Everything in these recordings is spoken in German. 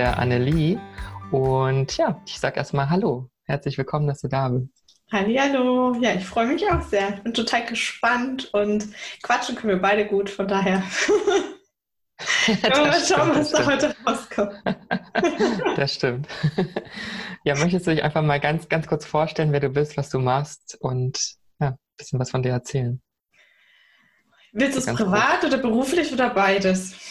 der Annelie und ja, ich sage erstmal Hallo. Herzlich willkommen, dass du da bist. Hallo, ja, ich freue mich auch sehr. Ich bin total gespannt und quatschen können wir beide gut, von daher. mal schauen, was da heute rauskommt. das stimmt. Ja, möchtest du dich einfach mal ganz, ganz kurz vorstellen, wer du bist, was du machst und ja, ein bisschen was von dir erzählen? Willst du es privat kurz. oder beruflich oder beides?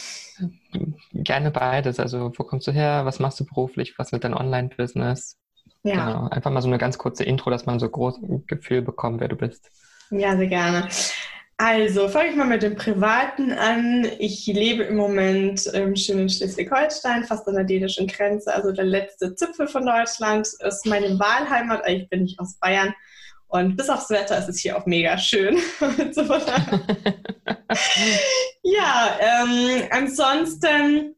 Gerne beides. Also, wo kommst du her? Was machst du beruflich? Was wird dein Online-Business? Ja. Genau. Einfach mal so eine ganz kurze Intro, dass man so groß ein Gefühl bekommt, wer du bist. Ja, sehr gerne. Also, fange ich mal mit dem Privaten an. Ich lebe im Moment im schönen Schleswig-Holstein, fast an der dänischen Grenze, also der letzte Zipfel von Deutschland. ist meine Wahlheimat. Eigentlich bin ich aus Bayern. Und bis aufs Wetter ist es hier auch mega schön. ja, ähm, ansonsten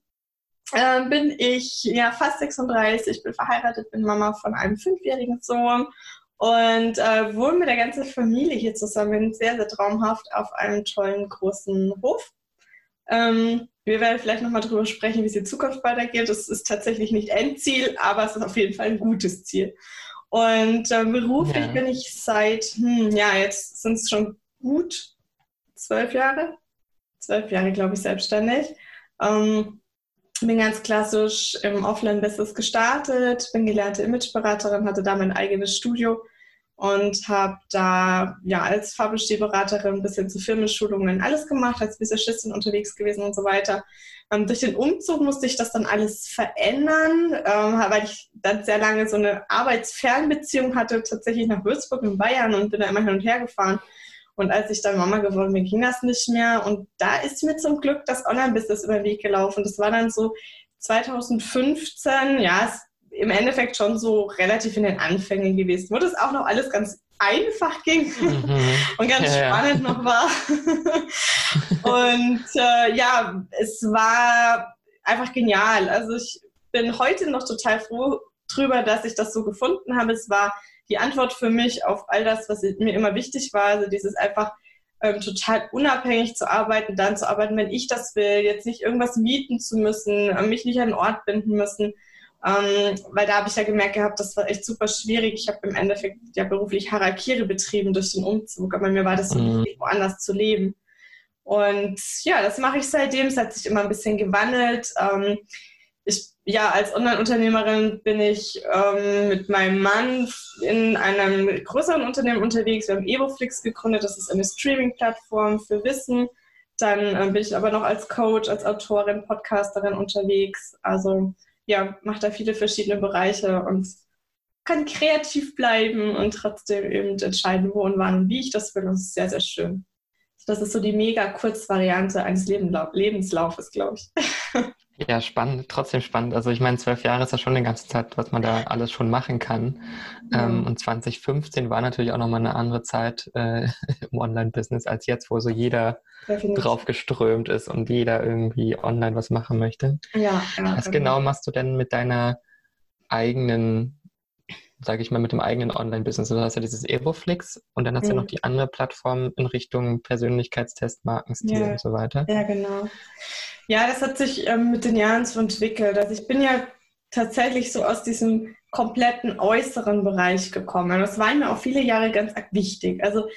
äh, bin ich ja fast 36, bin verheiratet, bin Mama von einem fünfjährigen Sohn und äh, wohne mit der ganzen Familie hier zusammen, sehr, sehr traumhaft auf einem tollen großen Hof. Ähm, wir werden vielleicht nochmal darüber sprechen, wie es in Zukunft weitergeht. Das ist tatsächlich nicht Endziel, aber es ist auf jeden Fall ein gutes Ziel. Und äh, beruflich ja. bin ich seit, hm, ja, jetzt sind es schon gut zwölf Jahre, zwölf Jahre, glaube ich, selbstständig. Ähm, bin ganz klassisch im Offline-Business gestartet, bin gelernte Imageberaterin, hatte da mein eigenes Studio und habe da ja als Farbbestehberaterin bis hin zu Firmenschulungen alles gemacht, als Visagistin unterwegs gewesen und so weiter. Ähm, durch den Umzug musste ich das dann alles verändern, ähm, weil ich dann sehr lange so eine Arbeitsfernbeziehung hatte, tatsächlich nach Würzburg in Bayern und bin da immer hin und her gefahren. Und als ich dann Mama geworden bin, ging das nicht mehr. Und da ist mir zum Glück das Online-Business über den Weg gelaufen. Das war dann so 2015, ja, ist im Endeffekt schon so relativ in den Anfängen gewesen, wo das auch noch alles ganz einfach ging mhm. und ganz ja, spannend ja. noch war. und äh, ja, es war einfach genial. Also ich bin heute noch total froh drüber, dass ich das so gefunden habe. Es war die Antwort für mich auf all das, was mir immer wichtig war. Also dieses einfach ähm, total unabhängig zu arbeiten, dann zu arbeiten, wenn ich das will, jetzt nicht irgendwas mieten zu müssen, mich nicht an einen Ort binden müssen. Ähm, weil da habe ich ja gemerkt gehabt, das war echt super schwierig. Ich habe im Endeffekt ja beruflich Harakiri betrieben durch den Umzug, aber mir war das so mhm. wichtig, woanders zu leben. Und ja, das mache ich seitdem. Es hat sich immer ein bisschen gewandelt. Ähm, ich, ja, als Online-Unternehmerin bin ich ähm, mit meinem Mann in einem größeren Unternehmen unterwegs. Wir haben Evoflix gegründet. Das ist eine Streaming-Plattform für Wissen. Dann äh, bin ich aber noch als Coach, als Autorin, Podcasterin unterwegs. Also ja, macht da viele verschiedene Bereiche und kann kreativ bleiben und trotzdem eben entscheiden, wo und wann und wie ich das will. Das ist sehr, sehr schön. Das ist so die mega Kurzvariante eines Lebenslaufes, glaube ich. Ja, spannend, trotzdem spannend. Also ich meine, zwölf Jahre ist ja schon eine ganze Zeit, was man da alles schon machen kann. Ja. Ähm, und 2015 war natürlich auch nochmal eine andere Zeit äh, im Online-Business als jetzt, wo so jeder Definitiv. drauf geströmt ist und jeder irgendwie online was machen möchte. Ja, ja Was genau. genau machst du denn mit deiner eigenen sage ich mal, mit dem eigenen Online-Business. Du hast ja dieses Evoflix und dann hast du mhm. ja noch die andere Plattform in Richtung Persönlichkeitstest, Markenstil ja. und so weiter. Ja, genau. Ja, das hat sich ähm, mit den Jahren so entwickelt. Also ich bin ja tatsächlich so aus diesem kompletten äußeren Bereich gekommen. Das war mir auch viele Jahre ganz wichtig. Also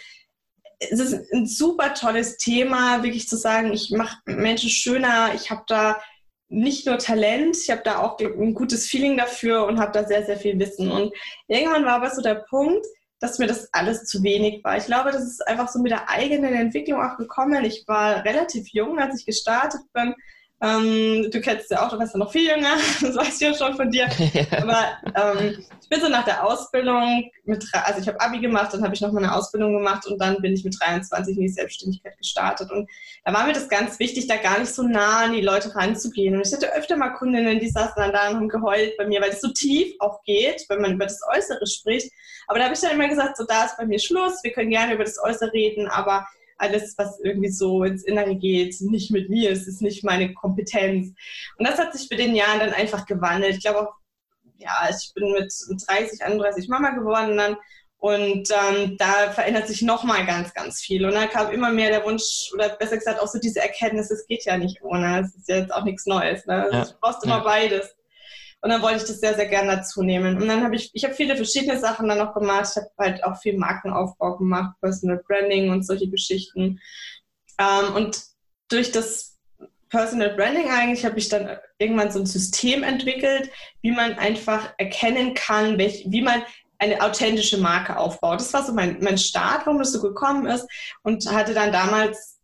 es ist ein super tolles Thema, wirklich zu sagen, ich mache Menschen schöner, ich habe da nicht nur Talent, ich habe da auch ein gutes Feeling dafür und habe da sehr, sehr viel Wissen. Und irgendwann war aber so der Punkt, dass mir das alles zu wenig war. Ich glaube, das ist einfach so mit der eigenen Entwicklung auch gekommen. Ich war relativ jung, als ich gestartet bin ähm, du kennst ja auch, du bist ja noch viel jünger, das weiß ich ja schon von dir. Aber ähm, ich bin so nach der Ausbildung, mit, also ich habe Abi gemacht, dann habe ich noch mal eine Ausbildung gemacht und dann bin ich mit 23 in die Selbstständigkeit gestartet. Und da war mir das ganz wichtig, da gar nicht so nah an die Leute ranzugehen. Und ich hatte öfter mal Kundinnen, die saßen dann da und haben geheult bei mir, weil es so tief auch geht, wenn man über das Äußere spricht. Aber da habe ich dann immer gesagt, so da ist bei mir Schluss, wir können gerne über das Äußere reden, aber alles, was irgendwie so ins Innere geht, nicht mit mir, es ist nicht meine Kompetenz. Und das hat sich mit den Jahren dann einfach gewandelt. Ich glaube auch, ja, ich bin mit 30, 31 Mama geworden dann Und ähm, da verändert sich nochmal ganz, ganz viel. Und dann kam immer mehr der Wunsch, oder besser gesagt auch so diese Erkenntnis, es geht ja nicht ohne. Es ist jetzt auch nichts Neues. Ne? Ja. Du brauchst immer ja. beides. Und dann wollte ich das sehr, sehr gerne dazu nehmen. Und dann habe ich, ich habe viele verschiedene Sachen dann noch gemacht. Ich habe halt auch viel Markenaufbau gemacht, Personal Branding und solche Geschichten. Ähm, und durch das Personal Branding eigentlich habe ich dann irgendwann so ein System entwickelt, wie man einfach erkennen kann, welch, wie man eine authentische Marke aufbaut. Das war so mein, mein Start, warum das so gekommen ist und hatte dann damals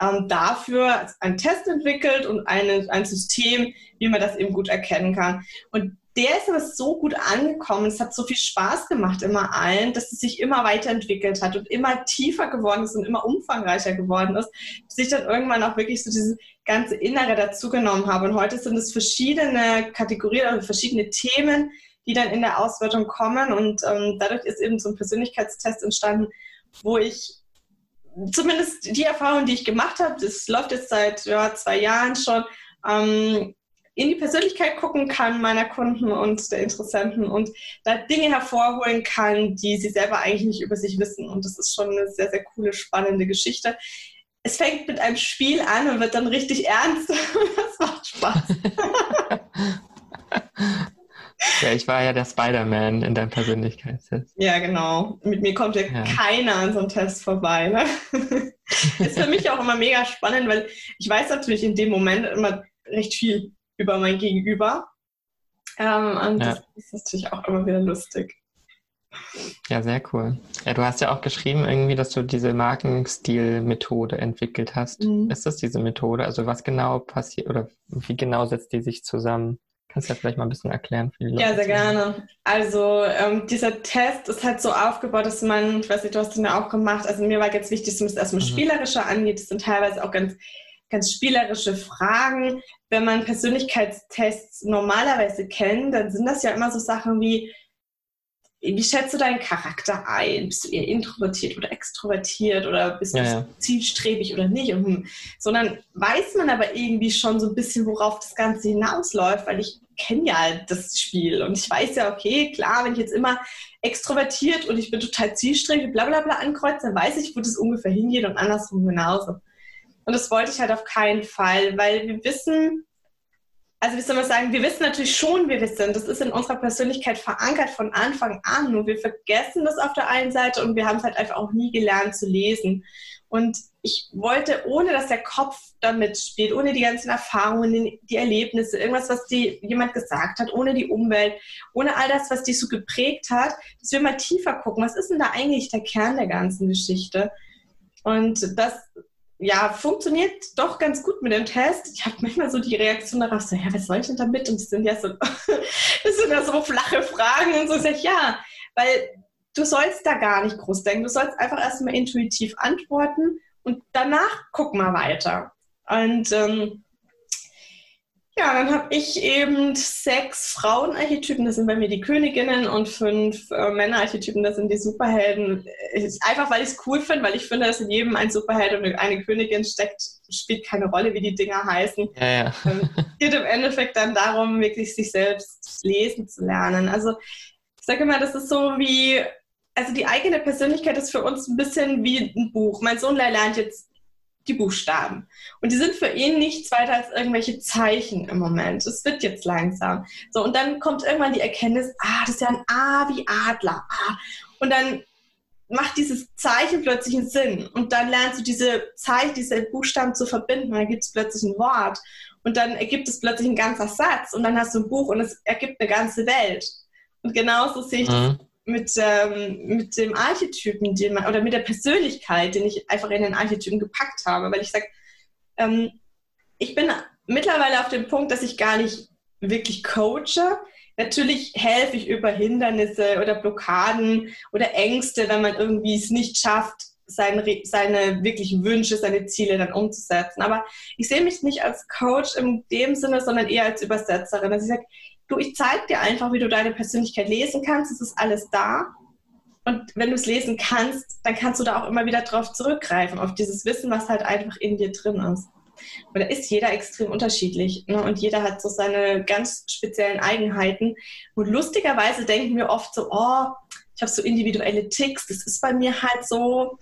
ähm, dafür einen Test entwickelt und eine, ein System, wie man das eben gut erkennen kann. Und der ist aber so gut angekommen, es hat so viel Spaß gemacht immer allen, dass es sich immer weiterentwickelt hat und immer tiefer geworden ist und immer umfangreicher geworden ist, bis ich dann irgendwann auch wirklich so dieses ganze Innere dazugenommen habe. Und heute sind es verschiedene Kategorien oder verschiedene Themen, die dann in der Auswertung kommen. Und ähm, dadurch ist eben so ein Persönlichkeitstest entstanden, wo ich zumindest die Erfahrung, die ich gemacht habe, das läuft jetzt seit ja, zwei Jahren schon, ähm, in die Persönlichkeit gucken kann meiner Kunden und der Interessenten und da Dinge hervorholen kann, die sie selber eigentlich nicht über sich wissen. Und das ist schon eine sehr, sehr coole, spannende Geschichte. Es fängt mit einem Spiel an und wird dann richtig ernst. das macht Spaß. Ja, ich war ja der Spider-Man in deinem Persönlichkeitstest. Ja, genau. Mit mir kommt ja, ja. keiner an so einem Test vorbei. Ne? ist für mich auch immer mega spannend, weil ich weiß natürlich in dem Moment immer recht viel über mein Gegenüber. Ähm, und ja. das ist natürlich auch immer wieder lustig. Ja, sehr cool. Ja, du hast ja auch geschrieben irgendwie, dass du diese Markenstil-Methode entwickelt hast. Mhm. Ist das diese Methode? Also was genau passiert oder wie genau setzt die sich zusammen? Kannst du ja vielleicht mal ein bisschen erklären für die Leute? Ja, sehr gerne. Also ähm, dieser Test ist halt so aufgebaut, dass man, ich weiß nicht, du hast den ja auch gemacht, also mir war ganz wichtig, dass man es erstmal mhm. spielerischer angeht. Das sind teilweise auch ganz, ganz spielerische Fragen. Wenn man Persönlichkeitstests normalerweise kennt, dann sind das ja immer so Sachen wie, wie schätzt du deinen Charakter ein? Bist du eher introvertiert oder extrovertiert oder bist ja, du ja. zielstrebig oder nicht? Und, hm, sondern weiß man aber irgendwie schon so ein bisschen, worauf das Ganze hinausläuft, weil ich kenne ja das Spiel und ich weiß ja, okay, klar, wenn ich jetzt immer extrovertiert und ich bin total zielstrebig, bla bla bla ankreuze, dann weiß ich, wo das ungefähr hingeht und andersrum genauso. Und das wollte ich halt auf keinen Fall, weil wir wissen, also wie soll man sagen, wir wissen natürlich schon, wie wir sind. Das ist in unserer Persönlichkeit verankert von Anfang an. Nur wir vergessen das auf der einen Seite und wir haben es halt einfach auch nie gelernt zu lesen. Und ich wollte, ohne dass der Kopf da mitspielt, ohne die ganzen Erfahrungen, die Erlebnisse, irgendwas, was dir jemand gesagt hat, ohne die Umwelt, ohne all das, was dich so geprägt hat, dass wir mal tiefer gucken, was ist denn da eigentlich der Kern der ganzen Geschichte? Und das ja, funktioniert doch ganz gut mit dem Test. Ich habe manchmal so die Reaktion darauf, so, ja, was soll ich denn damit? Und das sind ja so, das sind ja so flache Fragen und so. Ich sage, ja, weil du sollst da gar nicht groß denken. Du sollst einfach erstmal intuitiv antworten und danach guck mal weiter. Und ähm, ja, dann habe ich eben sechs Frauenarchetypen, das sind bei mir die Königinnen und fünf äh, Männerarchetypen, das sind die Superhelden. Einfach weil ich es cool finde, weil ich finde, dass in jedem ein Superheld und eine Königin steckt, spielt keine Rolle, wie die Dinger heißen. Ja, ja. Es ähm, geht im Endeffekt dann darum, wirklich sich selbst lesen zu lernen. Also ich sage immer, das ist so wie, also die eigene Persönlichkeit ist für uns ein bisschen wie ein Buch. Mein Sohn lernt jetzt die Buchstaben. Und die sind für ihn nichts weiter als irgendwelche Zeichen im Moment. Es wird jetzt langsam. So, und dann kommt irgendwann die Erkenntnis, ah, das ist ja ein A wie Adler. Ah. Und dann macht dieses Zeichen plötzlich einen Sinn. Und dann lernst du diese Zeichen, diese Buchstaben zu verbinden. Und dann gibt es plötzlich ein Wort. Und dann ergibt es plötzlich ein ganzer Satz. Und dann hast du ein Buch und es ergibt eine ganze Welt. Und genauso sehe ich mhm. das mit, ähm, mit dem Archetypen, den man, oder mit der Persönlichkeit, den ich einfach in den Archetypen gepackt habe. Weil ich sage, ähm, ich bin mittlerweile auf dem Punkt, dass ich gar nicht wirklich coache. Natürlich helfe ich über Hindernisse oder Blockaden oder Ängste, wenn man irgendwie es nicht schafft, seine, seine wirklichen Wünsche, seine Ziele dann umzusetzen. Aber ich sehe mich nicht als Coach in dem Sinne, sondern eher als Übersetzerin. Also ich sage, du, ich zeige dir einfach, wie du deine Persönlichkeit lesen kannst. Es ist alles da. Und wenn du es lesen kannst, dann kannst du da auch immer wieder drauf zurückgreifen, auf dieses Wissen, was halt einfach in dir drin ist. Und da ist jeder extrem unterschiedlich. Ne? Und jeder hat so seine ganz speziellen Eigenheiten. Und lustigerweise denken wir oft so, oh, ich habe so individuelle Ticks, das ist bei mir halt so.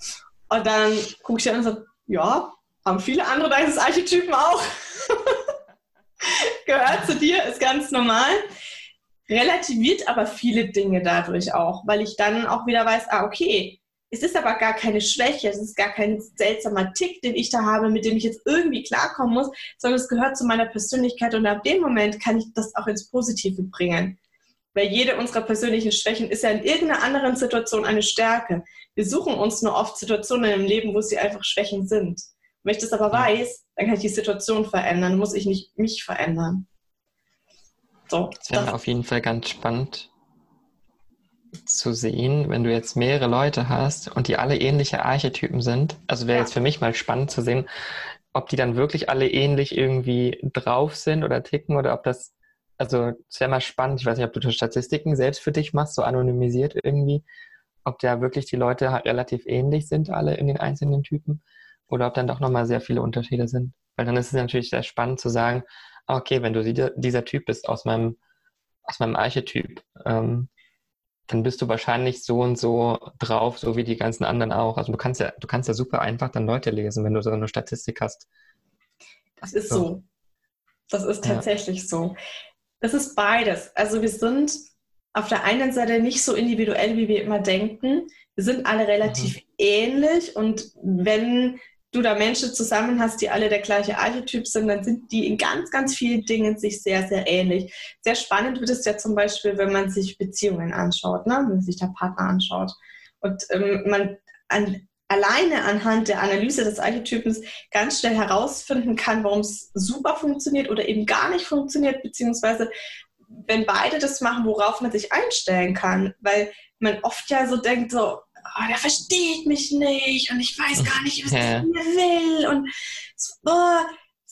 Und dann gucke ich dann und so, ja, haben viele andere deines Archetypen auch. Gehört zu dir, ist ganz normal. Relativiert aber viele Dinge dadurch auch, weil ich dann auch wieder weiß, ah, okay, es ist aber gar keine Schwäche, es ist gar kein seltsamer Tick, den ich da habe, mit dem ich jetzt irgendwie klarkommen muss, sondern es gehört zu meiner Persönlichkeit und ab dem Moment kann ich das auch ins Positive bringen. Weil jede unserer persönlichen Schwächen ist ja in irgendeiner anderen Situation eine Stärke. Wir suchen uns nur oft Situationen im Leben, wo sie einfach Schwächen sind. Wenn ich das aber weiß, dann kann ich die Situation verändern, muss ich nicht mich verändern. So, das wäre auf jeden Fall ganz spannend, zu sehen, wenn du jetzt mehrere Leute hast und die alle ähnliche Archetypen sind. Also wäre ja. jetzt für mich mal spannend zu sehen, ob die dann wirklich alle ähnlich irgendwie drauf sind oder ticken oder ob das, also es wäre mal spannend, ich weiß nicht, ob du Statistiken selbst für dich machst, so anonymisiert irgendwie, ob da wirklich die Leute relativ ähnlich sind, alle in den einzelnen Typen, oder ob dann doch nochmal sehr viele Unterschiede sind. Weil dann ist es natürlich sehr spannend zu sagen, okay, wenn du dieser Typ bist aus meinem, aus meinem Archetyp, ähm, dann bist du wahrscheinlich so und so drauf, so wie die ganzen anderen auch. Also du kannst ja, du kannst ja super einfach dann Leute lesen, wenn du so eine Statistik hast. Das ist so. so. Das ist tatsächlich ja. so. Das ist beides. Also wir sind auf der einen Seite nicht so individuell, wie wir immer denken. Wir sind alle relativ mhm. ähnlich und wenn du da Menschen zusammen hast, die alle der gleiche Archetyp sind, dann sind die in ganz, ganz vielen Dingen sich sehr, sehr ähnlich. Sehr spannend wird es ja zum Beispiel, wenn man sich Beziehungen anschaut, ne? wenn man sich der Partner anschaut. Und ähm, man an, alleine anhand der Analyse des Archetypens ganz schnell herausfinden kann, warum es super funktioniert oder eben gar nicht funktioniert, beziehungsweise wenn beide das machen, worauf man sich einstellen kann. Weil man oft ja so denkt, so, oh, der versteht mich nicht und ich weiß gar nicht, was ja. er mir will und oh,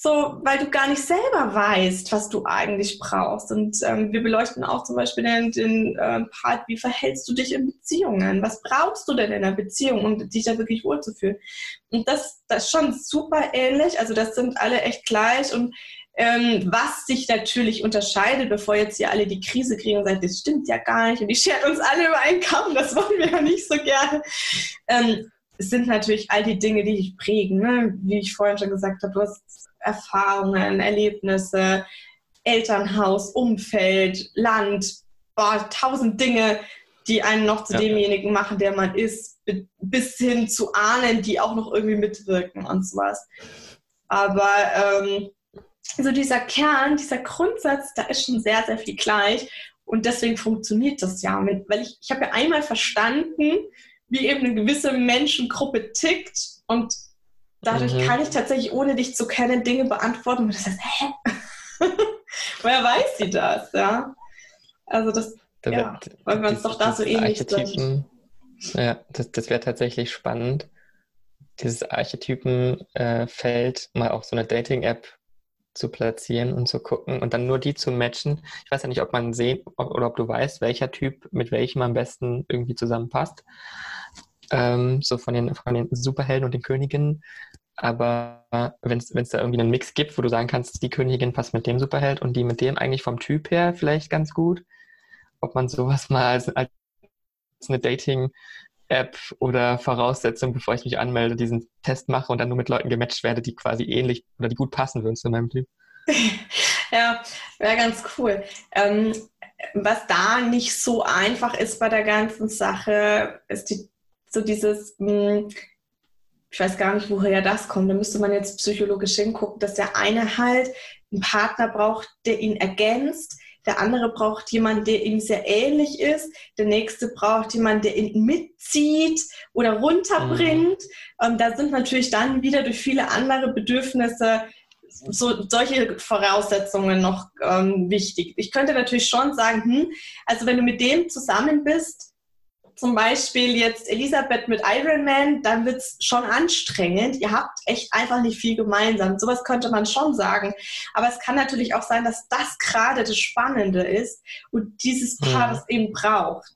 so, weil du gar nicht selber weißt, was du eigentlich brauchst. Und ähm, wir beleuchten auch zum Beispiel den, den äh, Part, wie verhältst du dich in Beziehungen? Was brauchst du denn in einer Beziehung, um dich da wirklich wohlzufühlen? Und das, das ist schon super ähnlich. Also das sind alle echt gleich und ähm, was sich natürlich unterscheidet, bevor jetzt hier alle die Krise kriegen und sagen, das stimmt ja gar nicht und die schert uns alle über einen Kamm, das wollen wir ja nicht so gerne. Ähm, es sind natürlich all die Dinge, die dich prägen, ne? wie ich vorhin schon gesagt habe, du hast Erfahrungen, Erlebnisse, Elternhaus, Umfeld, Land, boah, tausend Dinge, die einen noch zu ja. demjenigen machen, der man ist, bis hin zu Ahnen, die auch noch irgendwie mitwirken und sowas. Aber ähm, also dieser Kern, dieser Grundsatz, da ist schon sehr, sehr viel gleich. Und deswegen funktioniert das ja. Weil ich, ich habe ja einmal verstanden, wie eben eine gewisse Menschengruppe tickt. Und dadurch mhm. kann ich tatsächlich, ohne dich zu kennen, Dinge beantworten. Und das heißt, hä? Woher weiß sie das? Ja. Also das, da ja, weil wir uns doch da so ähnlich sind. Ja, das, das wäre tatsächlich spannend, dieses Archetypenfeld äh, mal auch so eine Dating-App zu platzieren und zu gucken und dann nur die zu matchen. Ich weiß ja nicht, ob man sehen ob, oder ob du weißt, welcher Typ mit welchem am besten irgendwie zusammenpasst. Ähm, so von den, von den Superhelden und den Königinnen. Aber wenn es da irgendwie einen Mix gibt, wo du sagen kannst, die Königin passt mit dem Superheld und die mit dem eigentlich vom Typ her vielleicht ganz gut, ob man sowas mal als, als eine Dating- App oder Voraussetzung, bevor ich mich anmelde, diesen Test mache und dann nur mit Leuten gematcht werde, die quasi ähnlich oder die gut passen würden zu meinem Typ. ja, wäre ganz cool. Ähm, was da nicht so einfach ist bei der ganzen Sache, ist die, so dieses, mh, hm, ich weiß gar nicht, woher das kommt, da müsste man jetzt psychologisch hingucken, dass der eine halt einen Partner braucht, der ihn ergänzt, der andere braucht jemanden, der ihm sehr ähnlich ist, der nächste braucht jemanden, der ihn mitzieht oder runterbringt. Mhm. Ähm, da sind natürlich dann wieder durch viele andere Bedürfnisse so solche Voraussetzungen noch ähm, wichtig. Ich könnte natürlich schon sagen, hm, also wenn du mit dem zusammen bist, zum Beispiel jetzt Elisabeth mit Iron Man, dann wird es schon anstrengend. Ihr habt echt einfach nicht viel gemeinsam. Sowas könnte man schon sagen. Aber es kann natürlich auch sein, dass das gerade das Spannende ist und dieses Paar. Mhm. das eben braucht.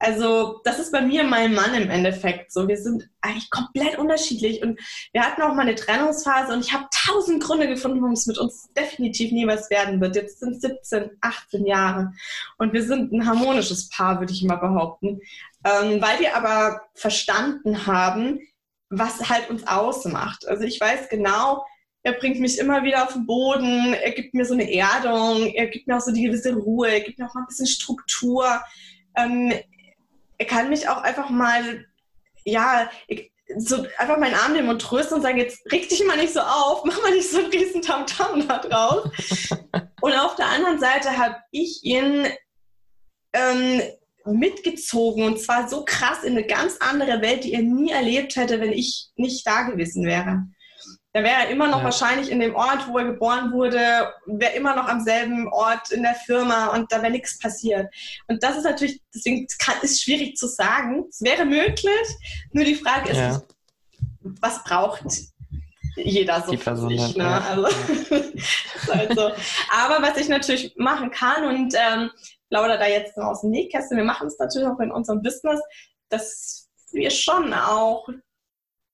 Also das ist bei mir mein Mann im Endeffekt so. Wir sind eigentlich komplett unterschiedlich und wir hatten auch mal eine Trennungsphase und ich habe tausend Gründe gefunden, warum es mit uns definitiv nie was werden wird. Jetzt sind 17, 18 Jahre und wir sind ein harmonisches Paar, würde ich mal behaupten, ähm, weil wir aber verstanden haben, was halt uns ausmacht. Also ich weiß genau, er bringt mich immer wieder auf den Boden, er gibt mir so eine Erdung, er gibt mir auch so die gewisse Ruhe, er gibt mir auch mal ein bisschen Struktur. Ähm, kann mich auch einfach mal, ja, so einfach meinen Arm nehmen und trösten und sagen, jetzt reg dich mal nicht so auf, mach mal nicht so einen riesen Tamtam da drauf. und auf der anderen Seite habe ich ihn ähm, mitgezogen und zwar so krass in eine ganz andere Welt, die er nie erlebt hätte, wenn ich nicht da gewesen wäre. Da wäre er immer noch ja. wahrscheinlich in dem Ort, wo er geboren wurde, wäre immer noch am selben Ort in der Firma und da wäre nichts passiert. Und das ist natürlich, deswegen kann, ist schwierig zu sagen. Es wäre möglich, nur die Frage ist, ja. was braucht jeder so die Person sich, ne? ja. also, halt so. Aber was ich natürlich machen kann und ähm, lauter da jetzt noch aus dem Nähkästchen, wir machen es natürlich auch in unserem Business, dass wir schon auch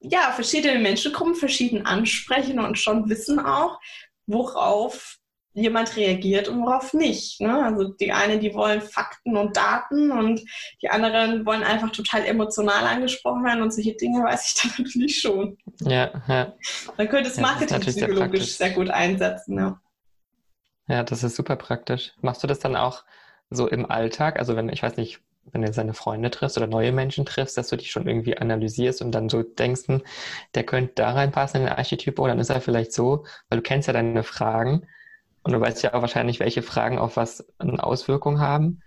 ja, verschiedene Menschengruppen verschieden ansprechen und schon wissen auch, worauf jemand reagiert und worauf nicht. Ne? Also die einen, die wollen Fakten und Daten und die anderen wollen einfach total emotional angesprochen werden und solche Dinge weiß ich dann natürlich schon. Ja, ja. Man könnte es ja, Marketing psychologisch sehr, sehr, gut einsetzen. Ja. ja, das ist super praktisch. Machst du das dann auch so im Alltag? Also wenn, ich weiß nicht, wenn du seine Freunde triffst oder neue Menschen triffst, dass du dich schon irgendwie analysierst und dann so denkst, hm, der könnte da reinpassen in den Archetyp oder dann ist er vielleicht so, weil du kennst ja deine Fragen und du weißt ja auch wahrscheinlich, welche Fragen auf was eine Auswirkung haben.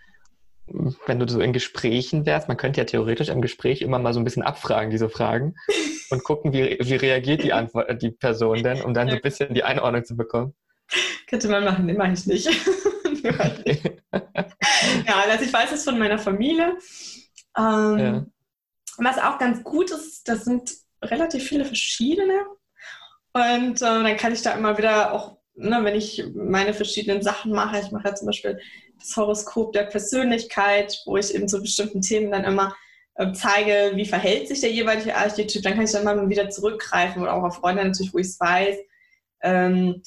Wenn du so in Gesprächen wärst, man könnte ja theoretisch im Gespräch immer mal so ein bisschen abfragen, diese Fragen, und gucken, wie, wie reagiert die, Antwort, die Person denn, um dann so ein bisschen die Einordnung zu bekommen. Könnte man machen, den mache ich nicht. Ja, also ich weiß es von meiner Familie. Ähm, ja. Was auch ganz gut ist, das sind relativ viele verschiedene. Und äh, dann kann ich da immer wieder auch, ne, wenn ich meine verschiedenen Sachen mache, ich mache ja zum Beispiel das Horoskop der Persönlichkeit, wo ich eben zu bestimmten Themen dann immer äh, zeige, wie verhält sich der jeweilige Archetyp, dann kann ich dann mal wieder zurückgreifen oder auch auf Freunde natürlich, wo ich es weiß. Ähm,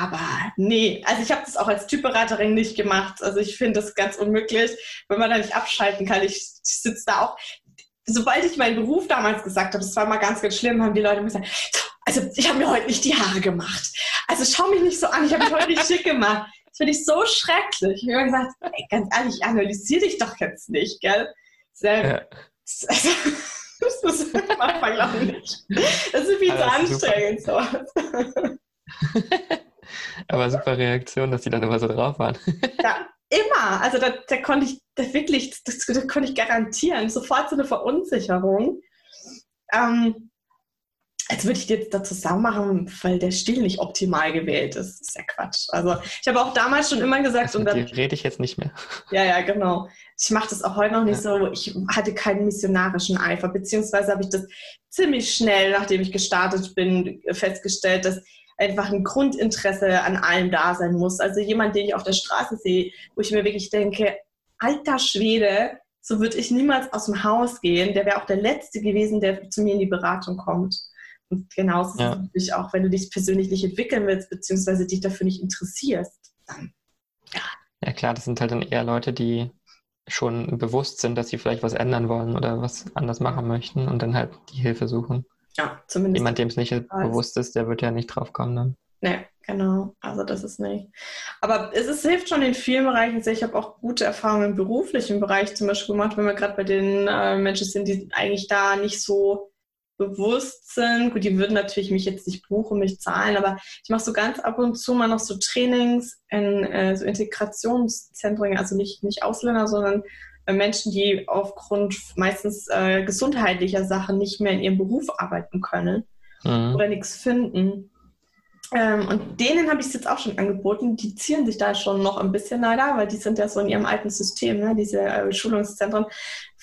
aber nee, also ich habe das auch als Typberaterin nicht gemacht. Also ich finde das ganz unmöglich, wenn man da nicht abschalten kann. Ich, ich sitze da auch. Sobald ich meinen Beruf damals gesagt habe, das war mal ganz, ganz schlimm, haben die Leute mir gesagt, also ich habe mir heute nicht die Haare gemacht. Also schau mich nicht so an, ich habe mich heute nicht schick gemacht. Das finde ich so schrecklich. Ich habe gesagt, ey, ganz ehrlich, ich analysiere dich doch jetzt nicht, gell? Sehr, ja. also, das macht man, glaube ich, nicht. Das ist viel zu anstrengend. So. Aber super Reaktion, dass die dann immer so drauf waren. Ja, immer. Also da, da konnte ich das wirklich, das, das, konnte ich garantieren. Sofort so eine Verunsicherung. Ähm, als würde ich jetzt dazu sagen machen, weil der Stil nicht optimal gewählt ist. Das ist ja Quatsch. Also ich habe auch damals schon immer gesagt. Also, und dann, rede ich jetzt nicht mehr. Ja, ja, genau. Ich mache das auch heute noch nicht ja. so. Ich hatte keinen missionarischen Eifer, beziehungsweise habe ich das ziemlich schnell, nachdem ich gestartet bin, festgestellt, dass einfach ein Grundinteresse an allem da sein muss. Also jemand, den ich auf der Straße sehe, wo ich mir wirklich denke, alter Schwede, so würde ich niemals aus dem Haus gehen. Der wäre auch der Letzte gewesen, der zu mir in die Beratung kommt. Und genauso ja. ist es natürlich auch, wenn du dich persönlich nicht entwickeln willst, beziehungsweise dich dafür nicht interessierst, dann ja. Ja klar, das sind halt dann eher Leute, die schon bewusst sind, dass sie vielleicht was ändern wollen oder was anders machen möchten und dann halt die Hilfe suchen. Ja, zumindest. Jemand, dem es nicht bewusst ist, der wird ja nicht drauf kommen. Ne? Nee, genau. Also das ist nicht. Aber es, ist, hilft schon in vielen Bereichen sehr. Ich habe auch gute Erfahrungen im beruflichen Bereich zum Beispiel gemacht, wenn wir gerade bei den äh, Menschen sind, die eigentlich da nicht so bewusst sind. Gut, die würden natürlich mich jetzt nicht buchen, mich zahlen, aber ich mache so ganz ab und zu mal noch so Trainings in äh, so Integrationszentren, also nicht, nicht Ausländer, sondern Menschen, die aufgrund meistens äh, gesundheitlicher Sachen nicht mehr in ihrem Beruf arbeiten können mhm. oder nichts finden. Ähm, und denen habe ich es jetzt auch schon angeboten. Die ziehen sich da schon noch ein bisschen leider, weil die sind ja so in ihrem alten System, ne? diese äh, Schulungszentren.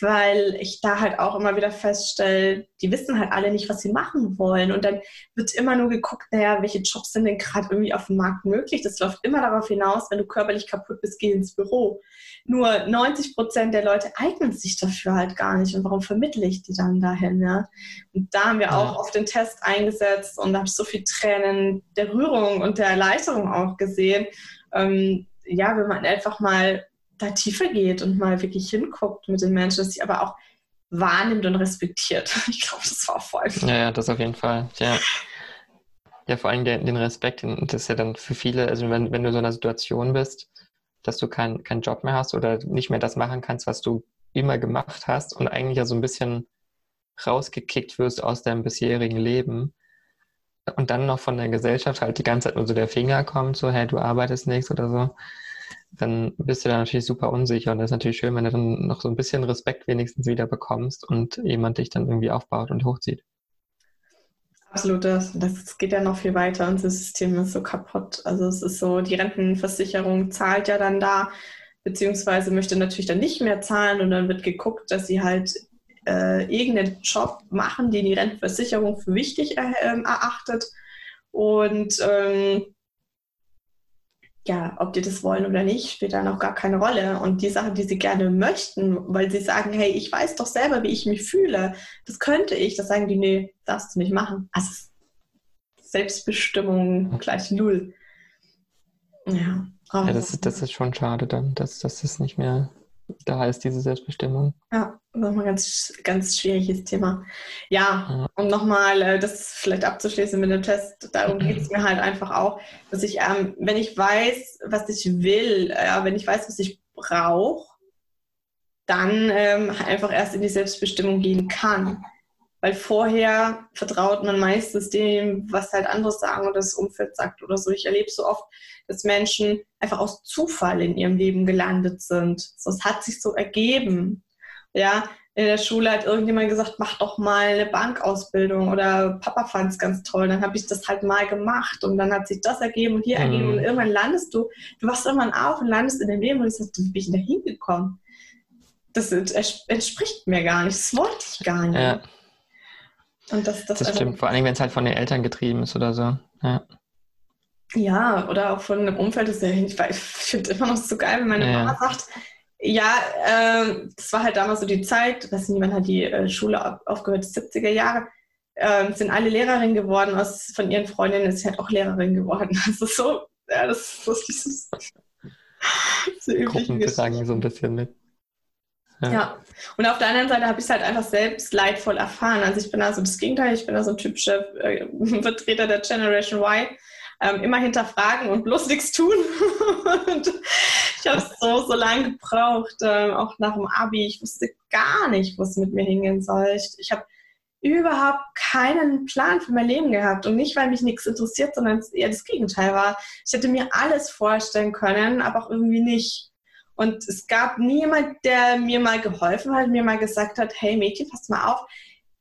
Weil ich da halt auch immer wieder feststelle, die wissen halt alle nicht, was sie machen wollen. Und dann wird immer nur geguckt, naja, welche Jobs sind denn gerade irgendwie auf dem Markt möglich. Das läuft immer darauf hinaus, wenn du körperlich kaputt bist, geh ins Büro. Nur 90 Prozent der Leute eignen sich dafür halt gar nicht. Und warum vermittle ich die dann dahin? Ja? Und da haben wir auch auf den Test eingesetzt und da habe ich so viel Tränen der Rührung und der Erleichterung auch gesehen. Ähm, ja, wenn man einfach mal da tiefer geht und mal wirklich hinguckt mit den Menschen, dass sie aber auch wahrnimmt und respektiert. Ich glaube, das war voll. Ja, ja, das auf jeden Fall. Ja. Ja, vor allem den, den Respekt, das ist ja dann für viele, also wenn, wenn du in so einer Situation bist, dass du keinen kein Job mehr hast oder nicht mehr das machen kannst, was du immer gemacht hast und eigentlich ja so ein bisschen rausgekickt wirst aus deinem bisherigen Leben und dann noch von der Gesellschaft halt die ganze Zeit nur so der Finger kommt, so, hey, du arbeitest nichts oder so, dann bist du da natürlich super unsicher und das ist natürlich schön, wenn du dann noch so ein bisschen Respekt wenigstens wieder bekommst und jemand dich dann irgendwie aufbaut und hochzieht. Absolut, das, das geht ja noch viel weiter. Unser System ist so kaputt. Also es ist so, die Rentenversicherung zahlt ja dann da, beziehungsweise möchte natürlich dann nicht mehr zahlen und dann wird geguckt, dass sie halt äh, irgendeinen Job machen, den die Rentenversicherung für wichtig er, äh, erachtet. Und ähm, ja, ob die das wollen oder nicht, spielt dann auch gar keine Rolle. Und die Sachen, die sie gerne möchten, weil sie sagen, hey, ich weiß doch selber, wie ich mich fühle, das könnte ich, das sagen die, nee, darfst du nicht machen. Also Selbstbestimmung gleich null. Ja. ja das, ist, das ist schon schade dann, dass, dass das nicht mehr da ist, diese Selbstbestimmung. Ja, nochmal ganz, ganz schwieriges Thema. Ja, ja. um nochmal äh, das vielleicht abzuschließen mit dem Test, darum geht es mir halt einfach auch, dass ich, ähm, wenn ich weiß, was ich will, äh, wenn ich weiß, was ich brauche, dann ähm, einfach erst in die Selbstbestimmung gehen kann. Weil vorher vertraut man meistens dem, was halt andere sagen oder das Umfeld sagt oder so. Ich erlebe so oft, dass Menschen einfach aus Zufall in ihrem Leben gelandet sind. So, es hat sich so ergeben. Ja, in der Schule hat irgendjemand gesagt, mach doch mal eine Bankausbildung oder Papa fand es ganz toll. Dann habe ich das halt mal gemacht und dann hat sich das ergeben und hier mhm. ergeben und irgendwann landest du, du wachst irgendwann auf und landest in dem Leben und du sagst, wie bin ich da hingekommen? Das entspricht mir gar nicht, das wollte ich gar nicht. Ja. Und das, das, das stimmt, vor allem wenn es halt von den Eltern getrieben ist oder so. Ja. Ja, oder auch von einem Umfeld. Das ich, ich finde immer noch so geil, wenn meine ja. Mama sagt, ja, äh, das war halt damals so die Zeit, dass niemand hat die äh, Schule aufgehört, 70er Jahre, äh, sind alle Lehrerin geworden. Aus, von ihren Freundinnen ist sie halt auch Lehrerin geworden. Also so, ja, das ist so so Gruppengesang so ein bisschen mit. Ja. ja. Und auf der anderen Seite habe ich es halt einfach selbst leidvoll erfahren. Also ich bin da so das Gegenteil, ich bin da so ein typischer äh, Vertreter der Generation Y. Ähm, immer hinterfragen und bloß nichts tun. und ich habe so, so lange gebraucht, ähm, auch nach dem Abi. Ich wusste gar nicht, wo es mit mir hingehen soll. Ich, ich habe überhaupt keinen Plan für mein Leben gehabt. Und nicht, weil mich nichts interessiert, sondern es eher das Gegenteil war. Ich hätte mir alles vorstellen können, aber auch irgendwie nicht. Und es gab niemand, der mir mal geholfen hat, mir mal gesagt hat, hey Mädchen, pass mal auf,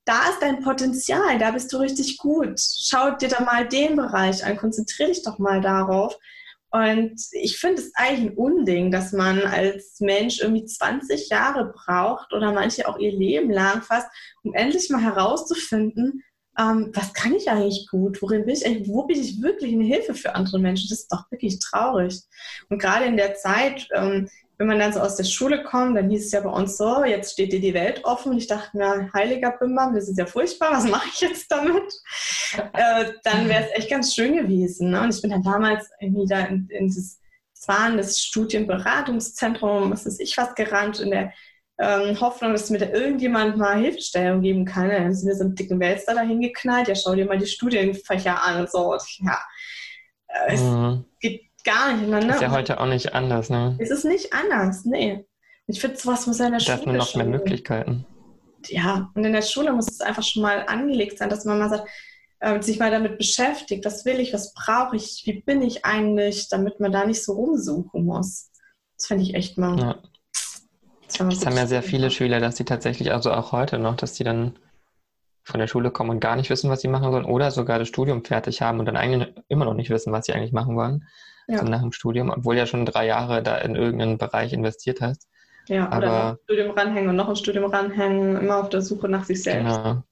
da ist dein Potenzial, da bist du richtig gut. Schau dir da mal den Bereich an, konzentriere dich doch mal darauf. Und ich finde es eigentlich ein Unding, dass man als Mensch irgendwie 20 Jahre braucht oder manche auch ihr Leben lang fast, um endlich mal herauszufinden, ähm, was kann ich eigentlich gut? Worin bin ich eigentlich? Wo bin ich wirklich eine Hilfe für andere Menschen? Das ist doch wirklich traurig. Und gerade in der Zeit, ähm, wenn man dann so aus der Schule kommt, dann hieß es ja bei uns so, jetzt steht dir die Welt offen. Und ich dachte mir, heiliger Bimbam, das ist ja furchtbar, was mache ich jetzt damit? äh, dann wäre es echt ganz schön gewesen. Ne? Und ich bin dann damals irgendwie da in, in das, das war das Studienberatungszentrum, was ist ich was gerannt, in der ähm, Hoffnung, dass mir da irgendjemand mal Hilfestellung geben kann. Dann sind wir so einen dicken Wälzer da hingeknallt, ja, schau dir mal die Studienfächer an und so. Und ja, äh, mhm. es geht gar nicht miteinander. Ist ja heute auch nicht anders, ne? Es ist nicht anders, nee. Ich finde, sowas muss ja in der Schule. Da nur noch mehr Möglichkeiten. Ja, und in der Schule muss es einfach schon mal angelegt sein, dass man mal sagt, äh, sich mal damit beschäftigt, was will ich, was brauche ich, wie bin ich eigentlich, damit man da nicht so rumsuchen muss. Das finde ich echt mal. Ja. Das, haben ja sehr viele Schüler, dass sie tatsächlich, also auch heute noch, dass die dann von der Schule kommen und gar nicht wissen, was sie machen sollen oder sogar das Studium fertig haben und dann eigentlich immer noch nicht wissen, was sie eigentlich machen wollen ja. also nach dem Studium, obwohl ja schon drei Jahre da in irgendeinen Bereich investiert hast. Ja, Aber, oder noch ein Studium ranhängen und noch ein Studium ranhängen, immer auf der Suche nach sich selbst. Genau.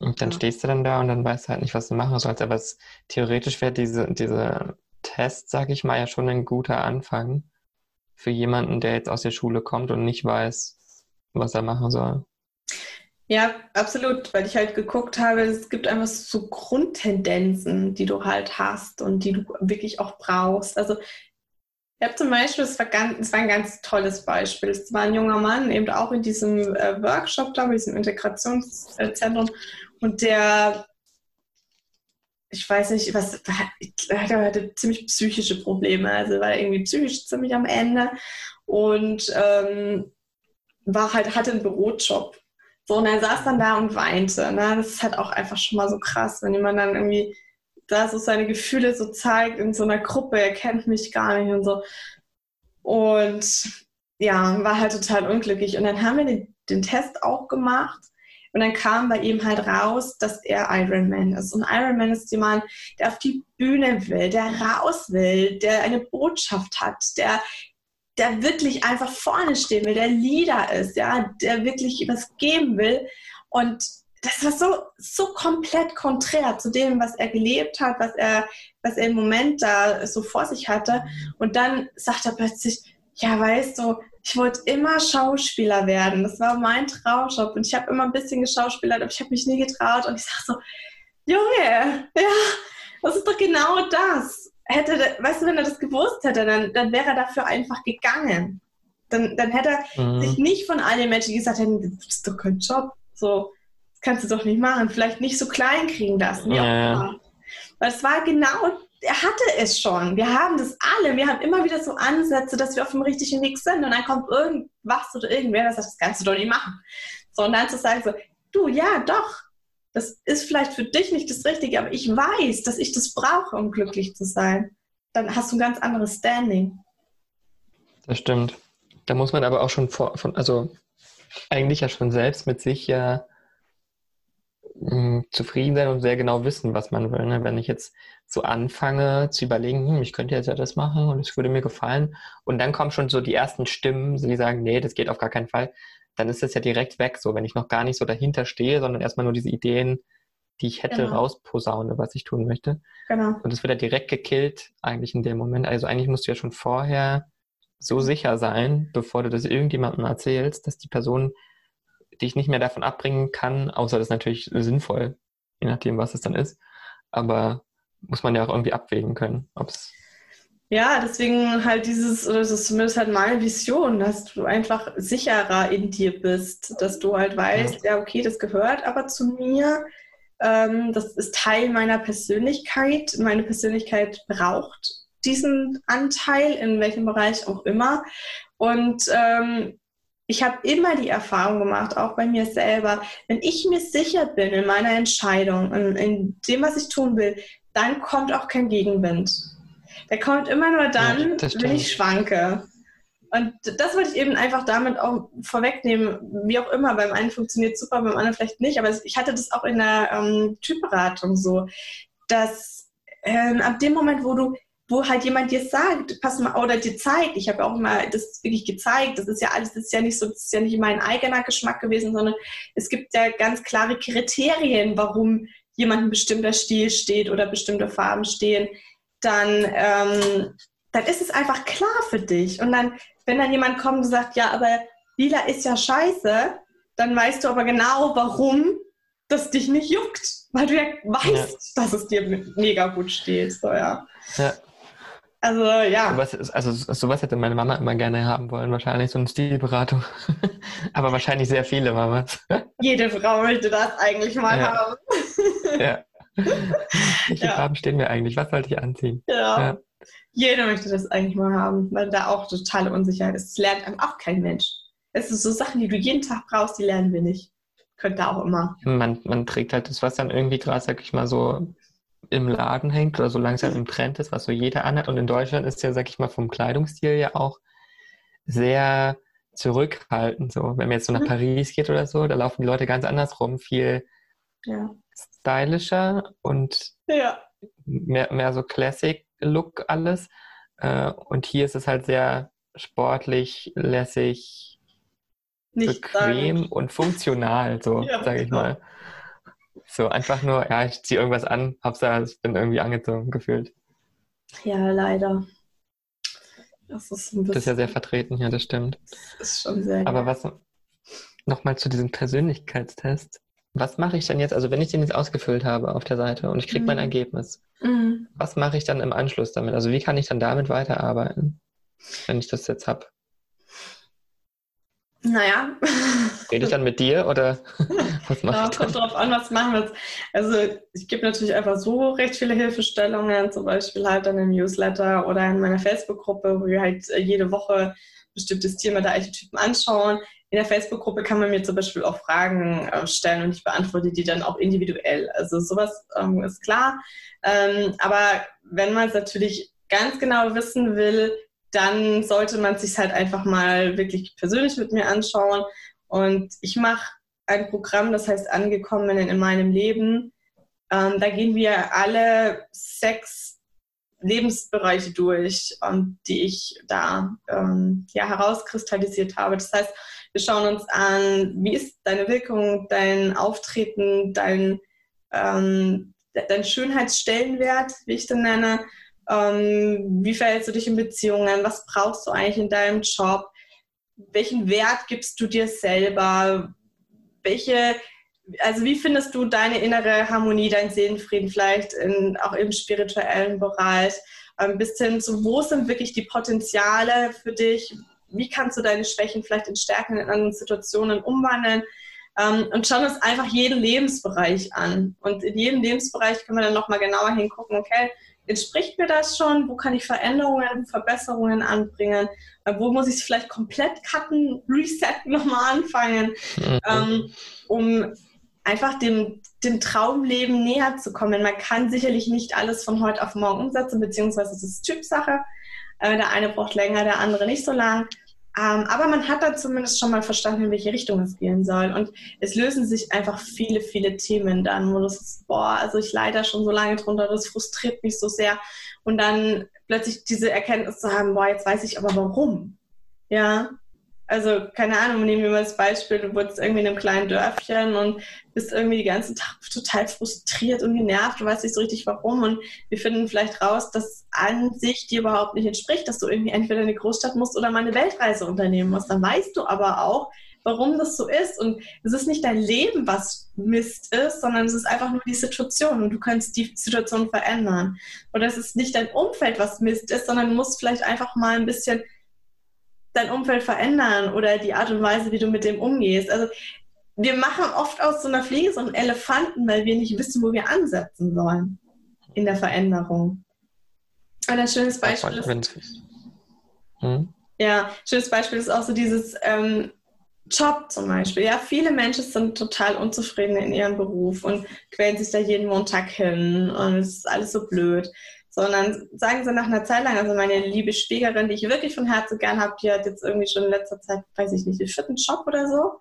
Und dann ja. stehst du dann da und dann weißt du halt nicht, was du machen sollst. Aber es, theoretisch wäre diese, diese Test, sag ich mal, ja schon ein guter Anfang für jemanden, der jetzt aus der Schule kommt und nicht weiß, was er machen soll. Ja, absolut, weil ich halt geguckt habe, es gibt einfach so Grundtendenzen, die du halt hast und die du wirklich auch brauchst. Also ich habe zum Beispiel, es war, war ein ganz tolles Beispiel. Es war ein junger Mann, eben auch in diesem äh, Workshop da, in diesem Integrationszentrum. Und der, ich weiß nicht, was, er hatte ziemlich psychische Probleme. Also war irgendwie psychisch ziemlich am Ende und ähm, war halt, hatte einen Bürojob. So, und er saß dann da und weinte. Ne? Das ist halt auch einfach schon mal so krass, wenn jemand dann irgendwie da so seine Gefühle so zeigt in so einer Gruppe, er kennt mich gar nicht und so. Und ja, war halt total unglücklich. Und dann haben wir den, den Test auch gemacht. Und dann kam bei ihm halt raus, dass er Ironman ist. Und Ironman ist jemand, der auf die Bühne will, der raus will, der eine Botschaft hat, der, der wirklich einfach vorne stehen will, der Leader ist, ja, der wirklich was geben will. Und das war so, so komplett konträr zu dem, was er gelebt hat, was er, was er im Moment da so vor sich hatte. Und dann sagt er plötzlich, ja, weißt du, ich wollte immer Schauspieler werden. Das war mein Traumjob. Und ich habe immer ein bisschen geschauspielert, aber ich habe mich nie getraut. Und ich sage so, Junge, ja, das ist doch genau das. Hätte, weißt du, wenn er das gewusst hätte, dann, dann wäre er dafür einfach gegangen. Dann, dann hätte er mhm. sich nicht von all den Menschen gesagt hätten, das ist doch kein Job. So, das kannst du doch nicht machen. Vielleicht nicht so klein kriegen lassen. Ja. Weil es war genau er hatte es schon. Wir haben das alle. Wir haben immer wieder so Ansätze, dass wir auf dem richtigen Weg sind. Und dann kommt irgendwas oder irgendwer, das sagt, das kannst du doch nicht machen. So, und dann zu sagen so, du, ja, doch. Das ist vielleicht für dich nicht das Richtige, aber ich weiß, dass ich das brauche, um glücklich zu sein. Dann hast du ein ganz anderes Standing. Das stimmt. Da muss man aber auch schon vor, von, also eigentlich ja schon selbst mit sich ja zufrieden sein und sehr genau wissen, was man will. Ne? Wenn ich jetzt so anfange zu überlegen, hm, ich könnte jetzt ja das machen und es würde mir gefallen und dann kommen schon so die ersten Stimmen, die sagen, nee, das geht auf gar keinen Fall, dann ist das ja direkt weg, so wenn ich noch gar nicht so dahinter stehe, sondern erstmal nur diese Ideen, die ich hätte, genau. rausposaune, was ich tun möchte. Genau. Und es wird ja direkt gekillt, eigentlich in dem Moment. Also eigentlich musst du ja schon vorher so sicher sein, bevor du das irgendjemandem erzählst, dass die Person dich nicht mehr davon abbringen kann, außer das ist natürlich sinnvoll, je nachdem, was es dann ist. Aber muss man ja auch irgendwie abwägen können, ob es ja, deswegen halt dieses, oder das ist zumindest halt meine Vision, dass du einfach sicherer in dir bist, dass du halt weißt, ja, okay, das gehört aber zu mir, ähm, das ist Teil meiner Persönlichkeit, meine Persönlichkeit braucht diesen Anteil, in welchem Bereich auch immer. Und ähm, ich habe immer die Erfahrung gemacht, auch bei mir selber, wenn ich mir sicher bin in meiner Entscheidung, in, in dem, was ich tun will, dann kommt auch kein Gegenwind. Der kommt immer nur dann, ja, wenn ich schwanke. Und das wollte ich eben einfach damit auch vorwegnehmen, wie auch immer. Beim einen funktioniert super, beim anderen vielleicht nicht. Aber ich hatte das auch in der ähm, Typberatung so, dass ähm, ab dem Moment, wo du wo halt jemand dir sagt, pass mal, oder dir zeigt, ich habe auch mal das wirklich gezeigt, das ist ja alles, das ist ja nicht so, das ist ja nicht mein eigener Geschmack gewesen, sondern es gibt ja ganz klare Kriterien, warum jemand ein bestimmter Stil steht oder bestimmte Farben stehen, dann, ähm, dann ist es einfach klar für dich. Und dann, wenn dann jemand kommt und sagt, ja, aber lila ist ja scheiße, dann weißt du aber genau, warum das dich nicht juckt, weil du ja weißt, ja. dass es dir mega gut steht. So, ja. ja. Also ja. Sowas, also sowas hätte meine Mama immer gerne haben wollen, wahrscheinlich so eine Stilberatung. Aber wahrscheinlich sehr viele Mamas. Jede Frau möchte das eigentlich mal ja. haben. ja. Welche ja. Farben stehen mir eigentlich? Was sollte ich anziehen? Ja. ja. Jeder möchte das eigentlich mal haben, weil da auch totale Unsicherheit ist. Das lernt einem auch kein Mensch. Es sind so Sachen, die du jeden Tag brauchst, die lernen wir nicht. Könnte auch immer. Man, man trägt halt das, was dann irgendwie gerade, sag ich mal, so im Laden hängt oder so langsam im Trend ist, was so jeder anhat. Und in Deutschland ist ja, sag ich mal, vom Kleidungsstil ja auch sehr zurückhaltend. So, wenn man jetzt so nach mhm. Paris geht oder so, da laufen die Leute ganz anders rum, viel ja. stylischer und ja. mehr, mehr so Classic-Look alles. Äh, und hier ist es halt sehr sportlich, lässig, Nicht bequem sagen. und funktional, so Ja, sage ich genau. mal. So einfach nur, ja, ich ziehe irgendwas an, Hauptsache ich bin irgendwie angezogen gefühlt. Ja, leider. Das ist ein bisschen, Das ist ja sehr vertreten, ja, das stimmt. das ist schon sehr Aber was, nochmal zu diesem Persönlichkeitstest. Was mache ich denn jetzt, also wenn ich den jetzt ausgefüllt habe auf der Seite und ich kriege mein Mhm. Ergebnis, Mhm. was mache ich dann im Anschluss damit? Also wie kann ich dann damit weiterarbeiten, wenn ich das jetzt habe? Naja, Rede ich dann mit dir oder was mache ja, dann? kommt drauf an, was machen wir jetzt. Also ich gebe natürlich einfach so recht viele Hilfestellungen, zum Beispiel halt dann im Newsletter oder in meiner Facebook-Gruppe, wo wir halt äh, jede Woche bestimmtes Thema der Archetypen anschauen. In der Facebook-Gruppe kann man mir zum Beispiel auch Fragen äh, stellen und ich beantworte die dann auch individuell. Also sowas ähm, ist klar. Ähm, aber wenn man es natürlich ganz genau wissen will, dann sollte man sich halt einfach mal wirklich persönlich mit mir anschauen. Und ich mache ein Programm, das heißt Angekommen in meinem Leben. Ähm, da gehen wir alle sechs Lebensbereiche durch, ähm, die ich da ähm, ja, herauskristallisiert habe. Das heißt, wir schauen uns an, wie ist deine Wirkung, dein Auftreten, dein, ähm, dein Schönheitsstellenwert, wie ich den nenne. Ähm, wie verhältst du dich in Beziehungen? Was brauchst du eigentlich in deinem Job? Welchen Wert gibst du dir selber? Welche, also wie findest du deine innere Harmonie, deinen Seelenfrieden vielleicht in, auch im spirituellen Bereich? Ähm, bis hin zu, wo sind wirklich die Potenziale für dich? Wie kannst du deine Schwächen vielleicht in Stärken in anderen Situationen umwandeln? Ähm, und schauen uns einfach jeden Lebensbereich an. Und in jedem Lebensbereich können wir dann nochmal genauer hingucken, okay, entspricht mir das schon? Wo kann ich Veränderungen, Verbesserungen anbringen? Äh, Wo muss ich es vielleicht komplett cutten, resetten, nochmal anfangen, Mhm. ähm, um einfach dem, dem Traumleben näher zu kommen? Man kann sicherlich nicht alles von heute auf morgen umsetzen, beziehungsweise es ist Typsache. Äh, Der eine braucht länger, der andere nicht so lang. Ähm, aber man hat dann zumindest schon mal verstanden, in welche Richtung es gehen soll. Und es lösen sich einfach viele, viele Themen dann, wo das ist, boah, also ich leide da schon so lange drunter, das frustriert mich so sehr. Und dann plötzlich diese Erkenntnis zu haben, boah, jetzt weiß ich aber warum. Ja, also keine Ahnung, nehmen wir mal das Beispiel, du wurdest irgendwie in einem kleinen Dörfchen und bist irgendwie den ganzen Tag total frustriert und genervt, du weißt nicht so richtig warum und wir finden vielleicht raus, dass an sich dir überhaupt nicht entspricht, dass du irgendwie entweder in eine Großstadt musst oder mal eine Weltreise unternehmen musst. Dann weißt du aber auch, warum das so ist und es ist nicht dein Leben, was Mist ist, sondern es ist einfach nur die Situation und du kannst die Situation verändern. Oder es ist nicht dein Umfeld, was Mist ist, sondern du musst vielleicht einfach mal ein bisschen dein Umfeld verändern oder die Art und Weise, wie du mit dem umgehst. Also wir machen oft aus so einer Fliege so einen Elefanten, weil wir nicht wissen, wo wir ansetzen sollen in der Veränderung. Und ein schönes Beispiel ist, Hm? ja, schönes Beispiel ist auch so dieses ähm, Job zum Beispiel. Ja, viele Menschen sind total unzufrieden in ihrem Beruf und quälen sich da jeden Montag hin und es ist alles so blöd. Sondern sagen sie nach einer Zeit lang, also meine liebe Schwiegerin, die ich wirklich von Herzen gern habe, die hat jetzt irgendwie schon in letzter Zeit, weiß ich nicht, den vierten Job oder so.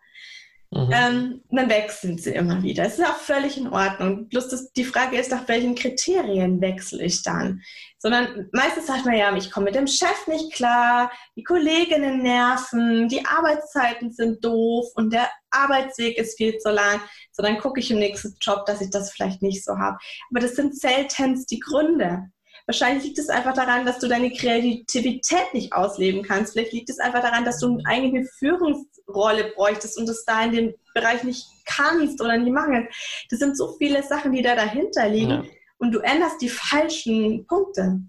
Mhm. Ähm, dann wechseln sie immer wieder. Es ist auch völlig in Ordnung. Bloß das, die Frage ist, nach welchen Kriterien wechsle ich dann? Sondern meistens sagt man ja, ich komme mit dem Chef nicht klar, die Kolleginnen nerven, die Arbeitszeiten sind doof und der Arbeitsweg ist viel zu lang. So, dann gucke ich im nächsten Job, dass ich das vielleicht nicht so habe. Aber das sind seltenst die Gründe. Wahrscheinlich liegt es einfach daran, dass du deine Kreativität nicht ausleben kannst. Vielleicht liegt es einfach daran, dass du eigentlich eine Führungsrolle bräuchtest und das da in dem Bereich nicht kannst oder nicht machen kannst. Das sind so viele Sachen, die da dahinter liegen. Ja. Und du änderst die falschen Punkte.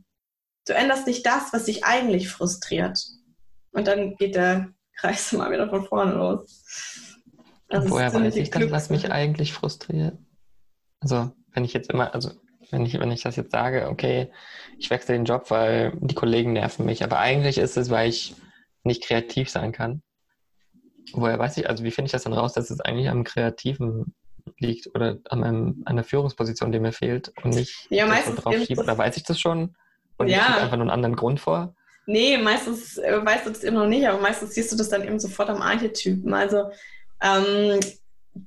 Du änderst nicht das, was dich eigentlich frustriert. Und dann geht der Kreis mal wieder von vorne los. Das Woher weiß ich dann, was mich eigentlich frustriert? Also, wenn ich jetzt immer, also wenn ich, wenn ich das jetzt sage, okay, ich wechsle den Job, weil die Kollegen nerven mich, aber eigentlich ist es, weil ich nicht kreativ sein kann. Woher weiß ich, also wie finde ich das dann raus, dass es eigentlich am Kreativen liegt oder an, meinem, an der Führungsposition, die mir fehlt und nicht Ja, meistens drauf schiebe? Oder weiß ich das schon und Ja. ich einfach nur einen anderen Grund vor? Nee, meistens äh, weißt du das eben noch nicht, aber meistens siehst du das dann eben sofort am Archetypen. Also ähm,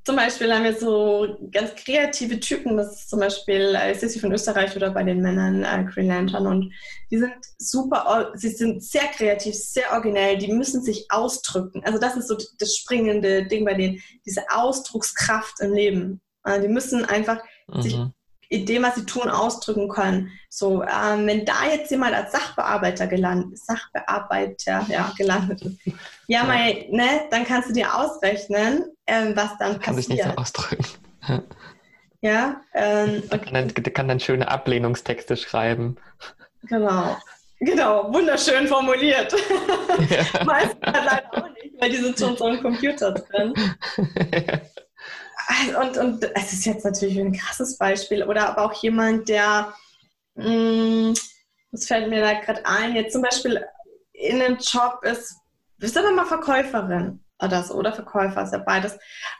zum Beispiel haben wir so ganz kreative Typen, das ist zum Beispiel äh, Sissy von Österreich oder bei den Männern äh, Green Lantern und die sind super, sie sind sehr kreativ, sehr originell, die müssen sich ausdrücken. Also das ist so das springende Ding bei denen, diese Ausdruckskraft im Leben. Äh, die müssen einfach mhm. sich in dem, was sie tun, ausdrücken können. So, ähm, wenn da jetzt jemand als Sachbearbeiter gelandet, Sachbearbeiter, ja, gelandet ist, ja, Mal, ne, dann kannst du dir ausrechnen, ähm, was dann kann passiert. Kann sich nicht so ausdrücken. ja, ähm, und kann dann, kann dann schöne Ablehnungstexte schreiben. Genau. Genau, wunderschön formuliert. Ja. Meistens leider auch nicht, weil die sind schon so im Computer drin. und, und es ist jetzt natürlich ein krasses Beispiel. Oder aber auch jemand, der, mh, mm, was fällt mir da gerade ein, jetzt zum Beispiel in einem Job ist, bist aber mal Verkäuferin oder so, oder Verkäufer, ist ja beides.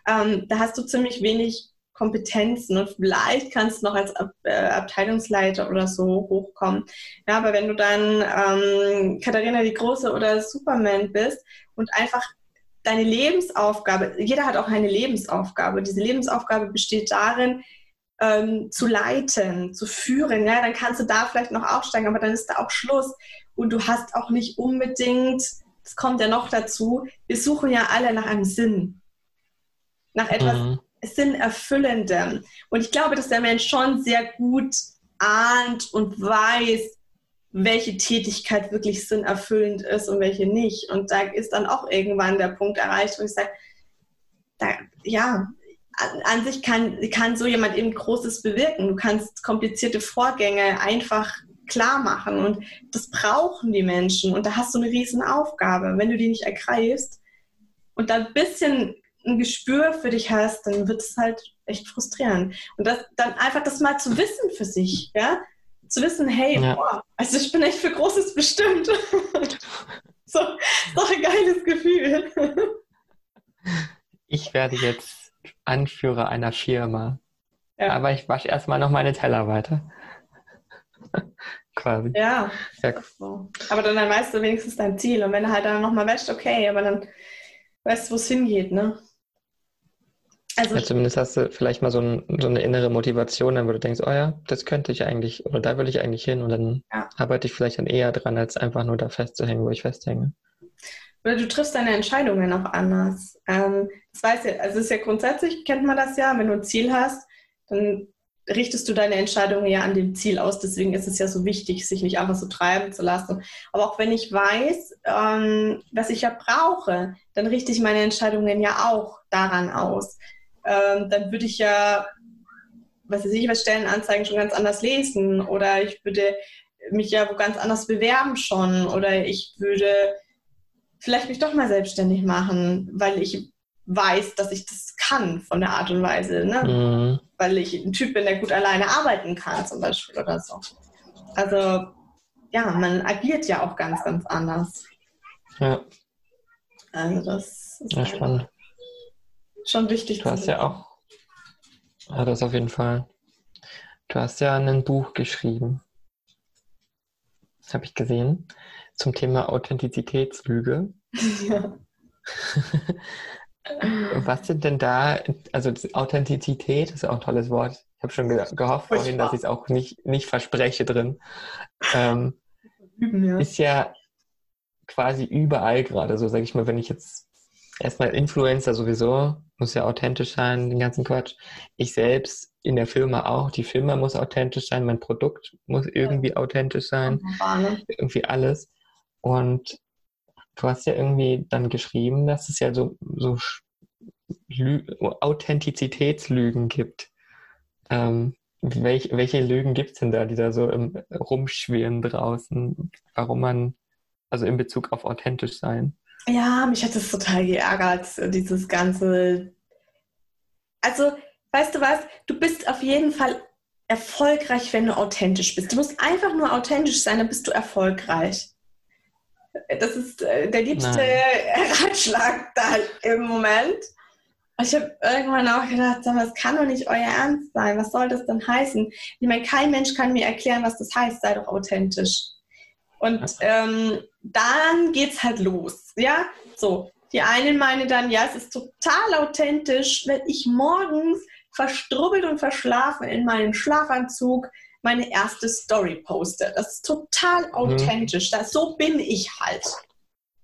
Ähm, da hast du ziemlich wenig Kompetenzen und vielleicht kannst du noch als Ab äh, Abteilungsleiter oder so hochkommen. Ja, aber wenn du dann ähm, Katharina die Große oder Superman bist und einfach deine Lebensaufgabe, jeder hat auch eine Lebensaufgabe. Diese Lebensaufgabe besteht darin, ähm, zu leiten, zu führen. Ja? Dann kannst du da vielleicht noch aufsteigen, aber dann ist da auch Schluss. Und du hast auch nicht unbedingt, das kommt ja noch dazu, wir suchen ja alle nach einem Sinn. Nach etwas mhm. Sinnerfüllendem. Und ich glaube, dass der Mensch schon sehr gut ahnt und weiß, welche Tätigkeit wirklich sinnerfüllend ist und welche nicht. Und da ist dann auch irgendwann der Punkt erreicht, wo ich sage, da, ja, an, an, sich kann, kann so jemand eben Großes bewirken. Du kannst komplizierte Vorgänge einfach klar machen und das brauchen die Menschen und da hast du eine riesen Aufgabe. Wenn du die nicht ergreifst und da ein bisschen ein Gespür für dich hast, dann wird es halt echt frustrierend. Und das, dann einfach das mal zu wissen für sich, ja, zu wissen, hey, ja. boah, also ich bin echt für Großes bestimmt. so, so ein geiles Gefühl. ich werde jetzt Anführer einer Firma. Ja. Aber ich wasche erstmal noch meine Teller weiter. Quasi. Ja. ja. Aber dann, dann weißt du wenigstens dein Ziel. Und wenn du halt dann nochmal wäscht, okay, aber dann weißt du, wo es hingeht, ne? Also ja, zumindest hast du vielleicht mal so, ein, so, eine innere Motivation, dann wo du denkst, oh ja, das könnte ich eigentlich oder da will ich eigentlich hin und dann ja. arbeite ich vielleicht dann eher dran, als einfach nur da festzuhängen, wo ich festhänge. Oder du triffst deine Entscheidungen auch anders. Ähm, das weiß ja, also ist ja grundsätzlich, kennt man das ja, wenn du ein Ziel hast, dann richtest du deine Entscheidungen ja an dem Ziel aus. Deswegen ist es ja so wichtig, sich nicht einfach so treiben zu lassen. Aber auch wenn ich weiß, ähm, was ich ja brauche, dann richte ich meine Entscheidungen ja auch daran aus ähm, dann würde ich ja, was weiß ich, was Stellenanzeigen schon ganz anders lesen oder ich würde mich ja wo ganz anders bewerben schon oder ich würde vielleicht mich doch mal selbstständig machen, weil ich weiß, dass ich das kann von der Art und Weise, ne? Mhm. weil ich ein Typ bin, der gut alleine arbeiten kann zum Beispiel oder so. Also ja, man agiert ja auch ganz, ganz anders. Ja. Also das ist ja, spannend schon wichtig. Du hast ja auch, ja, das auf jeden Fall. Du hast ja ein Buch geschrieben, habe ich gesehen, zum Thema Authentizitätslüge. Ja. Was sind denn da, also Authentizität ist auch ein tolles Wort. Ich habe schon ge gehofft vorhin, dass ich es auch nicht, nicht verspreche drin. Ähm, Üben, ja. Ist ja quasi überall gerade so, sage ich mal, wenn ich jetzt erstmal Influencer sowieso, muss ja authentisch sein, den ganzen Quatsch. Ich selbst in der Firma auch, die Firma muss authentisch sein, mein Produkt muss irgendwie ja. authentisch sein, irgendwie alles. Und du hast ja irgendwie dann geschrieben, dass es ja so, so Lü Authentizitätslügen gibt. Ähm, welch, welche Lügen gibt es denn da, die da so im, rumschwirren draußen? Warum man, also in Bezug auf authentisch sein? Ja, mich hat das total geärgert, dieses ganze. Also, weißt du was? Du bist auf jeden Fall erfolgreich, wenn du authentisch bist. Du musst einfach nur authentisch sein, dann bist du erfolgreich. Das ist äh, der liebste Nein. Ratschlag da im Moment. Ich habe irgendwann auch gedacht, das kann doch nicht euer Ernst sein. Was soll das denn heißen? Ich meine, kein Mensch kann mir erklären, was das heißt. Sei doch authentisch. Und ähm, dann geht's halt los. Ja, so. Die einen meinen dann, ja, es ist total authentisch, wenn ich morgens verstrubbelt und verschlafen in meinem Schlafanzug meine erste Story poste. Das ist total mhm. authentisch. Das, so bin ich halt.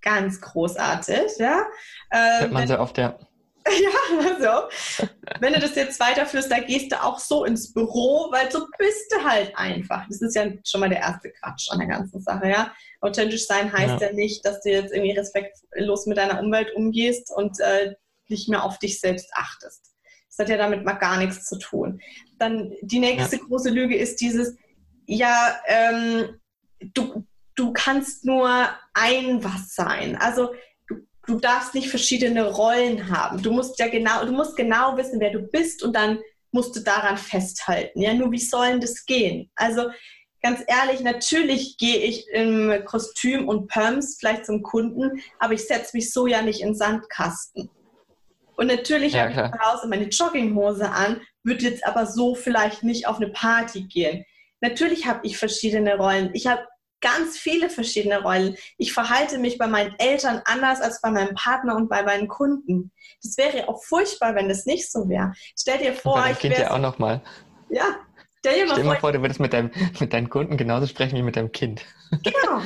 Ganz großartig, ja. Äh, Hört man sehr oft, ja. Ja, also, wenn du das jetzt weiterführst, da gehst du auch so ins Büro, weil so bist du halt einfach. Das ist ja schon mal der erste Quatsch an der ganzen Sache, ja. Authentisch sein heißt ja, ja nicht, dass du jetzt irgendwie respektlos mit deiner Umwelt umgehst und äh, nicht mehr auf dich selbst achtest. Das hat ja damit mal gar nichts zu tun. Dann die nächste ja. große Lüge ist dieses, ja, ähm, du, du kannst nur ein was sein. Also du darfst nicht verschiedene Rollen haben. Du musst ja genau, du musst genau wissen, wer du bist und dann musst du daran festhalten. Ja, nur wie soll das gehen? Also ganz ehrlich, natürlich gehe ich im Kostüm und Perms vielleicht zum Kunden, aber ich setze mich so ja nicht in Sandkasten. Und natürlich ja, habe ich zu Hause meine Jogginghose an, würde jetzt aber so vielleicht nicht auf eine Party gehen. Natürlich habe ich verschiedene Rollen. Ich habe ganz viele verschiedene Rollen. Ich verhalte mich bei meinen Eltern anders als bei meinem Partner und bei meinen Kunden. Das wäre auch furchtbar, wenn das nicht so wäre. Stell dir vor, ich wäre. ja auch noch mal. Ja. Stell dir mal Stell vor, vor, du würdest mit, deinem, mit deinen Kunden genauso sprechen wie mit deinem Kind. Genau.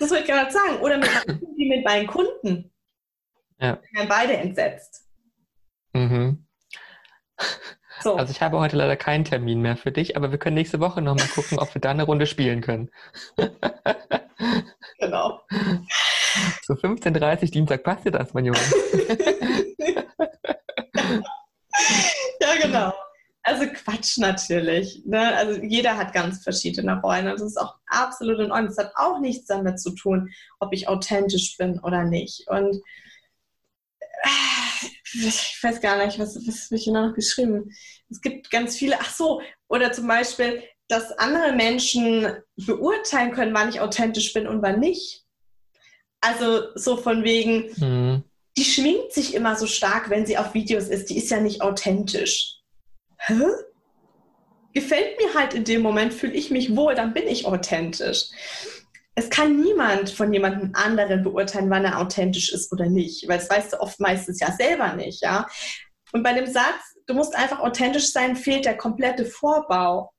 Das wollte ich gerade sagen. Oder mit, wie mit meinen Kunden. Ja. Wir wären beide entsetzt. Mhm. So. Also ich habe heute leider keinen Termin mehr für dich, aber wir können nächste Woche nochmal gucken, ob wir da eine Runde spielen können. genau. So 15.30 Uhr Dienstag passt dir das, mein Junge. ja, genau. Also Quatsch natürlich. Ne? Also jeder hat ganz verschiedene Rollen und das ist auch absolut in Ordnung. Das hat auch nichts damit zu tun, ob ich authentisch bin oder nicht. Und ich weiß gar nicht, was, was habe ich hier noch geschrieben? Es gibt ganz viele, ach so, oder zum Beispiel, dass andere Menschen beurteilen können, wann ich authentisch bin und wann nicht. Also so von wegen, mhm. die schminkt sich immer so stark, wenn sie auf Videos ist, die ist ja nicht authentisch. Hä? Gefällt mir halt in dem Moment, fühle ich mich wohl, dann bin ich authentisch es kann niemand von jemandem anderen beurteilen, wann er authentisch ist oder nicht, weil das weißt du oft meistens ja selber nicht, ja. Und bei dem Satz, du musst einfach authentisch sein, fehlt der komplette Vorbau,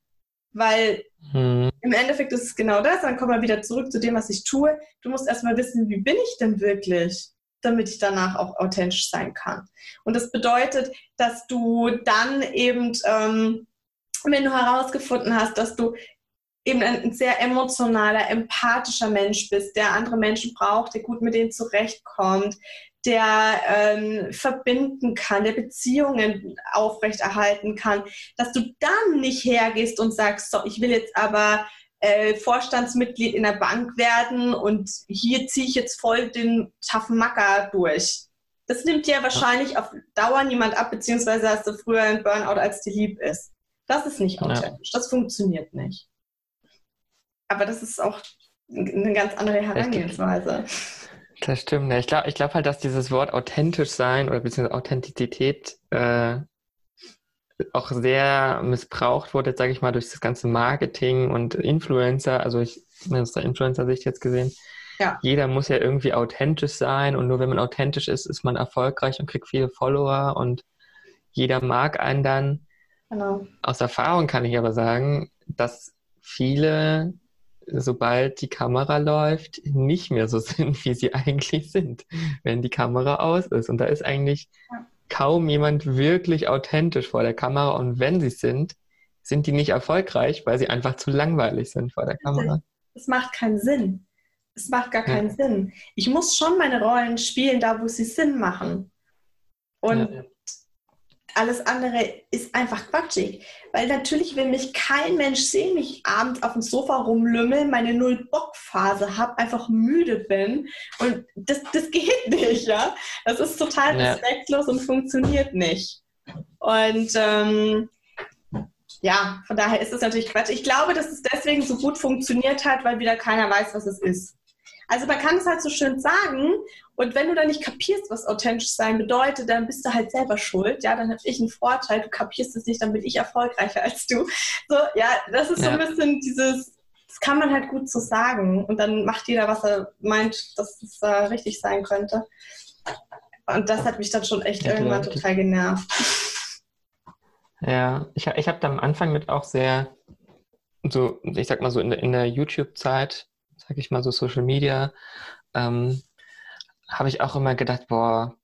weil hm. im Endeffekt ist es genau das, dann kommen wir wieder zurück zu dem, was ich tue. Du musst erstmal wissen, wie bin ich denn wirklich, damit ich danach auch authentisch sein kann. Und das bedeutet, dass du dann eben, ähm, wenn du herausgefunden hast, dass du eben ein sehr emotionaler, empathischer Mensch bist, der andere Menschen braucht, der gut mit denen zurechtkommt, der ähm, verbinden kann, der Beziehungen aufrechterhalten kann, dass du dann nicht hergehst und sagst, so, ich will jetzt aber äh, Vorstandsmitglied in der Bank werden und hier ziehe ich jetzt voll den taffen Macker durch. Das nimmt dir wahrscheinlich auf Dauer niemand ab, beziehungsweise hast du früher einen Burnout, als dir lieb ist. Das ist nicht authentisch. Ja. Das funktioniert nicht. Aber das ist auch eine ganz andere Herangehensweise. Das stimmt. Ich glaube ich glaub halt, dass dieses Wort authentisch sein oder beziehungsweise Authentizität äh, auch sehr missbraucht wurde, sage ich mal, durch das ganze Marketing und Influencer. Also ich meine, aus der Influencer-Sicht jetzt gesehen. Ja. Jeder muss ja irgendwie authentisch sein und nur wenn man authentisch ist, ist man erfolgreich und kriegt viele Follower und jeder mag einen dann. Genau. Aus Erfahrung kann ich aber sagen, dass viele sobald die Kamera läuft, nicht mehr so sind, wie sie eigentlich sind, wenn die Kamera aus ist. Und da ist eigentlich ja. kaum jemand wirklich authentisch vor der Kamera. Und wenn sie sind, sind die nicht erfolgreich, weil sie einfach zu langweilig sind vor der Kamera. Es macht keinen Sinn. Es macht gar keinen ja. Sinn. Ich muss schon meine Rollen spielen, da wo sie Sinn machen. Und ja alles andere ist einfach quatschig. Weil natürlich will mich kein Mensch sehen, wie ich abends auf dem Sofa rumlümmel, meine Null-Bock-Phase habe, einfach müde bin. Und das, das geht nicht, ja. Das ist total ja. respektlos und funktioniert nicht. Und ähm, ja, von daher ist es natürlich Quatsch. Ich glaube, dass es deswegen so gut funktioniert hat, weil wieder keiner weiß, was es ist. Also man kann es halt so schön sagen und wenn du dann nicht kapierst, was authentisch sein bedeutet, dann bist du halt selber schuld. Ja, dann habe ich einen Vorteil, du kapierst es nicht, dann bin ich erfolgreicher als du. So, ja, das ist ja. so ein bisschen dieses, das kann man halt gut so sagen und dann macht jeder, was er meint, dass es äh, richtig sein könnte. Und das hat mich dann schon echt ja, irgendwann total genervt. Ja, ich, ich habe da am Anfang mit auch sehr, so, ich sag mal so in der, in der YouTube-Zeit, sag ich mal so Social Media, ähm, habe ich auch immer gedacht, boah,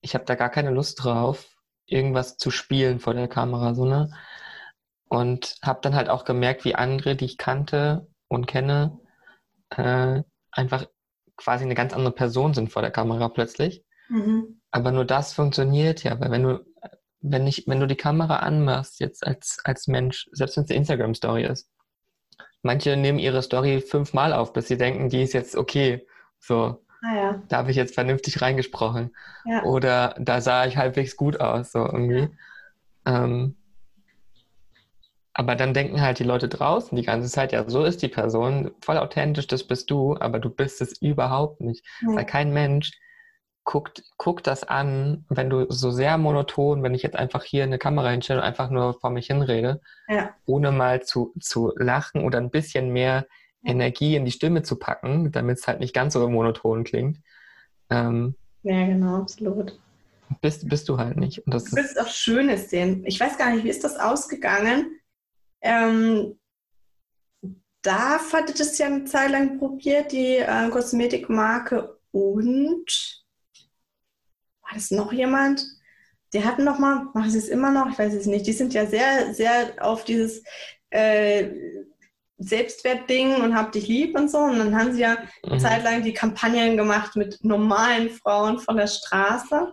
ich habe da gar keine Lust drauf, irgendwas zu spielen vor der Kamera, so, ne? Und habe dann halt auch gemerkt, wie andere, die ich kannte und kenne, äh, einfach quasi eine ganz andere Person sind vor der Kamera plötzlich. Mhm. Aber nur das funktioniert ja, weil wenn du, wenn ich, wenn du die Kamera anmachst, jetzt als, als Mensch, selbst wenn es eine Instagram-Story ist, manche nehmen ihre Story fünfmal auf, bis sie denken, die ist jetzt okay. So, ah, ja. da habe ich jetzt vernünftig reingesprochen. Ja. Oder da sah ich halbwegs gut aus, so irgendwie. Ja. Ähm, aber dann denken halt die Leute draußen die ganze Zeit, ja, so ist die Person, voll authentisch, das bist du, aber du bist es überhaupt nicht. Weil kein Mensch guckt, guckt das an, wenn du so sehr monoton, wenn ich jetzt einfach hier eine Kamera hinstelle und einfach nur vor mich hinrede, ja. ohne mal zu, zu lachen oder ein bisschen mehr Energie in die Stimme zu packen, damit es halt nicht ganz so monoton klingt. Ähm, ja, genau, absolut. Bist, bist du halt nicht. Und das du willst auch Schönes sehen. Ich weiß gar nicht, wie ist das ausgegangen? Ähm, da hattet es ja eine Zeit lang probiert, die äh, Kosmetikmarke und war das noch jemand? Die hatten noch mal, machen sie es immer noch? Ich weiß es nicht. Die sind ja sehr, sehr auf dieses äh, Selbstwertding und hab dich lieb und so. Und dann haben sie ja eine mhm. Zeit lang die Kampagnen gemacht mit normalen Frauen von der Straße.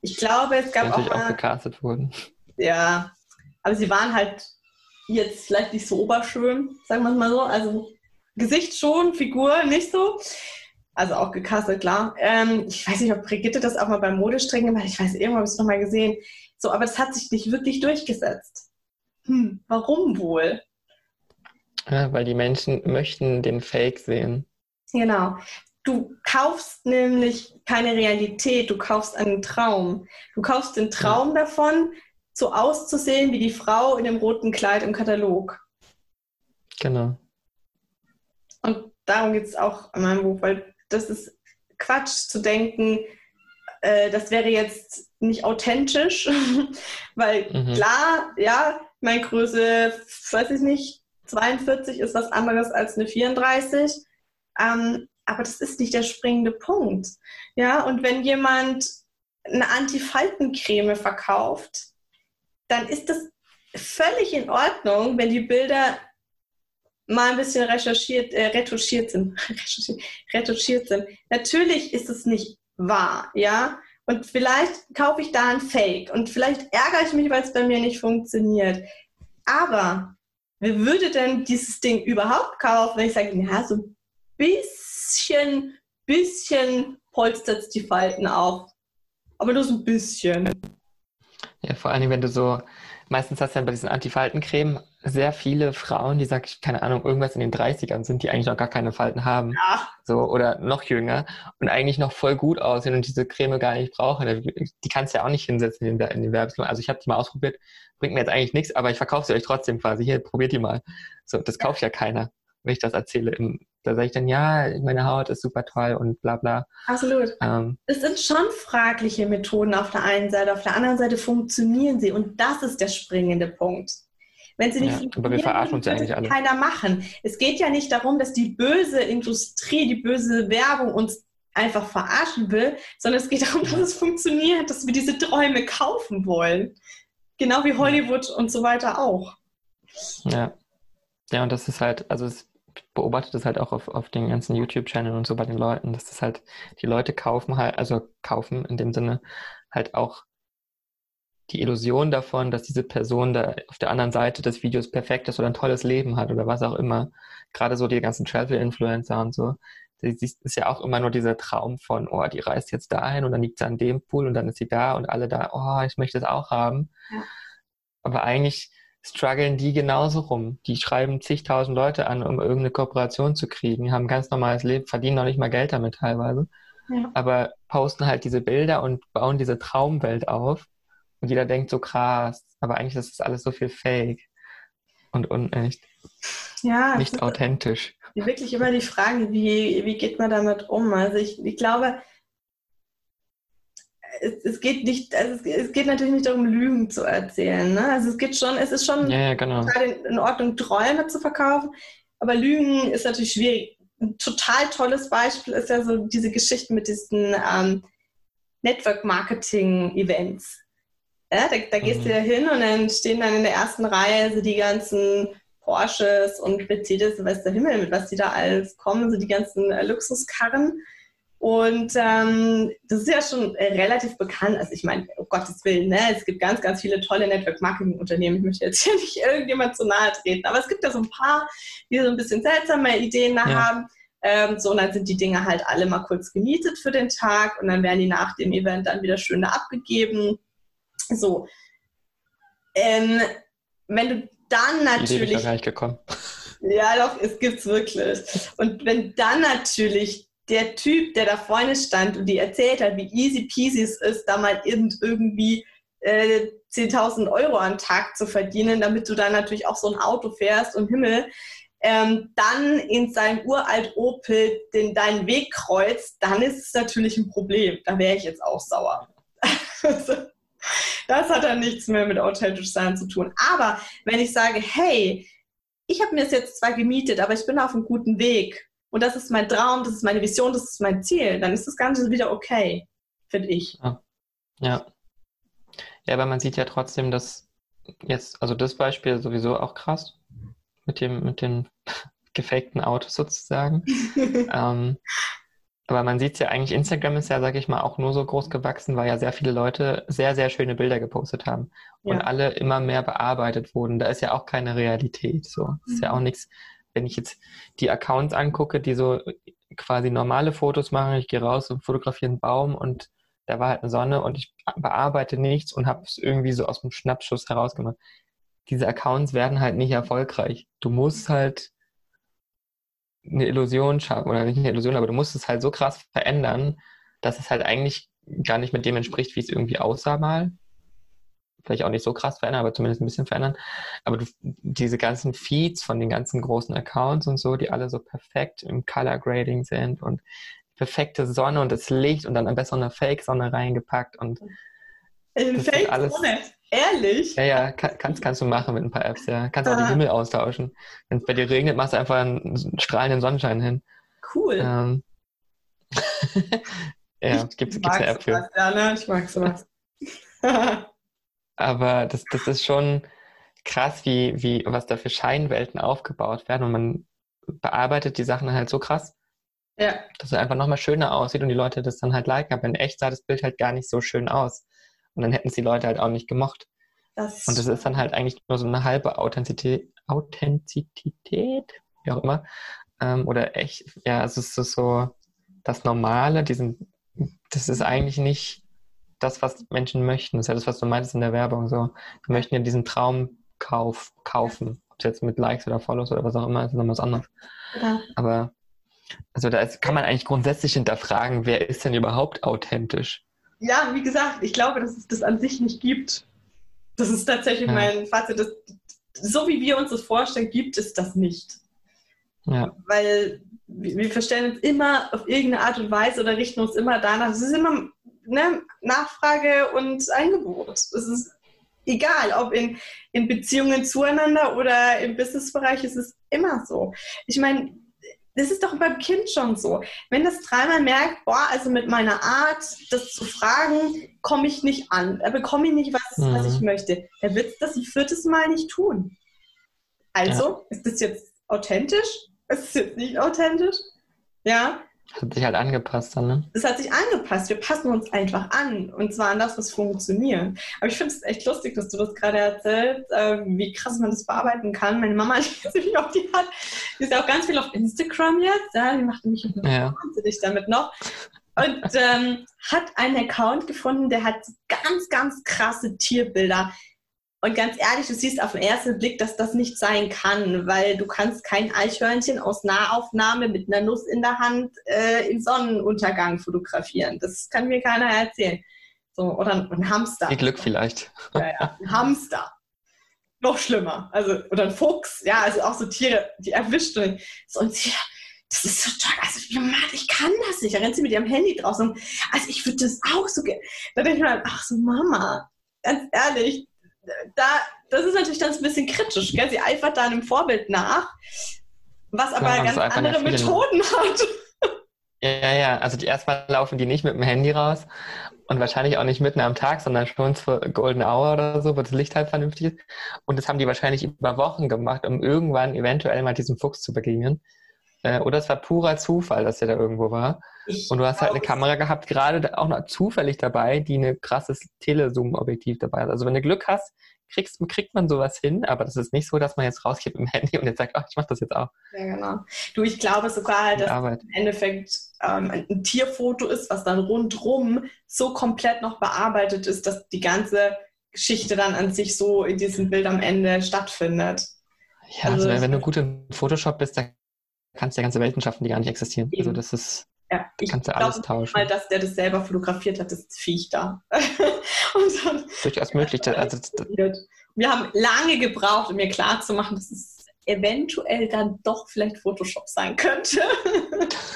Ich glaube, es gab auch, mal, auch gecastet wurden. Ja, aber sie waren halt jetzt vielleicht nicht so oberschön, sagen wir es mal so. Also Gesicht schon, Figur nicht so. Also auch gecastet, klar. Ähm, ich weiß nicht, ob Brigitte das auch mal beim Modestreng gemacht hat. Ich weiß, irgendwann habe ich es nochmal gesehen. So, aber es hat sich nicht wirklich durchgesetzt. Hm, warum wohl? Ja, weil die Menschen möchten den Fake sehen. Genau. Du kaufst nämlich keine Realität, du kaufst einen Traum. Du kaufst den Traum ja. davon, so auszusehen wie die Frau in dem roten Kleid im Katalog. Genau. Und darum geht es auch in meinem Buch, weil das ist Quatsch zu denken, äh, das wäre jetzt nicht authentisch, weil mhm. klar, ja, meine Größe, weiß ich nicht, 42 ist was anderes als eine 34. Ähm, aber das ist nicht der springende Punkt. Ja, und wenn jemand eine Antifaltencreme verkauft, dann ist das völlig in Ordnung, wenn die Bilder mal ein bisschen recherchiert, äh, retuschiert sind. retuschiert sind. Natürlich ist es nicht wahr, ja. Und vielleicht kaufe ich da ein Fake und vielleicht ärgere ich mich, weil es bei mir nicht funktioniert. Aber wer würde denn dieses Ding überhaupt kaufen, wenn ich sage, ja, so ein bisschen, bisschen polstert die Falten auf. Aber nur so ein bisschen. Ja, vor allem, wenn du so, meistens hast du ja bei diesen Antifaltencreme sehr viele Frauen, die sagen, keine Ahnung, irgendwas in den 30ern sind, die eigentlich noch gar keine Falten haben. Ja. So, oder noch jünger und eigentlich noch voll gut aussehen und diese Creme gar nicht brauchen. Die kannst du ja auch nicht hinsetzen in den, in den Werbeslogan. Also ich habe die mal ausprobiert, bringt mir jetzt eigentlich nichts, aber ich verkaufe sie euch trotzdem quasi. Hier, probiert die mal. So, das kauft ja keiner, wenn ich das erzähle da sage ich dann, ja, meine Haut ist super toll und bla bla. Absolut. Ähm, es sind schon fragliche Methoden auf der einen Seite, auf der anderen Seite funktionieren sie und das ist der springende Punkt. Wenn sie nicht ja, aber wir verarschen uns ja eigentlich alle. keiner machen. Es geht ja nicht darum, dass die böse Industrie, die böse Werbung uns einfach verarschen will, sondern es geht darum, dass es funktioniert, dass wir diese Träume kaufen wollen. Genau wie Hollywood und so weiter auch. Ja. Ja, und das ist halt, also es beobachte das halt auch auf, auf den ganzen YouTube-Channel und so bei den Leuten, dass das halt, die Leute kaufen halt, also kaufen in dem Sinne halt auch die Illusion davon, dass diese Person da auf der anderen Seite des Videos perfekt ist oder ein tolles Leben hat oder was auch immer. Gerade so die ganzen Travel-Influencer und so. Das ist ja auch immer nur dieser Traum von, oh, die reist jetzt dahin und dann liegt sie an dem Pool und dann ist sie da und alle da, oh, ich möchte es auch haben. Ja. Aber eigentlich strugglen die genauso rum. Die schreiben zigtausend Leute an, um irgendeine Kooperation zu kriegen, haben ganz normales Leben, verdienen noch nicht mal Geld damit teilweise. Ja. Aber posten halt diese Bilder und bauen diese Traumwelt auf. Und jeder denkt so krass, aber eigentlich ist das alles so viel Fake und unecht. Ja. Nicht authentisch. Wirklich immer die Frage, wie, wie geht man damit um? Also ich, ich glaube, es, es, geht nicht, also es, es, geht natürlich nicht darum, Lügen zu erzählen. Ne? Also es geht schon, es ist schon ja, ja, genau. in, in Ordnung, Träume zu verkaufen, aber Lügen ist natürlich schwierig. Ein total tolles Beispiel ist ja so diese Geschichte mit diesen ähm, Network-Marketing-Events. Ja, da, da gehst mhm. du ja hin und dann stehen dann in der ersten Reihe so die ganzen Porsches und Mercedes, weiß der Himmel, mit was die da alles kommen, so die ganzen äh, Luxuskarren. Und ähm, das ist ja schon äh, relativ bekannt. Also ich meine, um Gottes Willen, ne? es gibt ganz, ganz viele tolle Network-Marketing-Unternehmen. Ich möchte jetzt hier nicht irgendjemand zu nahe treten, aber es gibt ja so ein paar, die so ein bisschen seltsame Ideen da ja. haben. Ähm, so, und dann sind die Dinge halt alle mal kurz gemietet für den Tag und dann werden die nach dem Event dann wieder schön da abgegeben. So. Ähm, wenn du dann natürlich. Ich gar nicht gekommen. Ja, doch, es gibt's wirklich. Und wenn dann natürlich der Typ, der da vorne stand und die erzählt hat, wie easy peasy es ist, da mal irgendwie äh, 10.000 Euro am Tag zu verdienen, damit du dann natürlich auch so ein Auto fährst und Himmel, ähm, dann in seinem uralt Opel den deinen Weg kreuzt, dann ist es natürlich ein Problem. Da wäre ich jetzt auch sauer. das hat dann nichts mehr mit authentisch sein zu tun. Aber wenn ich sage, hey, ich habe mir das jetzt zwar gemietet, aber ich bin auf einem guten Weg und das ist mein Traum, das ist meine Vision, das ist mein Ziel, dann ist das Ganze wieder okay, finde ich. Ja. ja. Ja, aber man sieht ja trotzdem, dass jetzt, also das Beispiel sowieso auch krass mit dem, mit den gefakten Autos sozusagen. ähm, aber man sieht es ja eigentlich, Instagram ist ja, sage ich mal, auch nur so groß gewachsen, weil ja sehr viele Leute sehr, sehr schöne Bilder gepostet haben und ja. alle immer mehr bearbeitet wurden. Da ist ja auch keine Realität. So, das ist ja auch mhm. nichts. Wenn ich jetzt die Accounts angucke, die so quasi normale Fotos machen, ich gehe raus und fotografiere einen Baum und da war halt eine Sonne und ich bearbeite nichts und habe es irgendwie so aus dem Schnappschuss herausgemacht. Diese Accounts werden halt nicht erfolgreich. Du musst halt eine Illusion schaffen, oder nicht eine Illusion, aber du musst es halt so krass verändern, dass es halt eigentlich gar nicht mit dem entspricht, wie es irgendwie aussah mal. Vielleicht auch nicht so krass verändern, aber zumindest ein bisschen verändern. Aber du, diese ganzen Feeds von den ganzen großen Accounts und so, die alle so perfekt im Color Grading sind und perfekte Sonne und das Licht und dann am besten eine Fake-Sonne reingepackt und Fake-Sonne? Ehrlich? Ja, ja, kann, kannst, kannst du machen mit ein paar Apps, ja. Kannst auch ah. den Himmel austauschen. Wenn es bei dir regnet, machst du einfach einen strahlenden Sonnenschein hin. Cool. Ähm. ja, ich gibt's, gibt's eine App für. Was, ja, ne? Ich mag sowas. Aber das, das ist schon krass, wie, wie, was da für Scheinwelten aufgebaut werden und man bearbeitet die Sachen halt so krass, ja. dass es einfach nochmal schöner aussieht und die Leute das dann halt liken. Aber in echt sah das Bild halt gar nicht so schön aus. Und dann hätten es die Leute halt auch nicht gemocht. Das und das ist dann halt eigentlich nur so eine halbe Authentizität, Authentizität wie auch immer. Ähm, oder echt, ja, es ist so das Normale, diesen, das ist eigentlich nicht das, was Menschen möchten. Das ist ja das, was du meintest in der Werbung. So, die möchten ja diesen Traumkauf kaufen. Ob es jetzt mit Likes oder Follows oder was auch immer ist, ist noch was anderes. Ja. Aber also da ist, kann man eigentlich grundsätzlich hinterfragen, wer ist denn überhaupt authentisch? Ja, wie gesagt, ich glaube, dass es das an sich nicht gibt. Das ist tatsächlich ja. mein Fazit. Das, so wie wir uns das vorstellen, gibt es das nicht. Ja. Weil wir verstehen uns immer auf irgendeine Art und Weise oder richten uns immer danach. Es ist immer ne, Nachfrage und Angebot. Es ist egal, ob in, in Beziehungen zueinander oder im Businessbereich, es ist immer so. Ich meine, das ist doch beim Kind schon so. Wenn das dreimal merkt, boah, also mit meiner Art, das zu fragen, komme ich nicht an, da bekomme ich nicht, was, mhm. was ich möchte, dann wird es das ein viertes Mal nicht tun. Also, ja. ist das jetzt authentisch? Ist das jetzt nicht authentisch? Ja, hat sich halt angepasst dann, ne? Es hat sich angepasst. Wir passen uns einfach an. Und zwar an das, was funktioniert. Aber ich finde es echt lustig, dass du das gerade erzählst, äh, wie krass man das bearbeiten kann. Meine Mama, die, auch, die, hat, die ist ja auch ganz viel auf Instagram jetzt. Ja, die macht mich ja. wahnsinnig damit noch. Und ähm, hat einen Account gefunden, der hat ganz, ganz krasse Tierbilder. Und ganz ehrlich, du siehst auf den ersten Blick, dass das nicht sein kann, weil du kannst kein Eichhörnchen aus Nahaufnahme mit einer Nuss in der Hand äh, im Sonnenuntergang fotografieren. Das kann mir keiner erzählen. So, oder ein Hamster. Viel Glück vielleicht. Ja, ja, ein Hamster. Noch schlimmer. Also, oder ein Fuchs, ja, also auch so Tiere, die erwischt und, so, und sie, das ist so toll. Also, ich kann das nicht. Da rennt sie mit ihrem Handy draußen. Also, ich würde das auch so gerne. Da denke ich mir, ach so, Mama, ganz ehrlich, da, das ist natürlich dann ein bisschen kritisch. Gell? Sie eifert da einem Vorbild nach, was aber ja, ganz andere Methoden hat. Ja, ja, also die erstmal laufen die nicht mit dem Handy raus und wahrscheinlich auch nicht mitten am Tag, sondern schon zur Golden Hour oder so, wo das Licht halt vernünftig ist. Und das haben die wahrscheinlich über Wochen gemacht, um irgendwann eventuell mal diesem Fuchs zu begegnen. Äh, oder es war purer Zufall, dass der da irgendwo war. Ich und du hast halt eine Kamera gehabt, gerade auch noch zufällig dabei, die ein krasses Telezoom-Objektiv dabei hat. Also wenn du Glück hast, kriegst, kriegt man sowas hin, aber das ist nicht so, dass man jetzt rausgeht im Handy und jetzt sagt, ach, ich mach das jetzt auch. Ja, genau. Du, ich glaube sogar halt, dass Arbeit. im Endeffekt ähm, ein Tierfoto ist, was dann rundrum so komplett noch bearbeitet ist, dass die ganze Geschichte dann an sich so in diesem Bild am Ende stattfindet. Ja, also, also wenn du gut in Photoshop bist, dann kannst du ja ganze Welten schaffen, die gar nicht existieren. Also das ist, ja, ich kannst du alles tauschen. Mal, dass der das selber fotografiert hat, das Viech da. und dann, Durchaus möglich. Also, wir haben lange gebraucht, um mir klarzumachen, dass es eventuell dann doch vielleicht Photoshop sein könnte.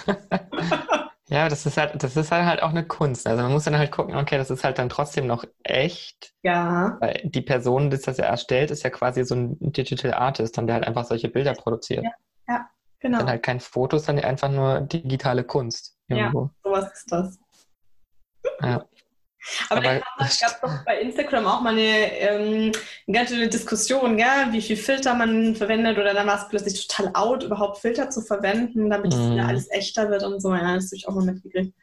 ja, das ist halt, das ist halt auch eine Kunst. Also man muss dann halt gucken, okay, das ist halt dann trotzdem noch echt. Ja. Weil die Person, die das ja erstellt, ist ja quasi so ein Digital Artist und der halt einfach solche Bilder produziert. Ja, ja. Genau. Dann halt kein Foto, sondern einfach nur digitale Kunst. Irgendwo. Ja, sowas ist das. Ja. Aber, Aber es gab doch bei Instagram auch mal eine, ähm, eine ganze Diskussion, gell? wie viel Filter man verwendet oder dann war es plötzlich total out, überhaupt Filter zu verwenden, damit mm. es alles echter wird und so. Ja, das habe ich auch mal mitgekriegt.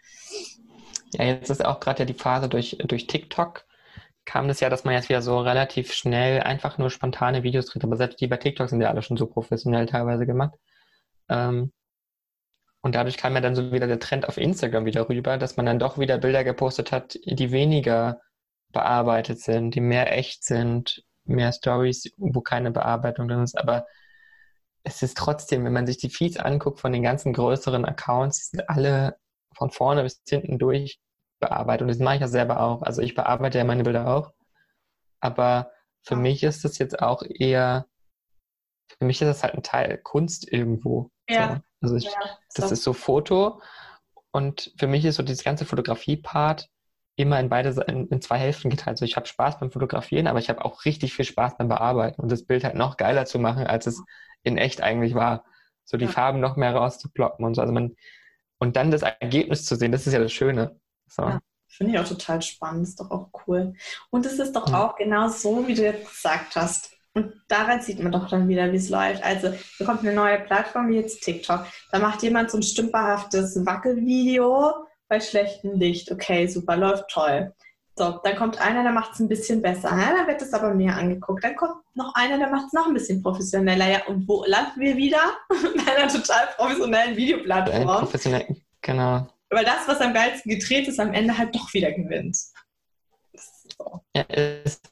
Ja, jetzt ist auch gerade ja die Phase durch, durch TikTok kam das ja, dass man jetzt wieder so relativ schnell einfach nur spontane Videos dreht. Aber selbst die bei TikTok sind ja alle schon so professionell teilweise gemacht. Ähm, und dadurch kam ja dann so wieder der Trend auf Instagram wieder rüber, dass man dann doch wieder Bilder gepostet hat, die weniger bearbeitet sind, die mehr echt sind, mehr Stories, wo keine Bearbeitung drin ist. Aber es ist trotzdem, wenn man sich die Feeds anguckt von den ganzen größeren Accounts, die sind alle von vorne bis hinten durch bearbeitet. Und das mache ich ja selber auch. Also ich bearbeite ja meine Bilder auch. Aber für mich ist das jetzt auch eher, für mich ist das halt ein Teil Kunst irgendwo. Ja. So. Also ich, ja, das ist so Foto und für mich ist so dieses ganze Fotografie-Part immer in beide in, in zwei Hälften geteilt. Also ich habe Spaß beim Fotografieren, aber ich habe auch richtig viel Spaß beim Bearbeiten und das Bild halt noch geiler zu machen, als es in echt eigentlich war. So die ja. Farben noch mehr rauszuploppen und so. Also man und dann das Ergebnis zu sehen, das ist ja das Schöne. So. Ja, Finde ich auch total spannend, ist doch auch cool. Und es ist doch mhm. auch genau so, wie du jetzt gesagt hast. Und daran sieht man doch dann wieder, wie es läuft. Also, da kommt eine neue Plattform wie jetzt TikTok. Da macht jemand so ein stümperhaftes Wackelvideo bei schlechtem Licht. Okay, super, läuft toll. So, dann kommt einer, der macht es ein bisschen besser. Ja, dann wird es aber mehr angeguckt. Dann kommt noch einer, der macht es noch ein bisschen professioneller. Ja, und wo landen wir wieder? Bei einer total professionellen Videoplattform. Professionell, genau. Weil das, was am geilsten gedreht ist, am Ende halt doch wieder gewinnt. So. Ja, ist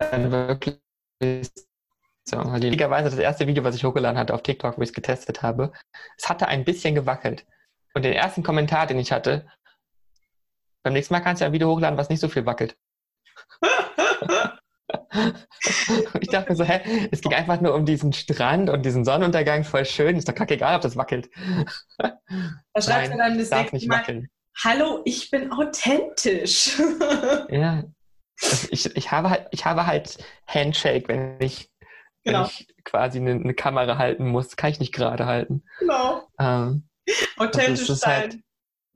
wirklich so, Lustigerweise das erste Video, was ich hochgeladen hatte auf TikTok, wo ich es getestet habe, es hatte ein bisschen gewackelt. Und den ersten Kommentar, den ich hatte, beim nächsten Mal kannst du ein Video hochladen, was nicht so viel wackelt. ich dachte mir so, hä, es ging einfach nur um diesen Strand und diesen Sonnenuntergang, voll schön. Ist doch kacke egal, ob das wackelt. Da schreibst du dann das nicht Mal, wackeln. Hallo, ich bin authentisch. ja, also ich, ich, habe halt, ich habe halt Handshake, wenn ich, genau. wenn ich quasi eine, eine, Kamera halten muss, kann ich nicht gerade halten. Genau. Ähm, Authentisch sein. Halt,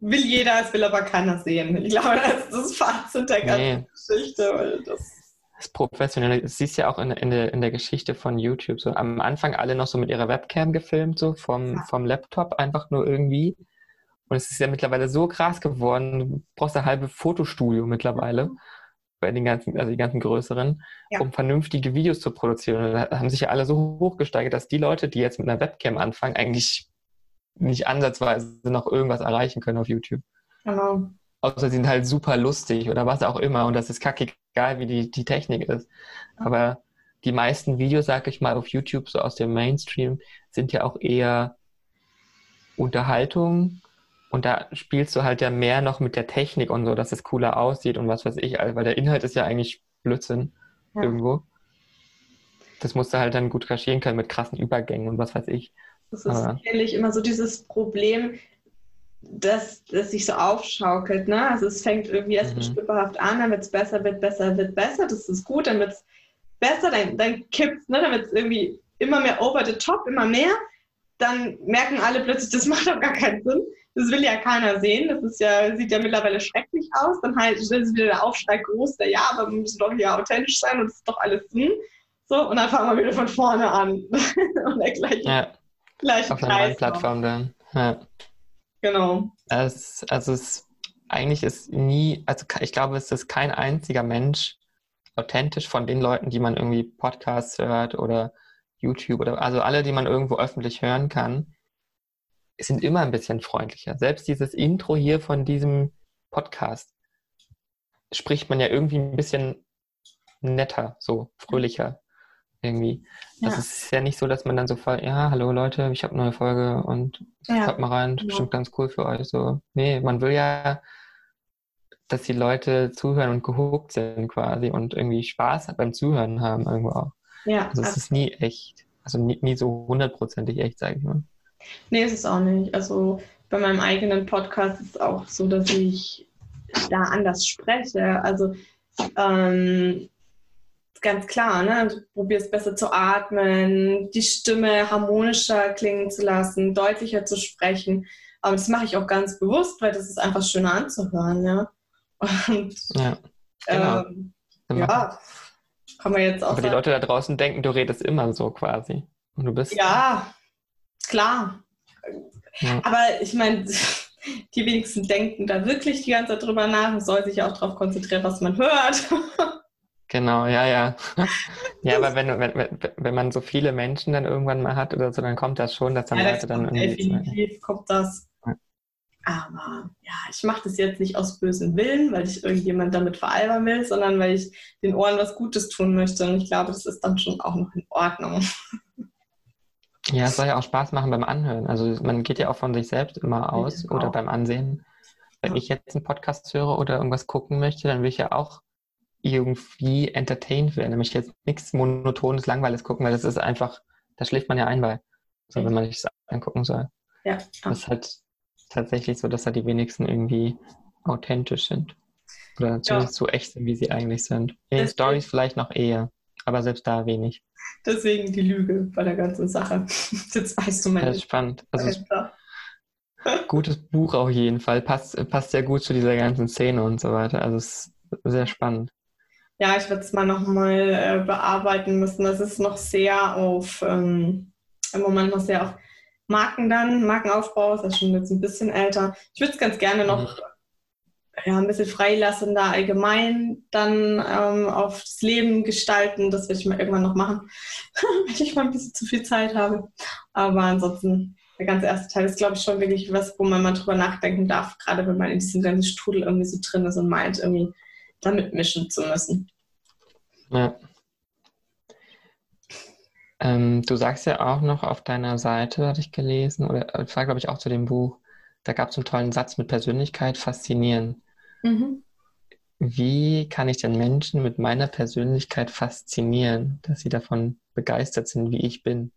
will jeder, es will aber keiner sehen. Ich glaube, das ist das Fazit der ganzen nee. Geschichte. Das das Professionelle, das siehst ja auch in, in, der, in der Geschichte von YouTube. So am Anfang alle noch so mit ihrer Webcam gefilmt, so vom, ja. vom Laptop einfach nur irgendwie. Und es ist ja mittlerweile so krass geworden, du brauchst ein halbe Fotostudio mittlerweile. Mhm bei den ganzen, also die ganzen größeren, ja. um vernünftige Videos zu produzieren. Da haben sich ja alle so hochgesteigert, dass die Leute, die jetzt mit einer Webcam anfangen, eigentlich nicht ansatzweise noch irgendwas erreichen können auf YouTube. Genau. Außer sie sind halt super lustig oder was auch immer und das ist kacke egal, wie die, die Technik ist. Aber die meisten Videos, sag ich mal, auf YouTube, so aus dem Mainstream, sind ja auch eher Unterhaltung und da spielst du halt ja mehr noch mit der Technik und so, dass es cooler aussieht und was weiß ich, weil der Inhalt ist ja eigentlich Blödsinn ja. irgendwo. Das musst du halt dann gut kaschieren können mit krassen Übergängen und was weiß ich. Das ist ehrlich immer so dieses Problem, dass das sich so aufschaukelt. Ne? Also es fängt irgendwie erst mhm. stümperhaft an, dann wird es besser, wird besser, wird besser. Das ist gut, dann wird es besser, dann, dann kippt ne? dann wird es irgendwie immer mehr over the top, immer mehr. Dann merken alle plötzlich, das macht doch gar keinen Sinn. Das will ja keiner sehen. Das ist ja, sieht ja mittlerweile schrecklich aus. Dann halt ist wieder der Aufschrei groß, der ja, aber wir müssen doch hier authentisch sein und es ist doch alles Sinn. So, und dann fangen wir wieder von vorne an. und der gleiche, ja. gleiche Auf einer neuen Plattform dann. Ja. Genau. Es, also es eigentlich ist nie, also ich glaube, es ist kein einziger Mensch authentisch von den Leuten, die man irgendwie Podcasts hört oder YouTube oder also alle, die man irgendwo öffentlich hören kann, sind immer ein bisschen freundlicher. Selbst dieses Intro hier von diesem Podcast spricht man ja irgendwie ein bisschen netter, so fröhlicher irgendwie. Ja. Das ist ja nicht so, dass man dann sofort, ja, hallo Leute, ich habe eine neue Folge und ja. kommt mal rein, ja. bestimmt ganz cool für euch. So, nee, man will ja, dass die Leute zuhören und gehuckt sind quasi und irgendwie Spaß beim Zuhören haben irgendwo auch. Ja. Also es ist nie echt. Also nie, nie so hundertprozentig echt, sage ich mal. Nee, ist es auch nicht. Also bei meinem eigenen Podcast ist es auch so, dass ich da anders spreche. Also ähm, ganz klar, ne? Du probierst besser zu atmen, die Stimme harmonischer klingen zu lassen, deutlicher zu sprechen. Aber das mache ich auch ganz bewusst, weil das ist einfach schöner anzuhören, ja. Und ja, genau. ähm, ja kann man jetzt auch. Aber sagen. die Leute da draußen denken, du redest immer so quasi. Und du bist. Ja, klar. Ja. Aber ich meine, die wenigsten denken da wirklich die ganze Zeit drüber nach. Man soll sich auch darauf konzentrieren, was man hört. Genau, ja, ja. Ja, aber wenn, wenn, wenn man so viele Menschen dann irgendwann mal hat oder so, dann kommt das schon, dass dann ja, Leute dann irgendwie. Definitiv kommt das. Aber ja, ich mache das jetzt nicht aus bösem Willen, weil ich irgendjemand damit veralbern will, sondern weil ich den Ohren was Gutes tun möchte. Und ich glaube, das ist dann schon auch noch in Ordnung. Ja, es soll ja auch Spaß machen beim Anhören. Also man geht ja auch von sich selbst immer aus ja, oder beim Ansehen. Wenn ja. ich jetzt einen Podcast höre oder irgendwas gucken möchte, dann will ich ja auch irgendwie entertained werden. Nämlich jetzt nichts Monotones, Langweiliges gucken, weil das ist einfach, da schläft man ja ein bei, so, wenn man sich das angucken soll. Ja. Das ist halt tatsächlich so, dass da die wenigsten irgendwie authentisch sind. Oder zumindest ja. so echt sind, wie sie eigentlich sind. In Stories vielleicht noch eher, aber selbst da wenig. Deswegen die Lüge bei der ganzen Sache. Jetzt weißt du meine. Das ist spannend. Also gutes Buch auf jeden Fall. Passt, passt sehr gut zu dieser ganzen Szene und so weiter. Also es ist sehr spannend. Ja, ich werde es mal nochmal äh, bearbeiten müssen. Das ist noch sehr auf, ähm, im Moment noch sehr auf Marken dann, Markenaufbau, das ist schon jetzt ein bisschen älter. Ich würde es ganz gerne noch mhm. Ja, ein bisschen freilassender allgemein dann ähm, aufs Leben gestalten. Das werde ich mal irgendwann noch machen, wenn ich mal ein bisschen zu viel Zeit habe. Aber ansonsten, der ganze erste Teil ist, glaube ich, schon wirklich was, wo man mal drüber nachdenken darf, gerade wenn man in diesem ganzen Strudel irgendwie so drin ist und meint, irgendwie damit mischen zu müssen. Ja. Ähm, du sagst ja auch noch auf deiner Seite, hatte ich gelesen, oder das war, glaube ich, auch zu dem Buch, da gab es einen tollen Satz mit Persönlichkeit faszinieren. Mhm. Wie kann ich denn Menschen mit meiner Persönlichkeit faszinieren, dass sie davon begeistert sind, wie ich bin?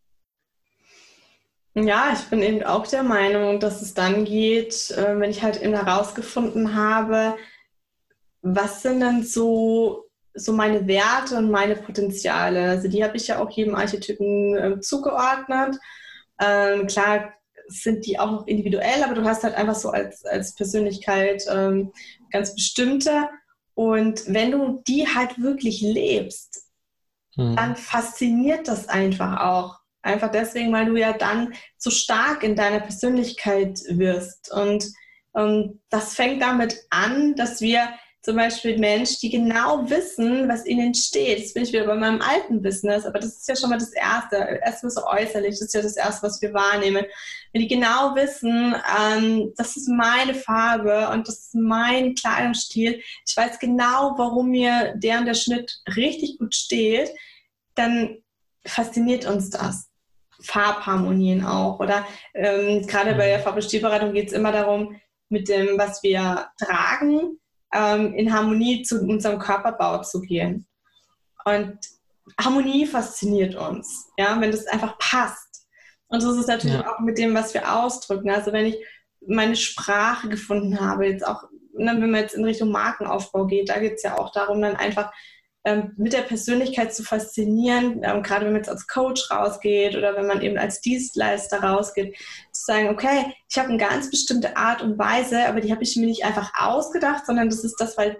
Ja, ich bin eben auch der Meinung, dass es dann geht, äh, wenn ich halt eben herausgefunden habe, was sind denn so so meine Werte und meine Potenziale. Also die habe ich ja auch jedem Archetypen äh, zugeordnet. Ähm, klar sind die auch noch individuell, aber du hast halt einfach so als, als Persönlichkeit ähm, ganz bestimmte. Und wenn du die halt wirklich lebst, hm. dann fasziniert das einfach auch. Einfach deswegen, weil du ja dann so stark in deiner Persönlichkeit wirst. Und, und das fängt damit an, dass wir zum Beispiel Menschen, die genau wissen, was ihnen steht. Jetzt bin ich wieder bei meinem alten Business, aber das ist ja schon mal das Erste. Erstmal so äußerlich, das ist ja das Erste, was wir wahrnehmen. Wenn die genau wissen, ähm, das ist meine Farbe und das ist mein Kleidungsstil, ich weiß genau, warum mir der und der Schnitt richtig gut steht, dann fasziniert uns das. Farbharmonien auch. Oder ähm, gerade bei der Farb- und Stilberatung geht es immer darum, mit dem, was wir tragen, ähm, in Harmonie zu unserem Körperbau zu gehen. Und Harmonie fasziniert uns, ja, wenn das einfach passt. Und so ist es natürlich ja. auch mit dem, was wir ausdrücken. Also wenn ich meine Sprache gefunden habe, jetzt auch, ne, wenn man jetzt in Richtung Markenaufbau geht, da geht es ja auch darum, dann einfach ähm, mit der Persönlichkeit zu faszinieren, ähm, gerade wenn man jetzt als Coach rausgeht oder wenn man eben als Dienstleister rausgeht, zu sagen, okay, ich habe eine ganz bestimmte Art und Weise, aber die habe ich mir nicht einfach ausgedacht, sondern das ist das, weil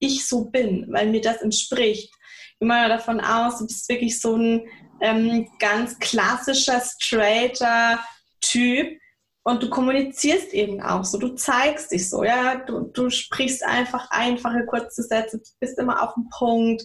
ich so bin, weil mir das entspricht. Ich gehe davon aus, du bist wirklich so ein ähm, ganz klassischer, straighter Typ, und du kommunizierst eben auch so, du zeigst dich so, ja, du, du sprichst einfach einfache, kurze Sätze, bist immer auf dem Punkt,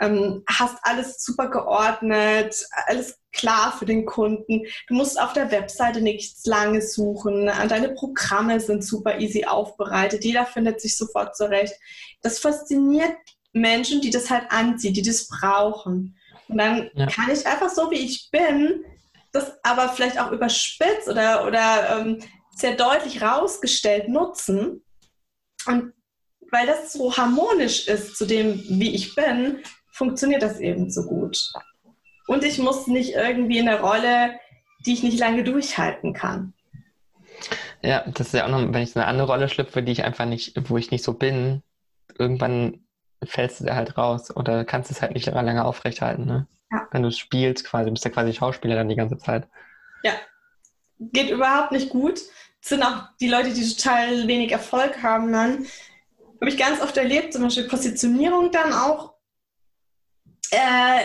ähm, hast alles super geordnet, alles klar für den Kunden. Du musst auf der Webseite nichts Langes suchen, deine Programme sind super easy aufbereitet, jeder findet sich sofort zurecht. Das fasziniert Menschen, die das halt anziehen, die das brauchen. Und dann ja. kann ich einfach so, wie ich bin, das aber vielleicht auch überspitzt oder, oder ähm, sehr deutlich rausgestellt nutzen. Und weil das so harmonisch ist zu dem, wie ich bin, funktioniert das eben so gut. Und ich muss nicht irgendwie in eine Rolle, die ich nicht lange durchhalten kann. Ja, das ist ja auch noch, wenn ich in eine andere Rolle schlüpfe, die ich einfach nicht, wo ich nicht so bin, irgendwann fällst du da halt raus oder kannst es halt nicht lange aufrechthalten. Ne? Ja. Wenn du spielst quasi, du bist ja quasi Schauspieler dann die ganze Zeit. Ja. Geht überhaupt nicht gut. Das sind auch die Leute, die total wenig Erfolg haben dann. Habe ich ganz oft erlebt, zum Beispiel Positionierung dann auch. Äh,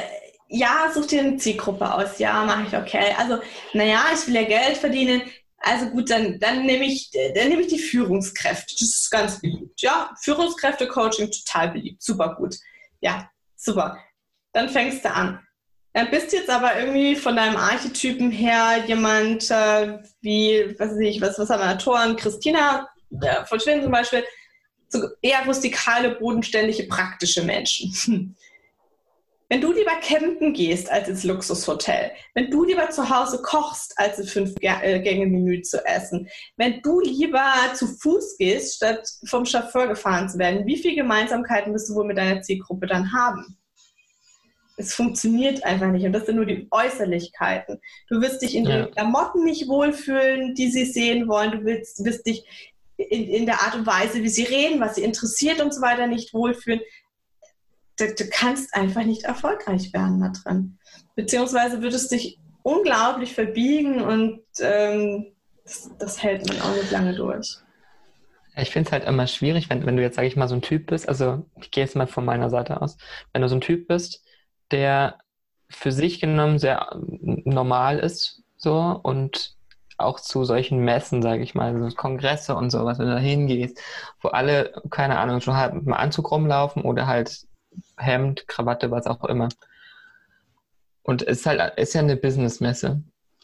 ja, such dir eine Zielgruppe aus. Ja, mache ich okay. Also, naja, ich will ja Geld verdienen. Also gut, dann, dann nehme ich, dann nehme ich die Führungskräfte. Das ist ganz beliebt. Ja, Führungskräfte-Coaching total beliebt. Super gut. Ja, super. Dann fängst du an. Dann bist jetzt aber irgendwie von deinem Archetypen her jemand äh, wie, was weiß ich, was, was haben wir, Toren, Christina äh, von Schweden zum Beispiel, so eher rustikale, bodenständige, praktische Menschen. Wenn du lieber campen gehst als ins Luxushotel, wenn du lieber zu Hause kochst, als ein Fünf-Gänge-Menü zu essen, wenn du lieber zu Fuß gehst, statt vom Chauffeur gefahren zu werden, wie viele Gemeinsamkeiten wirst du wohl mit deiner Zielgruppe dann haben? Es funktioniert einfach nicht. Und das sind nur die Äußerlichkeiten. Du wirst dich in ja. den Klamotten nicht wohlfühlen, die sie sehen wollen. Du willst, wirst dich in, in, der Art und Weise, wie sie reden, was sie interessiert und so weiter, nicht wohlfühlen. Du, du kannst einfach nicht erfolgreich werden da drin. Beziehungsweise würdest dich unglaublich verbiegen und ähm, das, das hält man auch nicht lange durch. Ich finde es halt immer schwierig, wenn, wenn du jetzt, sage ich mal, so ein Typ bist, also ich gehe jetzt mal von meiner Seite aus, wenn du so ein Typ bist, der für sich genommen sehr normal ist, so und auch zu solchen Messen, sage ich mal, so Kongresse und sowas, wenn du da hingehst, wo alle, keine Ahnung, schon halt mit einem Anzug rumlaufen oder halt Hemd, Krawatte, was auch immer. Und es ist halt, ist ja eine Businessmesse.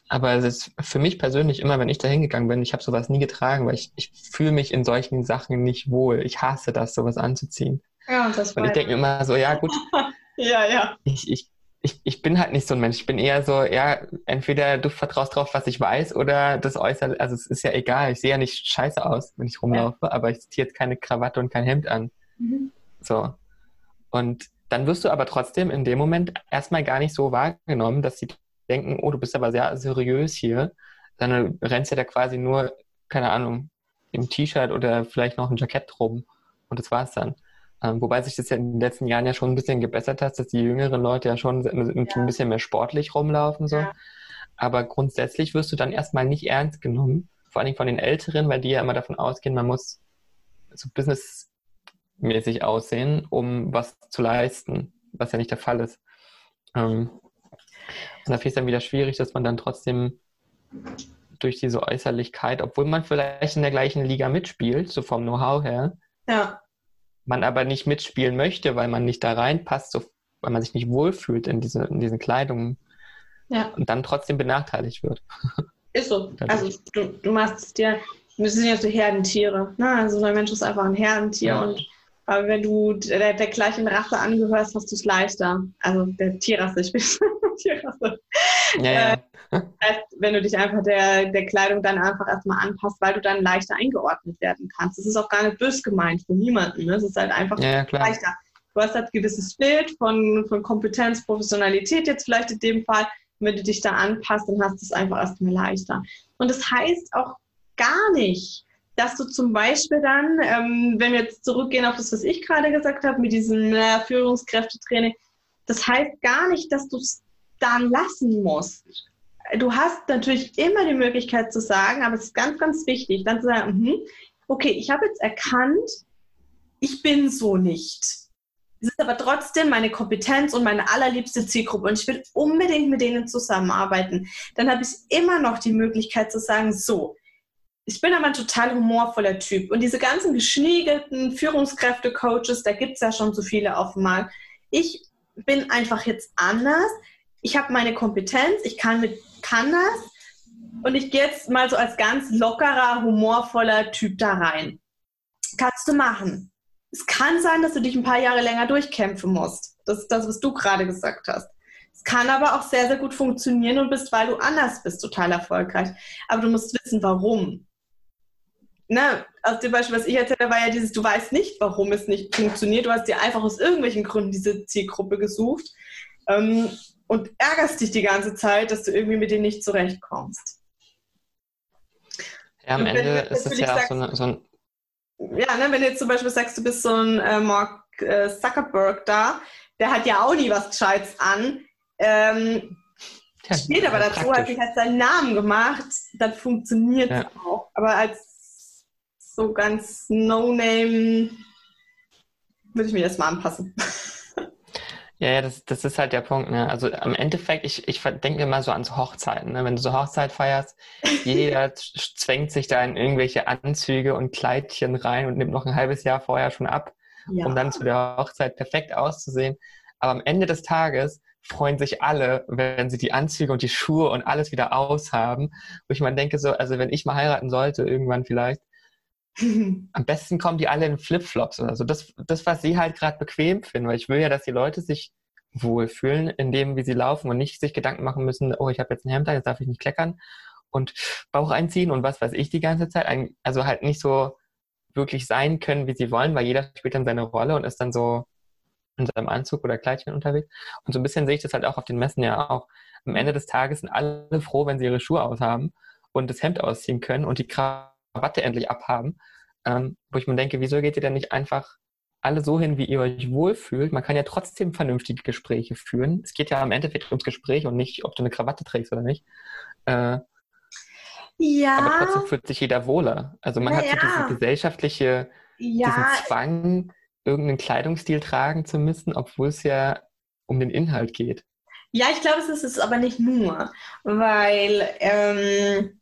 Aber es ist für mich persönlich immer, wenn ich da hingegangen bin, ich habe sowas nie getragen, weil ich, ich fühle mich in solchen Sachen nicht wohl. Ich hasse das, sowas anzuziehen. Ja, und das Und ich denke mir immer so, ja gut, Ja, ja. Ich, ich, ich, ich bin halt nicht so ein Mensch. Ich bin eher so, ja, entweder du vertraust drauf, was ich weiß, oder das Äußere, also es ist ja egal. Ich sehe ja nicht scheiße aus, wenn ich rumlaufe, ja. aber ich ziehe jetzt keine Krawatte und kein Hemd an. Mhm. So. Und dann wirst du aber trotzdem in dem Moment erstmal gar nicht so wahrgenommen, dass sie denken, oh, du bist aber sehr seriös hier, du rennst ja da quasi nur, keine Ahnung, im T-Shirt oder vielleicht noch ein Jackett rum. Und das war's dann. Ähm, wobei sich das ja in den letzten Jahren ja schon ein bisschen gebessert hat, dass die jüngeren Leute ja schon ja. ein bisschen mehr sportlich rumlaufen. So. Ja. Aber grundsätzlich wirst du dann erstmal nicht ernst genommen, vor allem von den Älteren, weil die ja immer davon ausgehen, man muss so businessmäßig aussehen, um was zu leisten, was ja nicht der Fall ist. Ähm, und da finde ich es dann wieder schwierig, dass man dann trotzdem durch diese Äußerlichkeit, obwohl man vielleicht in der gleichen Liga mitspielt, so vom Know-how her, ja man aber nicht mitspielen möchte, weil man nicht da reinpasst, so, weil man sich nicht wohlfühlt in, diese, in diesen Kleidungen ja. und dann trotzdem benachteiligt wird. Ist so. Also du, du machst es dir, wir sind ja so Herdentiere. Ne? Also ein Mensch ist einfach ein Herdentier ja. und aber wenn du der, der gleichen Rasse angehörst, hast du es leichter. Also der Tierrasse, ich bin Tierrasse. Ja, ja. Äh, wenn du dich einfach der, der Kleidung dann einfach erstmal anpasst, weil du dann leichter eingeordnet werden kannst. Das ist auch gar nicht bös gemeint für niemanden. Ne? Es ist halt einfach ja, leichter. Du hast halt ein gewisses Bild von, von Kompetenz, Professionalität jetzt vielleicht in dem Fall. wenn du dich da anpasst, dann hast du es einfach erstmal leichter. Und das heißt auch gar nicht, dass du zum Beispiel dann, ähm, wenn wir jetzt zurückgehen auf das, was ich gerade gesagt habe, mit diesem äh, Führungskräftetraining, das heißt gar nicht, dass du es dann lassen musst. Du hast natürlich immer die Möglichkeit zu sagen, aber es ist ganz, ganz wichtig, dann zu sagen, mh, okay, ich habe jetzt erkannt, ich bin so nicht. Es ist aber trotzdem meine Kompetenz und meine allerliebste Zielgruppe und ich will unbedingt mit denen zusammenarbeiten. Dann habe ich immer noch die Möglichkeit zu sagen, so, ich bin aber ein total humorvoller Typ und diese ganzen geschniegelten Führungskräfte-Coaches, da gibt es ja schon so viele auf dem Markt. Ich bin einfach jetzt anders. Ich habe meine Kompetenz, ich kann, mit, kann das und ich gehe jetzt mal so als ganz lockerer, humorvoller Typ da rein. Kannst du machen. Es kann sein, dass du dich ein paar Jahre länger durchkämpfen musst. Das ist das, was du gerade gesagt hast. Es kann aber auch sehr, sehr gut funktionieren und bist, weil du anders bist, total erfolgreich. Aber du musst wissen, warum. Ne, aus dem Beispiel, was ich erzähle, war ja dieses, du weißt nicht, warum es nicht funktioniert. Du hast dir einfach aus irgendwelchen Gründen diese Zielgruppe gesucht ähm, und ärgerst dich die ganze Zeit, dass du irgendwie mit denen nicht zurechtkommst. Ja, am Ende ist es ja auch so, eine, so ein ja, ne, wenn du jetzt zum Beispiel sagst, du bist so ein äh, Mark äh, Zuckerberg da, der hat ja auch nie was Gescheites an. Ähm, ja, steht aber dazu, praktisch. hat sich halt seinen Namen gemacht, dann funktioniert es ja. auch. Aber als so ganz No-Name würde ich mich erstmal anpassen. Ja, ja, das, das ist halt der Punkt. Ne? Also am Endeffekt, ich, ich denke immer so an so Hochzeiten. Ne? Wenn du so Hochzeit feierst, jeder zwängt sich da in irgendwelche Anzüge und Kleidchen rein und nimmt noch ein halbes Jahr vorher schon ab, ja. um dann zu der Hochzeit perfekt auszusehen. Aber am Ende des Tages freuen sich alle, wenn sie die Anzüge und die Schuhe und alles wieder aushaben. Wo ich mal denke, so, also wenn ich mal heiraten sollte, irgendwann vielleicht, am besten kommen die alle in Flipflops oder so. Das, das was sie halt gerade bequem finden, weil ich will ja, dass die Leute sich wohlfühlen in dem, wie sie laufen und nicht sich Gedanken machen müssen, oh, ich habe jetzt ein Hemd, jetzt darf ich nicht kleckern und Bauch einziehen und was weiß ich die ganze Zeit. Also halt nicht so wirklich sein können, wie sie wollen, weil jeder spielt dann seine Rolle und ist dann so in seinem Anzug oder Kleidchen unterwegs. Und so ein bisschen sehe ich das halt auch auf den Messen ja auch. Am Ende des Tages sind alle froh, wenn sie ihre Schuhe aushaben und das Hemd ausziehen können und die Kraft Rabatte endlich abhaben, ähm, wo ich mir denke, wieso geht ihr denn nicht einfach alle so hin, wie ihr euch wohlfühlt? Man kann ja trotzdem vernünftige Gespräche führen. Es geht ja am Endeffekt ums Gespräch und nicht, ob du eine Krawatte trägst oder nicht. Äh, ja. Aber trotzdem fühlt sich jeder wohler. Also man naja. hat so diese gesellschaftliche, ja. diesen Zwang, irgendeinen Kleidungsstil tragen zu müssen, obwohl es ja um den Inhalt geht. Ja, ich glaube, es ist es aber nicht nur, weil ähm,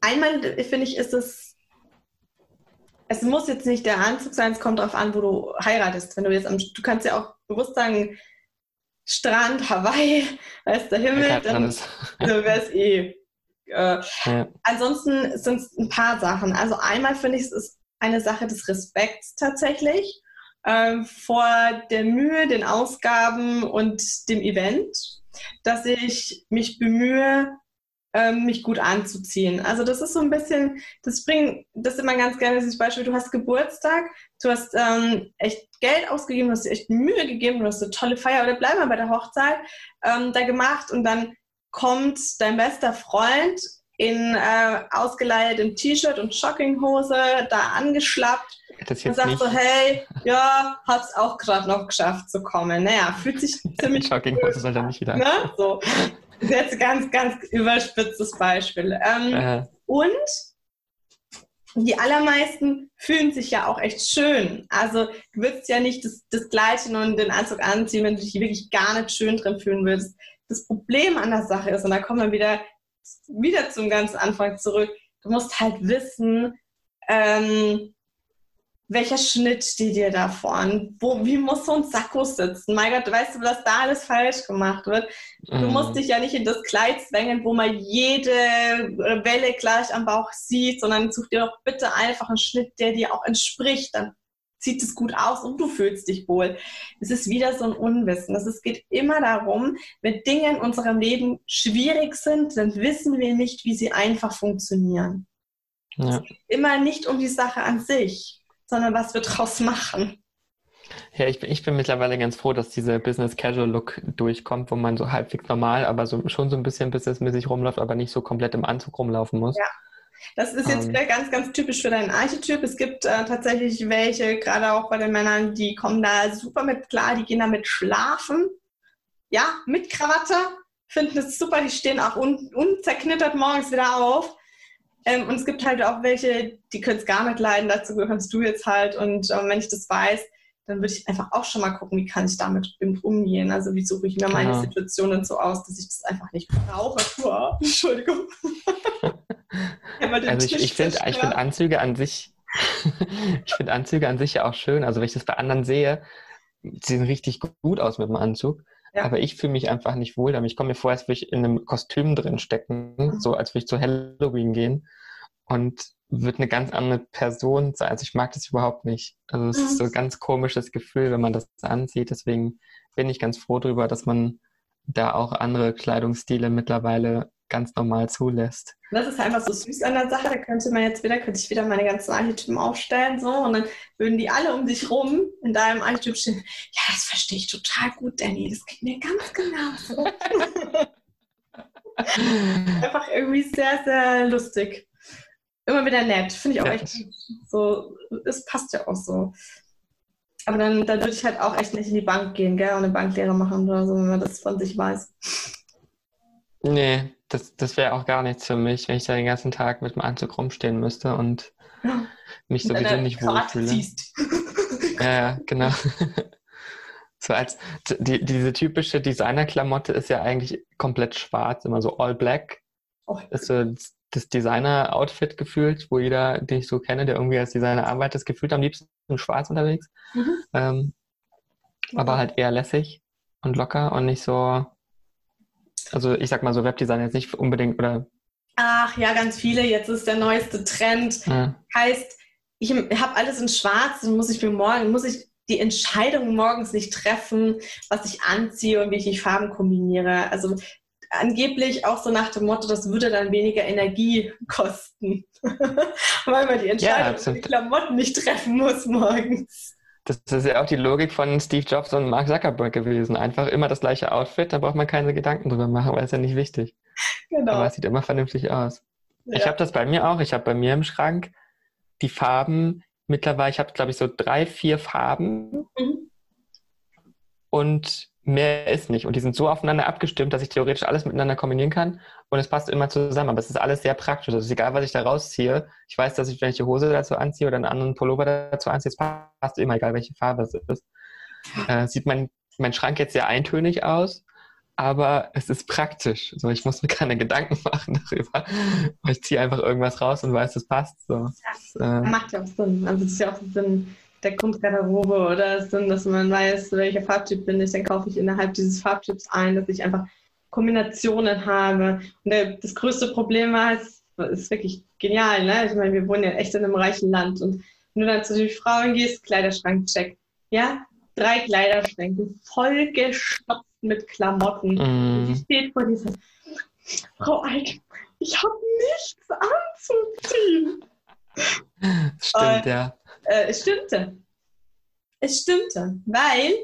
einmal, finde ich, ist es, es muss jetzt nicht der Anzug sein, es kommt darauf an, wo du heiratest. Wenn du jetzt am, du kannst ja auch bewusst sagen, Strand, Hawaii, ist der Himmel, dann wäre es eh. Äh, ja. Ansonsten sind es ein paar Sachen. Also einmal finde ich, es ist eine Sache des Respekts tatsächlich äh, vor der Mühe, den Ausgaben und dem Event, dass ich mich bemühe, ähm, mich gut anzuziehen. Also das ist so ein bisschen, das bringt, das ist immer ganz gerne dieses Beispiel, du hast Geburtstag, du hast ähm, echt Geld ausgegeben, du hast dir echt Mühe gegeben, du hast eine tolle Feier oder bleib mal bei der Hochzeit ähm, da gemacht und dann kommt dein bester Freund in äh, ausgeleiertem T-Shirt und Jogginghose da angeschlappt und sagt nicht. so, hey, ja, hat's auch gerade noch geschafft zu kommen. Naja, fühlt sich ziemlich Jogginghose soll dann nicht wieder. Ne? So ist jetzt ein ganz, ganz überspitztes Beispiel. Ähm, äh. Und die allermeisten fühlen sich ja auch echt schön. Also du würdest ja nicht das, das Kleidchen und den Anzug anziehen, wenn du dich wirklich gar nicht schön drin fühlen würdest. Das Problem an der Sache ist, und da kommen wir wieder, wieder zum ganz Anfang zurück, du musst halt wissen, ähm, welcher Schnitt steht dir da vorn? Wo, wie muss so ein Sakko sitzen? Mein Gott, weißt du, was da alles falsch gemacht wird? Du mhm. musst dich ja nicht in das Kleid zwängen, wo man jede Welle gleich am Bauch sieht, sondern such dir doch bitte einfach einen Schnitt, der dir auch entspricht. Dann sieht es gut aus und du fühlst dich wohl. Es ist wieder so ein Unwissen. Es geht immer darum, wenn Dinge in unserem Leben schwierig sind, dann wissen wir nicht, wie sie einfach funktionieren. Ja. Es geht immer nicht um die Sache an sich sondern was wir draus machen. Ja, ich bin, ich bin mittlerweile ganz froh, dass dieser Business Casual Look durchkommt, wo man so halbwegs normal, aber so, schon so ein bisschen businessmäßig rumläuft, aber nicht so komplett im Anzug rumlaufen muss. Ja. Das ist jetzt ähm. wieder ganz, ganz typisch für deinen Archetyp. Es gibt äh, tatsächlich welche, gerade auch bei den Männern, die kommen da super mit klar, die gehen damit schlafen. Ja, mit Krawatte, finden es super, die stehen auch un unzerknittert morgens wieder auf. Ähm, und es gibt halt auch welche, die können es gar nicht leiden, dazu gehörst du jetzt halt. Und ähm, wenn ich das weiß, dann würde ich einfach auch schon mal gucken, wie kann ich damit umgehen. Also wie suche ich mir meine genau. Situationen so aus, dass ich das einfach nicht brauche. Wow, Entschuldigung. also ich, ich finde find Anzüge an sich, ich finde Anzüge an sich ja auch schön. Also wenn ich das bei anderen sehe, sie sehen richtig gut aus mit dem Anzug. Ja. Aber ich fühle mich einfach nicht wohl damit. Ich komme mir vor, als würde ich in einem Kostüm drin stecken, mhm. so als würde ich zu Halloween gehen und würde eine ganz andere Person sein. Also ich mag das überhaupt nicht. Also es mhm. ist so ein ganz komisches Gefühl, wenn man das anzieht. Deswegen bin ich ganz froh darüber, dass man da auch andere Kleidungsstile mittlerweile ganz normal zulässt. Das ist einfach so süß an der Sache. Da könnte man jetzt wieder, könnte ich wieder meine ganzen Archetypen aufstellen, so, und dann würden die alle um dich rum in deinem Archetyp stehen. Ja, das verstehe ich total gut, Danny. Das geht mir ganz genau so. einfach irgendwie sehr, sehr lustig. Immer wieder nett. Finde ich auch ja. echt so. Es passt ja auch so. Aber dann, dann würde ich halt auch echt nicht in die Bank gehen, gell, und eine Banklehre machen oder so, wenn man das von sich weiß. Nee, das, das wäre auch gar nichts für mich, wenn ich da den ganzen Tag mit dem Anzug rumstehen müsste und mich sowieso nicht wohlfühle. ja, ja, genau. so als die, diese typische Designerklamotte ist ja eigentlich komplett schwarz, immer so all black. Oh. Ist so das Designer-Outfit gefühlt, wo jeder, den ich so kenne, der irgendwie als Designer arbeitet, ist gefühlt am liebsten schwarz unterwegs. Mhm. Ähm, aber halt eher lässig und locker und nicht so also ich sag mal so, Webdesign jetzt nicht unbedingt oder. Ach ja, ganz viele. Jetzt ist der neueste Trend. Ja. Heißt, ich habe alles in Schwarz, dann muss ich mir morgen, muss ich die Entscheidung morgens nicht treffen, was ich anziehe und wie ich die Farben kombiniere. Also angeblich auch so nach dem Motto, das würde dann weniger Energie kosten, weil man die Entscheidung ja, für die Klamotten nicht treffen muss morgens. Das ist ja auch die Logik von Steve Jobs und Mark Zuckerberg gewesen. Einfach immer das gleiche Outfit, da braucht man keine Gedanken drüber machen, weil es ja nicht wichtig. Genau. Aber es sieht immer vernünftig aus. Ja. Ich habe das bei mir auch. Ich habe bei mir im Schrank die Farben mittlerweile, ich habe glaube ich so drei, vier Farben. Mhm. Und mehr ist nicht. Und die sind so aufeinander abgestimmt, dass ich theoretisch alles miteinander kombinieren kann und es passt immer zusammen. Aber es ist alles sehr praktisch. Es ist egal, was ich da rausziehe. Ich weiß, dass ich, die Hose dazu anziehe oder einen anderen Pullover dazu anziehe, es passt immer, egal welche Farbe es ist. Äh, sieht mein, mein Schrank jetzt sehr eintönig aus, aber es ist praktisch. So, ich muss mir keine Gedanken machen darüber. Ich ziehe einfach irgendwas raus und weiß, es passt. So. Ja, das, äh, macht ja auch Sinn. Also es ist ja auch Sinn der Kunstgarderobe oder Sinn, dass man weiß, welcher Farbtyp bin ich, dann kaufe ich innerhalb dieses Farbtyps ein, dass ich einfach Kombinationen habe. Und der, das größte Problem war, es ist wirklich genial, ne? Ich meine, wir wohnen ja echt in einem reichen Land und wenn du dann zu den Frauen gehst, Kleiderschrank check. Ja, drei Kleiderschränke vollgestopft mit Klamotten. Mm. Und sie steht vor dieser Frau Eich, ich habe nichts anzuziehen. Stimmt, und, ja äh, es stimmte. Es stimmte, weil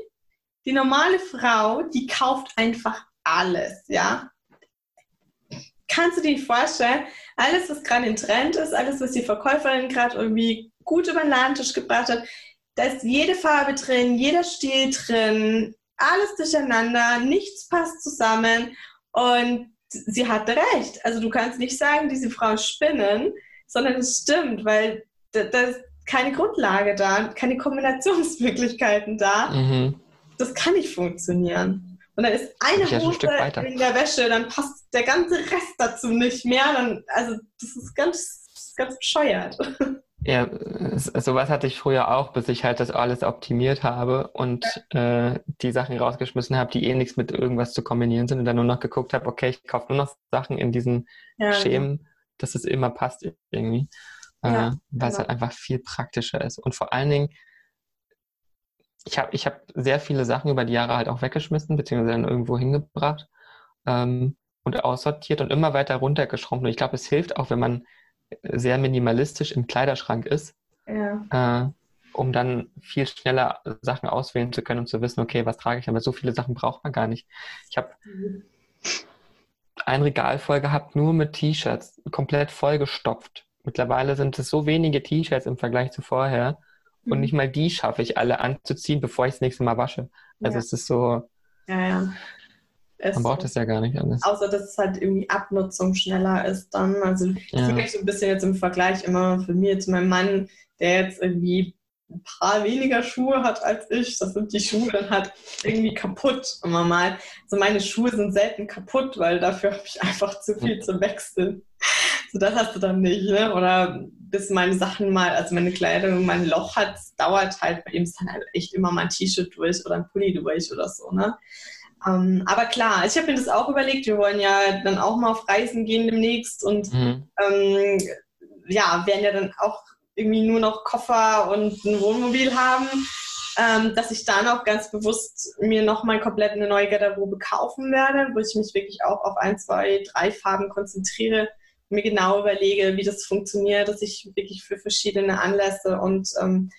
die normale Frau, die kauft einfach alles, ja. Kannst du dir vorstellen, alles, was gerade in Trend ist, alles, was die Verkäuferin gerade irgendwie gut über den Ladentisch gebracht hat, da ist jede Farbe drin, jeder Stil drin, alles durcheinander, nichts passt zusammen und sie hatte recht. Also du kannst nicht sagen, diese Frau spinnen, sondern es stimmt, weil das, keine Grundlage da, keine Kombinationsmöglichkeiten da. Mhm. Das kann nicht funktionieren. Und dann ist eine Hose ein in der Wäsche, dann passt der ganze Rest dazu nicht mehr. Dann, also das ist ganz, ganz bescheuert. Ja, sowas hatte ich früher auch, bis ich halt das alles optimiert habe und ja. äh, die Sachen rausgeschmissen habe, die eh nichts mit irgendwas zu kombinieren sind und dann nur noch geguckt habe, okay, ich kaufe nur noch Sachen in diesen ja, Schemen, ja. dass es immer passt irgendwie äh, weil es halt einfach viel praktischer ist. Und vor allen Dingen, ich habe ich hab sehr viele Sachen über die Jahre halt auch weggeschmissen, beziehungsweise dann irgendwo hingebracht ähm, und aussortiert und immer weiter runtergeschrumpft. Und ich glaube, es hilft auch, wenn man sehr minimalistisch im Kleiderschrank ist. Ja. Äh, um dann viel schneller Sachen auswählen zu können und zu wissen, okay, was trage ich, aber so viele Sachen braucht man gar nicht. Ich habe mhm. ein Regal voll gehabt, nur mit T-Shirts, komplett vollgestopft. Mittlerweile sind es so wenige T-Shirts im Vergleich zu vorher. Mhm. Und nicht mal die schaffe ich alle anzuziehen, bevor ich das nächste Mal wasche. Also ja. es ist so. Ja, ja. Es Man braucht es ja gar nicht alles. Außer, dass es halt irgendwie Abnutzung schneller ist dann. Also ich ja. mich so ein bisschen jetzt im Vergleich immer für mich zu meinem Mann, der jetzt irgendwie ein paar weniger Schuhe hat als ich. Das sind die Schuhe dann halt irgendwie kaputt immer mal. Also meine Schuhe sind selten kaputt, weil dafür habe ich einfach zu viel zu wechseln. So, das hast du dann nicht, ne? Oder bis meine Sachen mal, also meine Kleidung mein Loch hat, dauert halt bei ihm ist dann halt echt immer mal ein T-Shirt durch oder ein Pulli durch oder so, ne? Ähm, aber klar, ich habe mir das auch überlegt, wir wollen ja dann auch mal auf Reisen gehen demnächst und mhm. ähm, ja, werden ja dann auch irgendwie nur noch Koffer und ein Wohnmobil haben, ähm, dass ich dann auch ganz bewusst mir nochmal komplett eine neue Garderobe kaufen werde, wo ich mich wirklich auch auf ein, zwei, drei Farben konzentriere, mir genau überlege, wie das funktioniert, dass ich wirklich für verschiedene Anlässe und ähm,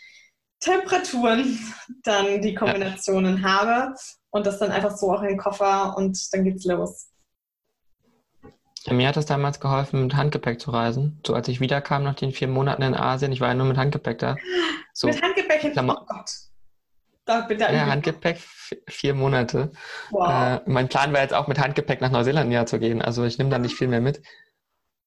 Temperaturen dann die Kombinationen ja. habe und das dann einfach so auch in den Koffer und dann geht's los. Ja, mir hat es damals geholfen, mit Handgepäck zu reisen. So als ich wiederkam nach den vier Monaten in Asien, ich war ja nur mit Handgepäck da. So, mit Handgepäck in oh Gott. Da, bitte ja, Handgepäck vier Monate. Wow. Äh, mein Plan war jetzt auch mit Handgepäck nach Neuseeland ja zu gehen. Also ich nehme da nicht viel mehr mit.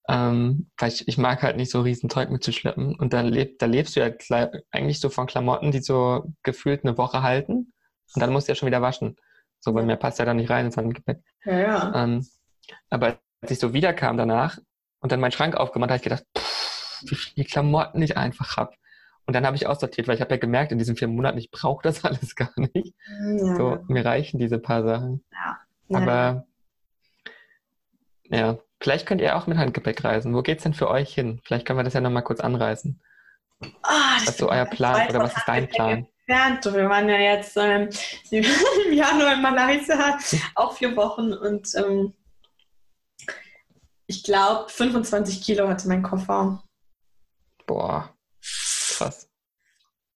Ähm, weil ich, ich mag halt nicht so riesen Zeug mitzuschleppen. Und da, leb, da lebst du ja eigentlich so von Klamotten, die so gefühlt eine Woche halten. Und dann musst du ja schon wieder waschen. So, weil mir passt ja da nicht rein ins Handgepäck. Ja, ja. Ähm, aber als ich so wiederkam danach und dann meinen Schrank aufgemacht, habe ich gedacht, pff, wie viele Klamotten ich einfach habe. Und dann habe ich aussortiert, weil ich habe ja gemerkt, in diesen vier Monaten, ich brauche das alles gar nicht. Ja. So, mir reichen diese paar Sachen. Ja. Aber ja, vielleicht könnt ihr auch mit Handgepäck reisen. Wo geht's denn für euch hin? Vielleicht können wir das ja nochmal kurz anreißen. Oh, was ist so euer Plan oder was ist dein Plan? Entfernt. Wir waren ja jetzt ähm, im Januar in Malaysia, auch vier Wochen und ähm, ich glaube, 25 Kilo hatte mein Koffer. Boah, krass.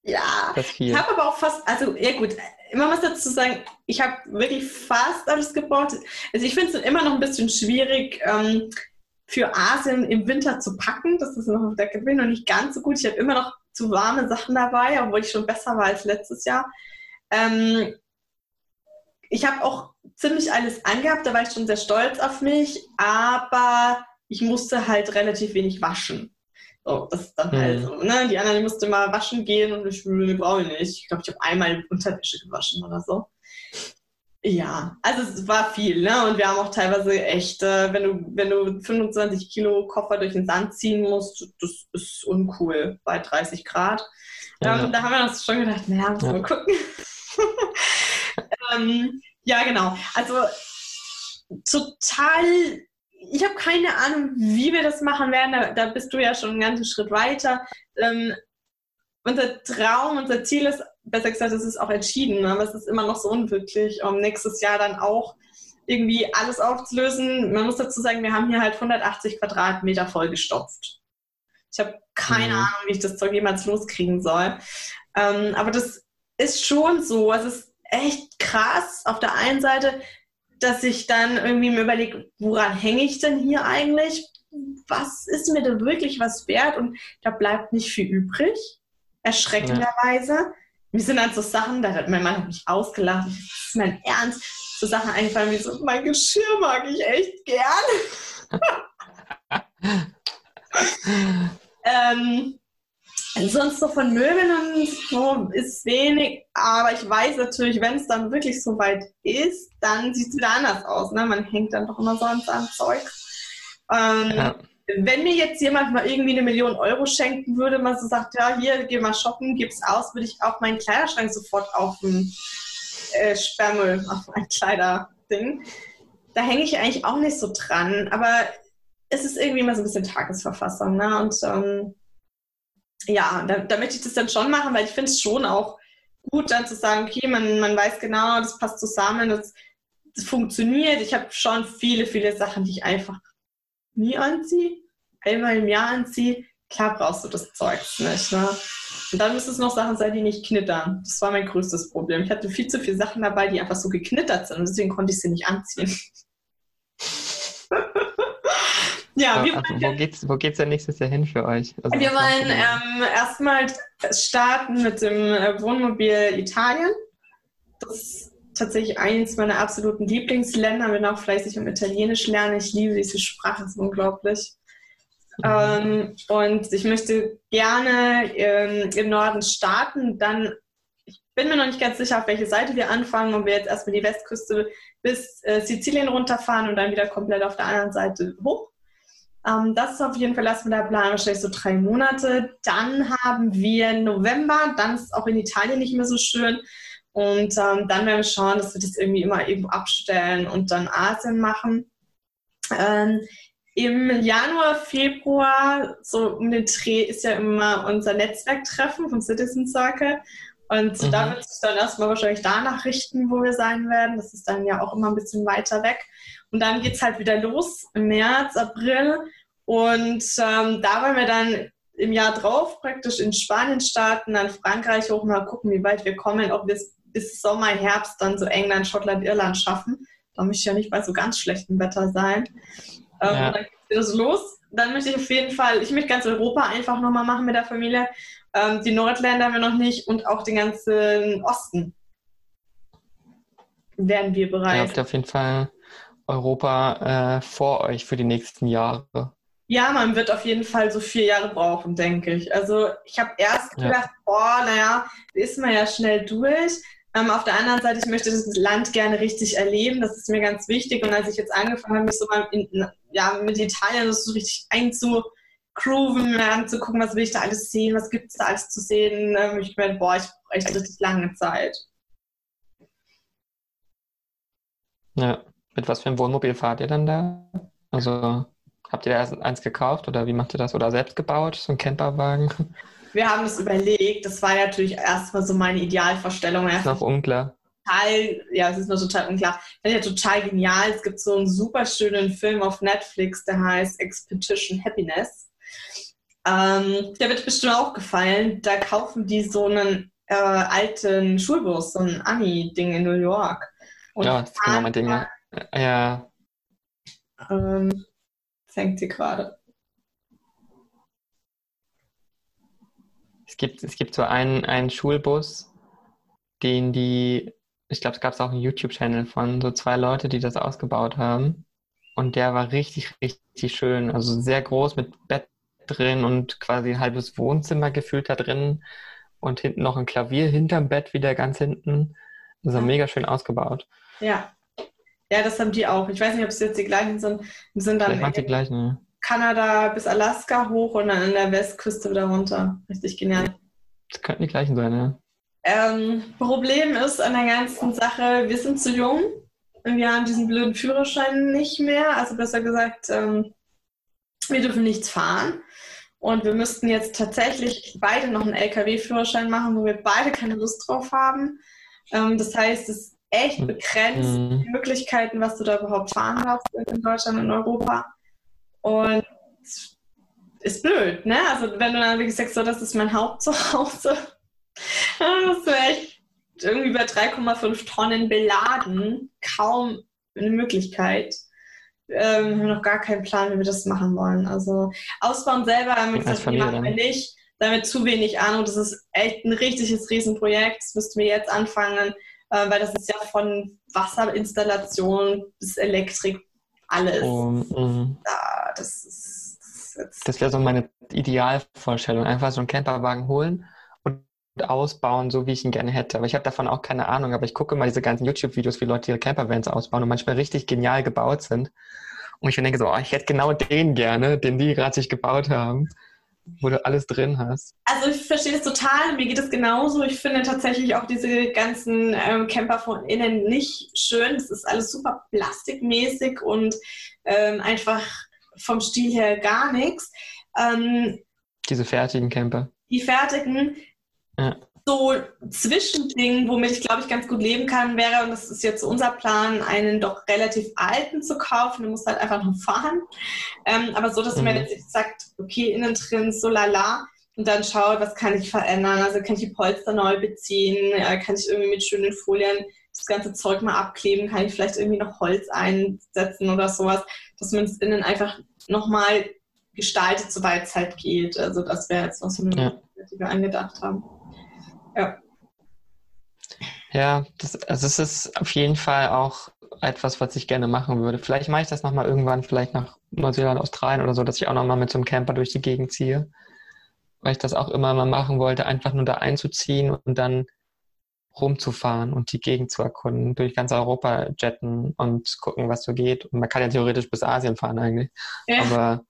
Ja, ich habe aber auch fast, also ja gut, man muss dazu sagen, ich habe wirklich fast alles gebraucht. Also ich finde es immer noch ein bisschen schwierig, ähm, für Asien im Winter zu packen. Das ist noch, da bin noch nicht ganz so gut. Ich habe immer noch zu warme Sachen dabei, obwohl ich schon besser war als letztes Jahr. Ähm, ich habe auch ziemlich alles angehabt, da war ich schon sehr stolz auf mich, aber ich musste halt relativ wenig waschen. So, das ist dann mhm. halt so, ne? Die anderen mussten mal waschen gehen und ich brauche nicht. Ich glaube, ich habe einmal Unterwäsche gewaschen oder so. Ja, also es war viel, ne? Und wir haben auch teilweise echt, äh, wenn du, wenn du 25 Kilo Koffer durch den Sand ziehen musst, das ist uncool bei 30 Grad. Ja, ähm, da haben wir uns schon gedacht, naja, muss ja. mal gucken. ähm, ja, genau. Also total, ich habe keine Ahnung, wie wir das machen werden. Da, da, bist du ja schon einen ganzen Schritt weiter. Ähm, unser Traum, unser Ziel ist, besser gesagt, es ist auch entschieden, ne? aber es ist immer noch so unwirklich, um nächstes Jahr dann auch irgendwie alles aufzulösen. Man muss dazu sagen, wir haben hier halt 180 Quadratmeter vollgestopft. Ich habe keine mhm. Ahnung, wie ich das Zeug jemals loskriegen soll. Ähm, aber das ist schon so. Es ist echt krass auf der einen Seite, dass ich dann irgendwie mir überlege, woran hänge ich denn hier eigentlich? Was ist mir denn wirklich was wert? Und da bleibt nicht viel übrig, erschreckenderweise. Ja. Mir sind dann so Sachen, da hat mein Mann hat mich ausgelacht, das ist mein Ernst, so Sachen eingefallen wie so, mein Geschirr mag ich echt gern. ähm, Sonst so von Möbeln und so ist wenig, aber ich weiß natürlich, wenn es dann wirklich so weit ist, dann sieht es wieder anders aus. Ne? Man hängt dann doch immer sonst an Zeug. Ähm, ja. Wenn mir jetzt jemand mal irgendwie eine Million Euro schenken würde, man so sagt, ja, hier, geh mal shoppen, gib's aus, würde ich auch meinen Kleiderschrank sofort auf den äh, Sperrmüll, auf mein Kleiderding. Da hänge ich eigentlich auch nicht so dran, aber es ist irgendwie immer so ein bisschen Tagesverfassung. Ne? Und ähm, ja, da, da möchte ich das dann schon machen, weil ich finde es schon auch gut, dann zu sagen, okay, man, man weiß genau, das passt zusammen, das, das funktioniert. Ich habe schon viele, viele Sachen, die ich einfach nie anziehe, einmal im Jahr anziehe. klar brauchst du das Zeugs nicht. Ne? Und dann müssen es noch Sachen sein, die nicht knittern. Das war mein größtes Problem. Ich hatte viel zu viele Sachen dabei, die einfach so geknittert sind und deswegen konnte ich sie nicht anziehen. Ja, wir also, wo geht's, wo geht's denn nächstes Jahr hin für euch? Also, wir wollen ähm, erstmal starten mit dem äh, Wohnmobil Italien. Das ist tatsächlich eines meiner absoluten Lieblingsländer. Bin auch fleißig um Italienisch lernen. Ich liebe diese Sprache, es ist unglaublich. Mhm. Ähm, und ich möchte gerne ähm, im Norden starten. Dann, ich bin mir noch nicht ganz sicher, auf welche Seite wir anfangen, ob wir jetzt erstmal die Westküste bis äh, Sizilien runterfahren und dann wieder komplett auf der anderen Seite hoch. Ähm, das ist auf jeden Fall erstmal der Plan, wahrscheinlich so drei Monate. Dann haben wir November, dann ist es auch in Italien nicht mehr so schön. Und ähm, dann werden wir schauen, dass wir das irgendwie immer irgendwo abstellen und dann Asien machen. Ähm, Im Januar, Februar, so um den Dreh, ist ja immer unser Netzwerktreffen vom Citizen Circle. Und mhm. da wird es dann erstmal wahrscheinlich danach richten, wo wir sein werden. Das ist dann ja auch immer ein bisschen weiter weg. Und dann geht es halt wieder los im März, April. Und ähm, da wollen wir dann im Jahr drauf praktisch in Spanien starten, dann Frankreich hoch, mal gucken, wie weit wir kommen, ob wir es bis Sommer, Herbst dann so England, Schottland, Irland schaffen. Da möchte ich ja nicht bei so ganz schlechtem Wetter sein. Ähm, ja. Dann geht es los. Dann möchte ich auf jeden Fall, ich möchte ganz Europa einfach nochmal machen mit der Familie. Ähm, die Nordländer haben wir noch nicht und auch den ganzen Osten werden wir bereit. Habt auf jeden Fall Europa äh, vor euch für die nächsten Jahre. Ja, man wird auf jeden Fall so vier Jahre brauchen, denke ich. Also ich habe erst gedacht, ja. boah, naja, ist man ja schnell durch. Ähm, auf der anderen Seite, ich möchte das Land gerne richtig erleben. Das ist mir ganz wichtig. Und als ich jetzt angefangen habe, mich so mal in, ja, mit Italien so richtig einzugrooven, anzugucken, was will ich da alles sehen, was gibt es da alles zu sehen, ähm, ich meine, boah, ich brauche echt richtig lange Zeit. Ja, mit was für einem Wohnmobil fahrt ihr dann da? Also habt ihr erst eins gekauft oder wie macht ihr das? Oder selbst gebaut, so ein Camperwagen? wir haben das überlegt. Das war natürlich erstmal so meine Idealvorstellung. Ist noch unklar. Total, ja, es ist noch total unklar. Das ist ja total genial. Es gibt so einen super schönen Film auf Netflix, der heißt Expedition Happiness. Ähm, der wird bestimmt auch gefallen. Da kaufen die so einen äh, alten Schulbus, so ein Ami-Ding in New York. Und ja, das ist genau mein Ding. Ja. Ja. Ähm, hängt sie gerade. Es gibt, es gibt so einen, einen Schulbus, den die, ich glaube, es gab auch einen YouTube-Channel von so zwei Leute, die das ausgebaut haben. Und der war richtig, richtig schön. Also sehr groß mit Bett drin und quasi ein halbes Wohnzimmer gefühlt da drin. Und hinten noch ein Klavier hinterm Bett wieder ganz hinten. Also mega schön ausgebaut. Ja. Ja, das haben die auch. Ich weiß nicht, ob es jetzt die gleichen sind. sind dann Vielleicht die gleichen, ja. Kanada bis Alaska hoch und dann an der Westküste wieder runter. Richtig genial. Das könnten die gleichen sein, ja. Ähm, Problem ist an der ganzen Sache, wir sind zu jung und wir haben diesen blöden Führerschein nicht mehr. Also besser gesagt, ähm, wir dürfen nichts fahren. Und wir müssten jetzt tatsächlich beide noch einen LKW-Führerschein machen, wo wir beide keine Lust drauf haben. Ähm, das heißt, es ist echt begrenzt, mhm. die Möglichkeiten, was du da überhaupt fahren darfst in Deutschland und Europa. Und ist blöd, ne? Also wenn du dann wirklich sagst, so, das ist mein Hauptzuhause, dann musst du echt irgendwie bei 3,5 Tonnen beladen, kaum eine Möglichkeit. Ähm, wir haben noch gar keinen Plan, wie wir das machen wollen. Also ausbauen selber, damit das machen wir nicht. Damit zu wenig Ahnung. Das ist echt ein richtiges Riesenprojekt. Das müssten wir jetzt anfangen, äh, weil das ist ja von Wasserinstallation bis Elektrik alles. Oh, mm. ja, das ist, das, das wäre so meine Idealvorstellung. Einfach so einen Camperwagen holen und ausbauen, so wie ich ihn gerne hätte. Aber ich habe davon auch keine Ahnung. Aber ich gucke immer diese ganzen YouTube-Videos, wie Leute ihre Campervans ausbauen und manchmal richtig genial gebaut sind. Und ich denke so, oh, ich hätte genau den gerne, den die gerade sich gebaut haben wo du alles drin hast. Also ich verstehe das total, mir geht es genauso. Ich finde tatsächlich auch diese ganzen ähm, Camper von innen nicht schön. Das ist alles super plastikmäßig und ähm, einfach vom Stil her gar nichts. Ähm, diese fertigen Camper. Die fertigen. Ja. So Zwischending, womit ich glaube ich ganz gut leben kann, wäre, und das ist jetzt unser Plan, einen doch relativ alten zu kaufen. Du musst halt einfach noch fahren. Ähm, aber so, dass mhm. man jetzt sagt, okay, innen drin, so lala. Und dann schaut, was kann ich verändern? Also kann ich die Polster neu beziehen? Kann ich irgendwie mit schönen Folien das ganze Zeug mal abkleben? Kann ich vielleicht irgendwie noch Holz einsetzen oder sowas? Dass man es innen einfach nochmal gestaltet, soweit es halt geht. Also das wäre jetzt noch so eine ja. die wir angedacht haben. Ja. Ja, das, also es ist auf jeden Fall auch etwas, was ich gerne machen würde. Vielleicht mache ich das nochmal irgendwann, vielleicht nach Neuseeland, Australien oder so, dass ich auch nochmal mit so einem Camper durch die Gegend ziehe. Weil ich das auch immer mal machen wollte, einfach nur da einzuziehen und dann rumzufahren und die Gegend zu erkunden, durch ganz Europa jetten und gucken, was so geht. Und man kann ja theoretisch bis Asien fahren eigentlich. Ja. Aber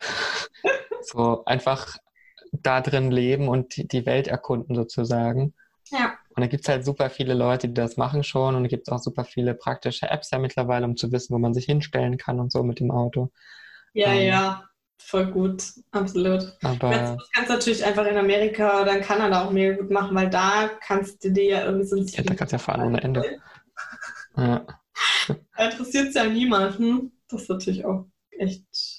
so einfach da drin leben und die Welt erkunden sozusagen. Ja. Und da gibt es halt super viele Leute, die das machen schon und da gibt es auch super viele praktische Apps ja mittlerweile, um zu wissen, wo man sich hinstellen kann und so mit dem Auto. Ja, ähm, ja, voll gut, absolut. Aber das kannst du natürlich einfach in Amerika oder in Kanada auch mega gut machen, weil da kannst du dir ja irgendwie so ein Ja, da kannst du ja fahren ohne Ende. ja. Da interessiert es ja niemanden. Das ist natürlich auch echt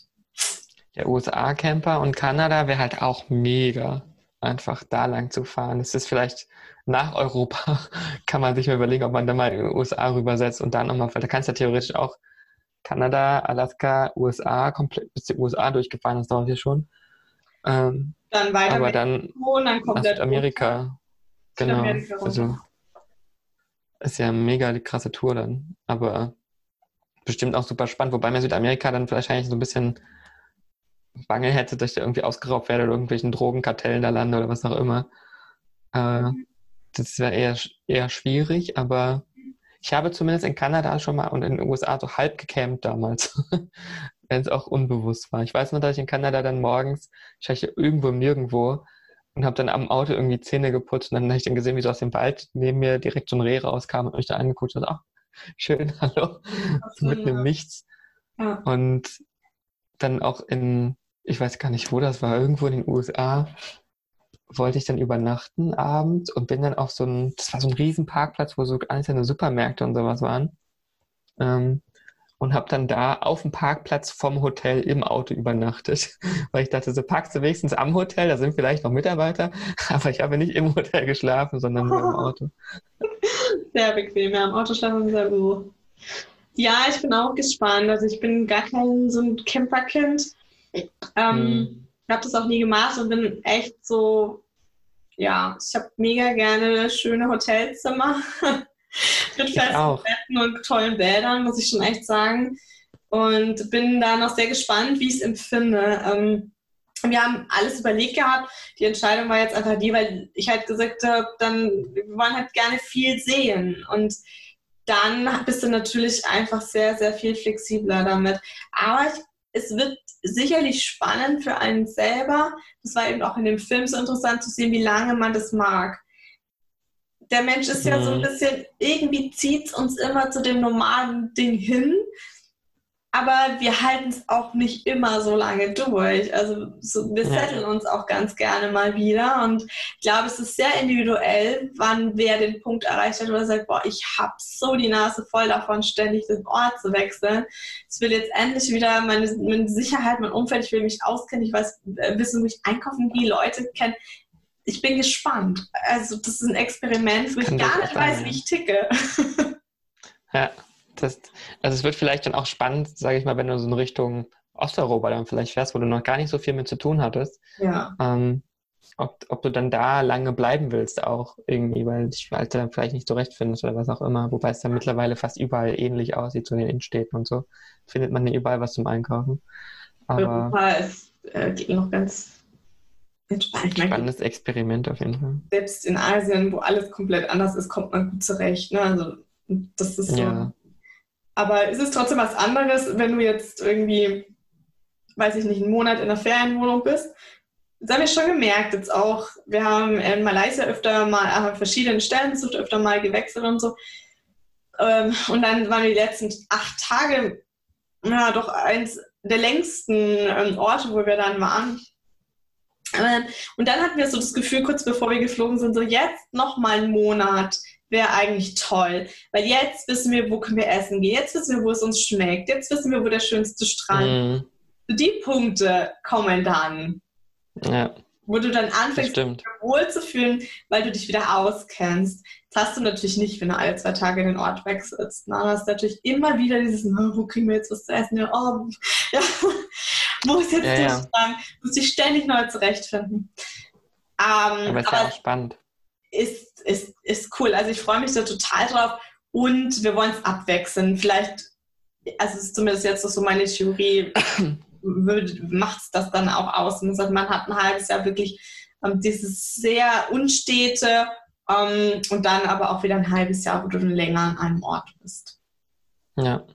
der USA-Camper und Kanada wäre halt auch mega, einfach da lang zu fahren. Es ist vielleicht nach Europa, kann man sich mal überlegen, ob man da mal in die USA rübersetzt und dann nochmal, weil da kannst du ja theoretisch auch Kanada, Alaska, USA, komplett bis die USA durchgefahren, das dauert ja schon. Ähm, dann weiter aber dann, dann kommt nach Amerika. Genau. also ist ja mega die krasse Tour dann. Aber bestimmt auch super spannend, wobei mir Südamerika dann wahrscheinlich so ein bisschen Bange hätte, dass ich da irgendwie ausgeraubt werde oder irgendwelchen Drogenkartellen da lande oder was auch immer. Äh, das wäre eher, eher schwierig, aber ich habe zumindest in Kanada schon mal und in den USA so halb gecampt damals, wenn es auch unbewusst war. Ich weiß nur, dass ich in Kanada dann morgens, ich war irgendwo im Nirgendwo und habe dann am Auto irgendwie Zähne geputzt und dann habe ich dann gesehen, wie so aus dem Wald neben mir direkt so ein Reh rauskam und mich da angeguckt und ach, schön, hallo, mitten im Nichts. Ja. Und dann auch in ich weiß gar nicht, wo das war, irgendwo in den USA, wollte ich dann übernachten abends und bin dann auf so ein, das war so ein riesen Parkplatz, wo so einzelne Supermärkte und sowas waren. Ähm, und habe dann da auf dem Parkplatz vom Hotel im Auto übernachtet, weil ich dachte, so parkst du wenigstens am Hotel, da sind vielleicht noch Mitarbeiter, aber ich habe nicht im Hotel geschlafen, sondern nur im Auto. Sehr bequem, ja, im Auto schlafen sehr gut. Ja, ich bin auch gespannt. Also ich bin gar kein so ein Camperkind. Ähm, mhm. habe das auch nie gemacht und bin echt so, ja, ich habe mega gerne schöne Hotelzimmer mit festen Betten und tollen Bädern, muss ich schon echt sagen. Und bin da noch sehr gespannt, wie ich es empfinde. Ähm, wir haben alles überlegt gehabt. Die Entscheidung war jetzt einfach die, weil ich halt gesagt habe, dann, wir wollen halt gerne viel sehen. Und dann bist du natürlich einfach sehr, sehr viel flexibler damit. Aber ich, es wird sicherlich spannend für einen selber. Das war eben auch in dem Film so interessant zu sehen, wie lange man das mag. Der Mensch ist ja so ein mhm. bisschen, irgendwie zieht es uns immer zu dem normalen Ding hin aber wir halten es auch nicht immer so lange durch. Also so, wir setteln ja. uns auch ganz gerne mal wieder. Und ich glaube, es ist sehr individuell, wann wer den Punkt erreicht hat, wo er sagt, boah, ich habe so die Nase voll davon, ständig den Ort zu wechseln. Ich will jetzt endlich wieder meine, meine Sicherheit, mein Umfeld, ich will mich auskennen, ich weiß, äh, wissen, wo ich einkaufen gehe, Leute kennen. Ich bin gespannt. Also das ist ein Experiment, wo ich gar nicht weiß, wie ich ticke. Ja. Das, also es wird vielleicht dann auch spannend, sage ich mal, wenn du so in Richtung Osteuropa dann vielleicht fährst, wo du noch gar nicht so viel mit zu tun hattest. Ja. Ähm, ob, ob du dann da lange bleiben willst auch irgendwie, weil dich halt dann vielleicht nicht zurechtfindest oder was auch immer. Wobei es dann mittlerweile fast überall ähnlich aussieht, so in den Innenstädten und so. Findet man ja überall was zum Einkaufen. Aber Europa ist äh, noch ganz entspannt. Spannendes Experiment auf jeden Fall. Selbst in Asien, wo alles komplett anders ist, kommt man gut zurecht. Ne? Also das ist so. Ja aber es ist trotzdem was anderes, wenn du jetzt irgendwie, weiß ich nicht, einen Monat in einer Ferienwohnung bist. Das habe ich schon gemerkt jetzt auch. Wir haben in Malaysia öfter mal an verschiedenen Stellen besucht, öfter mal gewechselt und so. Ähm, und dann waren die letzten acht Tage ja doch eins der längsten ähm, Orte, wo wir dann waren. Ähm, und dann hatten wir so das Gefühl, kurz bevor wir geflogen sind, so jetzt noch mal einen Monat wäre eigentlich toll. Weil jetzt wissen wir, wo können wir essen gehen. Jetzt wissen wir, wo es uns schmeckt. Jetzt wissen wir, wo der schönste Strand ist. Mm. Die Punkte kommen dann. Ja. Wo du dann anfängst, dich wohl zu fühlen, weil du dich wieder auskennst. Das hast du natürlich nicht, wenn du alle zwei Tage den Ort wechselst. Na, hast du natürlich immer wieder dieses, wo kriegen wir jetzt was zu essen? Ja, oh, ja. wo ist jetzt ja, der ja. Strang? Muss dich ständig neu zurechtfinden. Ähm, aber ist ja auch spannend. Ist, ist, ist cool. Also ich freue mich da total drauf. Und wir wollen es abwechseln. Vielleicht, also ist zumindest jetzt so meine Theorie, macht es das dann auch aus. man hat ein halbes Jahr wirklich ähm, dieses sehr unstete ähm, und dann aber auch wieder ein halbes Jahr, wo du dann länger an einem Ort bist. Ja.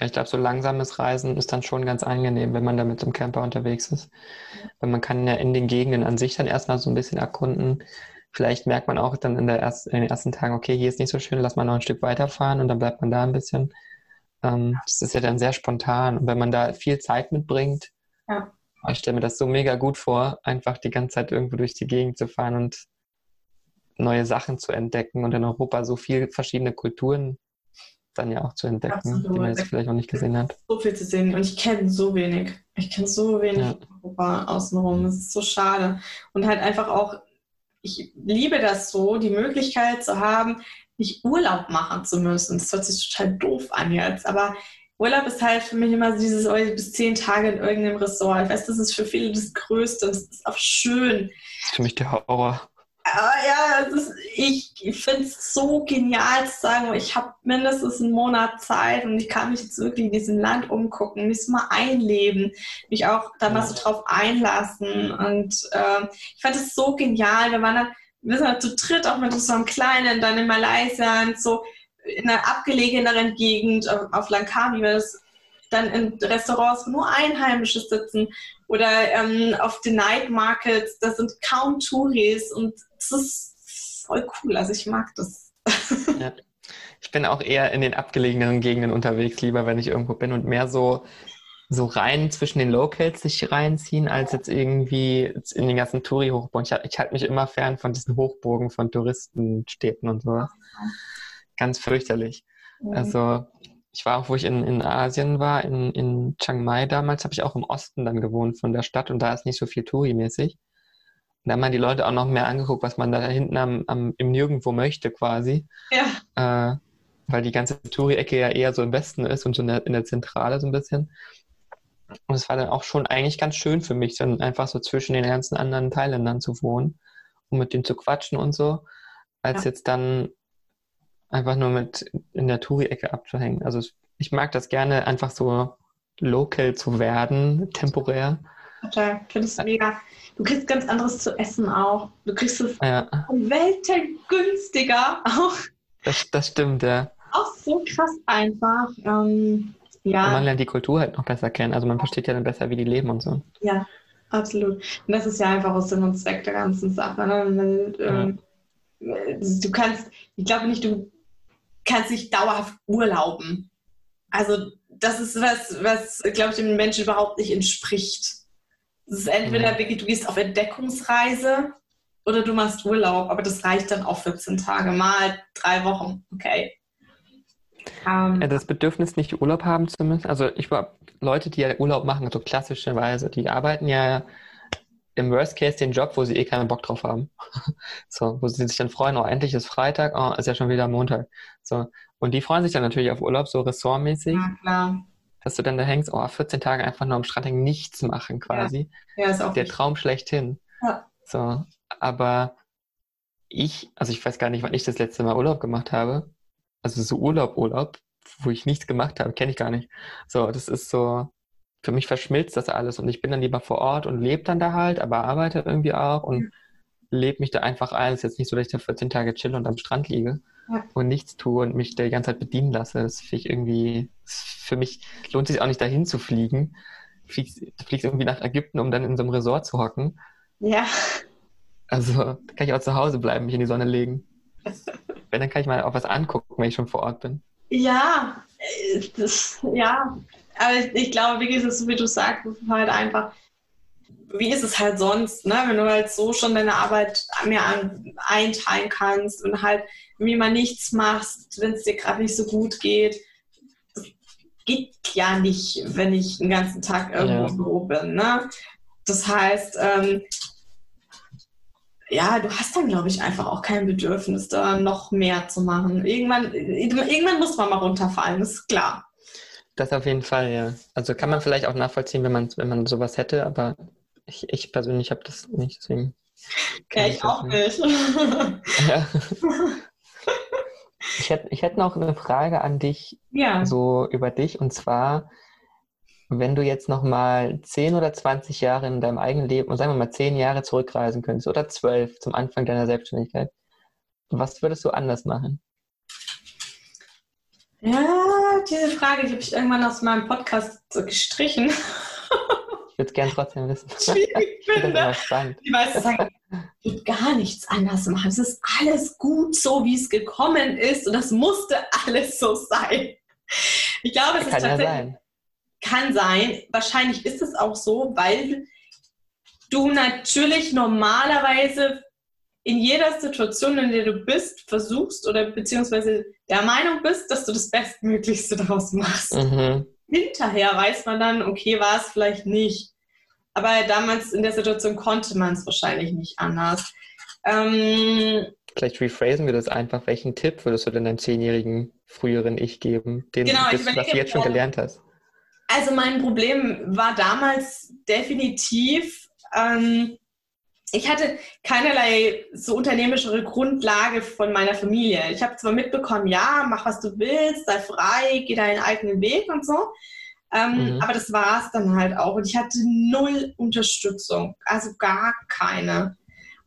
Ja, ich glaube, so langsames Reisen ist dann schon ganz angenehm, wenn man da mit dem Camper unterwegs ist. Weil man kann ja in den Gegenden an sich dann erstmal so ein bisschen erkunden. Vielleicht merkt man auch dann in, der erst, in den ersten Tagen, okay, hier ist nicht so schön, lass mal noch ein Stück weiterfahren und dann bleibt man da ein bisschen. Ähm, das ist ja dann sehr spontan. Und wenn man da viel Zeit mitbringt, ja. ich stelle mir das so mega gut vor, einfach die ganze Zeit irgendwo durch die Gegend zu fahren und neue Sachen zu entdecken und in Europa so viele verschiedene Kulturen dann ja auch zu entdecken, Absolut. die man jetzt vielleicht noch nicht gesehen hat. So viel zu sehen und ich kenne so wenig. Ich kenne so wenig ja. Europa außenrum. Das ist so schade. Und halt einfach auch, ich liebe das so, die Möglichkeit zu haben, nicht Urlaub machen zu müssen. Das hört sich total doof an jetzt, aber Urlaub ist halt für mich immer dieses oh, bis zehn Tage in irgendeinem Ressort. Ich weiß, das ist für viele das Größte. Das ist auch schön. Das ist für mich der Horror. Ja, ist, ich, finde es so genial zu sagen, ich habe mindestens einen Monat Zeit und ich kann mich jetzt wirklich in diesem Land umgucken, mich mal einleben, mich auch da mal so drauf einlassen. Und äh, ich fand es so genial. Wir waren dann, wir sind halt zu dritt auch mit so einem Kleinen, dann in Malaysia und so in einer abgelegeneren Gegend auf Langkawi, weil das dann in Restaurants, wo nur Einheimische sitzen oder ähm, auf den Night Markets, da sind kaum Touris und das ist voll cool. Also ich mag das. Ja. Ich bin auch eher in den abgelegenen Gegenden unterwegs, lieber wenn ich irgendwo bin und mehr so so rein zwischen den Locals sich reinziehen, als jetzt irgendwie in den ganzen Touri-Hochburgen. Ich, ich halte mich immer fern von diesen Hochburgen von Touristenstädten und sowas. Ganz fürchterlich. Mhm. Also ich war auch, wo ich in, in Asien war, in, in Chiang Mai damals, habe ich auch im Osten dann gewohnt von der Stadt und da ist nicht so viel Touri-mäßig. Und da haben man die Leute auch noch mehr angeguckt, was man da hinten am, am, im Nirgendwo möchte quasi. Ja. Äh, weil die ganze Touri-Ecke ja eher so im Westen ist und so in der, in der Zentrale so ein bisschen. Und es war dann auch schon eigentlich ganz schön für mich, dann einfach so zwischen den ganzen anderen Thailändern zu wohnen und mit denen zu quatschen und so, als ja. jetzt dann einfach nur mit in der Touri-Ecke abzuhängen. Also ich mag das gerne, einfach so local zu werden, temporär. Total, finde ich mega. Du kriegst ganz anderes zu essen auch. Du kriegst es ja. Welten günstiger auch. Das, das stimmt, ja. Auch so krass einfach. Ähm, ja. Und man lernt die Kultur halt noch besser kennen. Also man versteht ja dann besser, wie die leben und so. Ja, absolut. Und das ist ja einfach auch Sinn und Zweck der ganzen Sache. Ne? Ähm, ja. Du kannst, ich glaube nicht, du kannst nicht dauerhaft urlauben. Also das ist was, was, glaube ich, dem Menschen überhaupt nicht entspricht. Das ist entweder mhm. wirklich, du gehst auf Entdeckungsreise oder du machst Urlaub, aber das reicht dann auch 14 Tage, mal drei Wochen, okay. Um, das Bedürfnis, nicht Urlaub haben zu müssen. Also ich war Leute, die ja Urlaub machen, so klassischerweise, die arbeiten ja im Worst Case den Job, wo sie eh keinen Bock drauf haben. so, wo sie sich dann freuen, oh, endlich ist Freitag, oh, ist ja schon wieder Montag. So. Und die freuen sich dann natürlich auf Urlaub, so ressortmäßig. Ja, klar dass du dann da hängst, oh, 14 Tage einfach nur am Strand hängen, nichts machen quasi. Ja, ja ist auch Der richtig. Traum schlechthin. Ja. So, aber ich, also ich weiß gar nicht, wann ich das letzte Mal Urlaub gemacht habe. Also so Urlaub, Urlaub, wo ich nichts gemacht habe, kenne ich gar nicht. So, das ist so, für mich verschmilzt das alles und ich bin dann lieber vor Ort und lebe dann da halt, aber arbeite irgendwie auch und mhm. lebe mich da einfach ein. Es ist jetzt nicht so, dass ich da 14 Tage chill und am Strand liege ja. und nichts tue und mich die ganze Zeit bedienen lasse. Das finde ich irgendwie, für mich lohnt sich auch nicht dahin zu fliegen. Du fliegst, fliegst irgendwie nach Ägypten, um dann in so einem Resort zu hocken. Ja. Also da kann ich auch zu Hause bleiben, mich in die Sonne legen. wenn, dann kann ich mal auch was angucken, wenn ich schon vor Ort bin. Ja, äh, das, ja. Aber ich, ich glaube, wie gesagt, so wie du sagst, halt einfach wie ist es halt sonst, ne? wenn du halt so schon deine Arbeit mehr an, einteilen kannst und halt wie man nichts machst, wenn es dir gerade nicht so gut geht. Das geht ja nicht, wenn ich den ganzen Tag irgendwo ja. im Büro bin. Ne? Das heißt, ähm, ja, du hast dann, glaube ich, einfach auch kein Bedürfnis, da noch mehr zu machen. Irgendwann, irgendwann muss man mal runterfallen, ist klar. Das auf jeden Fall, ja. Also kann man vielleicht auch nachvollziehen, wenn man, wenn man sowas hätte, aber ich, ich persönlich habe das nicht, deswegen. Ja, ich, auch nicht. ja. Ich hätte, ich hätte noch eine Frage an dich, ja. so über dich, und zwar, wenn du jetzt nochmal 10 oder 20 Jahre in deinem eigenen Leben, sagen wir mal 10 Jahre zurückreisen könntest oder 12 zum Anfang deiner Selbstständigkeit, was würdest du anders machen? Ja, diese Frage, die habe ich irgendwann aus meinem Podcast gestrichen. Ich würde es gerne trotzdem wissen. Schwierig ich finde. Spannend. Die meisten sagen, ich würde gar nichts anders machen. Es ist alles gut so, wie es gekommen ist und das musste alles so sein. Ich glaube, es kann ist tatsächlich. Ja sein. Kann sein. Wahrscheinlich ist es auch so, weil du natürlich normalerweise in jeder Situation, in der du bist, versuchst oder beziehungsweise der Meinung bist, dass du das Bestmöglichste daraus machst. Mhm. Hinterher weiß man dann, okay, war es vielleicht nicht. Aber damals in der Situation konnte man es wahrscheinlich nicht anders. Ähm, Vielleicht rephrasen wir das einfach. Welchen Tipp würdest du denn deinem zehnjährigen früheren Ich geben, den genau, das, was du jetzt schon gelernt hast? Also mein Problem war damals definitiv, ähm, ich hatte keinerlei so unternehmerischere Grundlage von meiner Familie. Ich habe zwar mitbekommen, ja, mach was du willst, sei frei, geh deinen eigenen Weg und so. Ähm, mhm. Aber das war es dann halt auch. Und ich hatte null Unterstützung, also gar keine.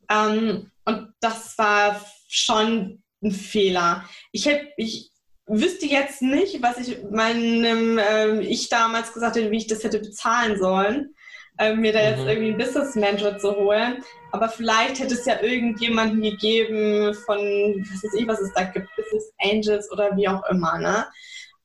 Ähm, und das war schon ein Fehler. Ich, hätte, ich wüsste jetzt nicht, was ich meinem äh, Ich damals gesagt hätte, wie ich das hätte bezahlen sollen äh, mir da jetzt mhm. irgendwie einen Business Mentor zu holen. Aber vielleicht hätte es ja irgendjemanden gegeben von, was weiß ich, was es da gibt, Business Angels oder wie auch immer, ne?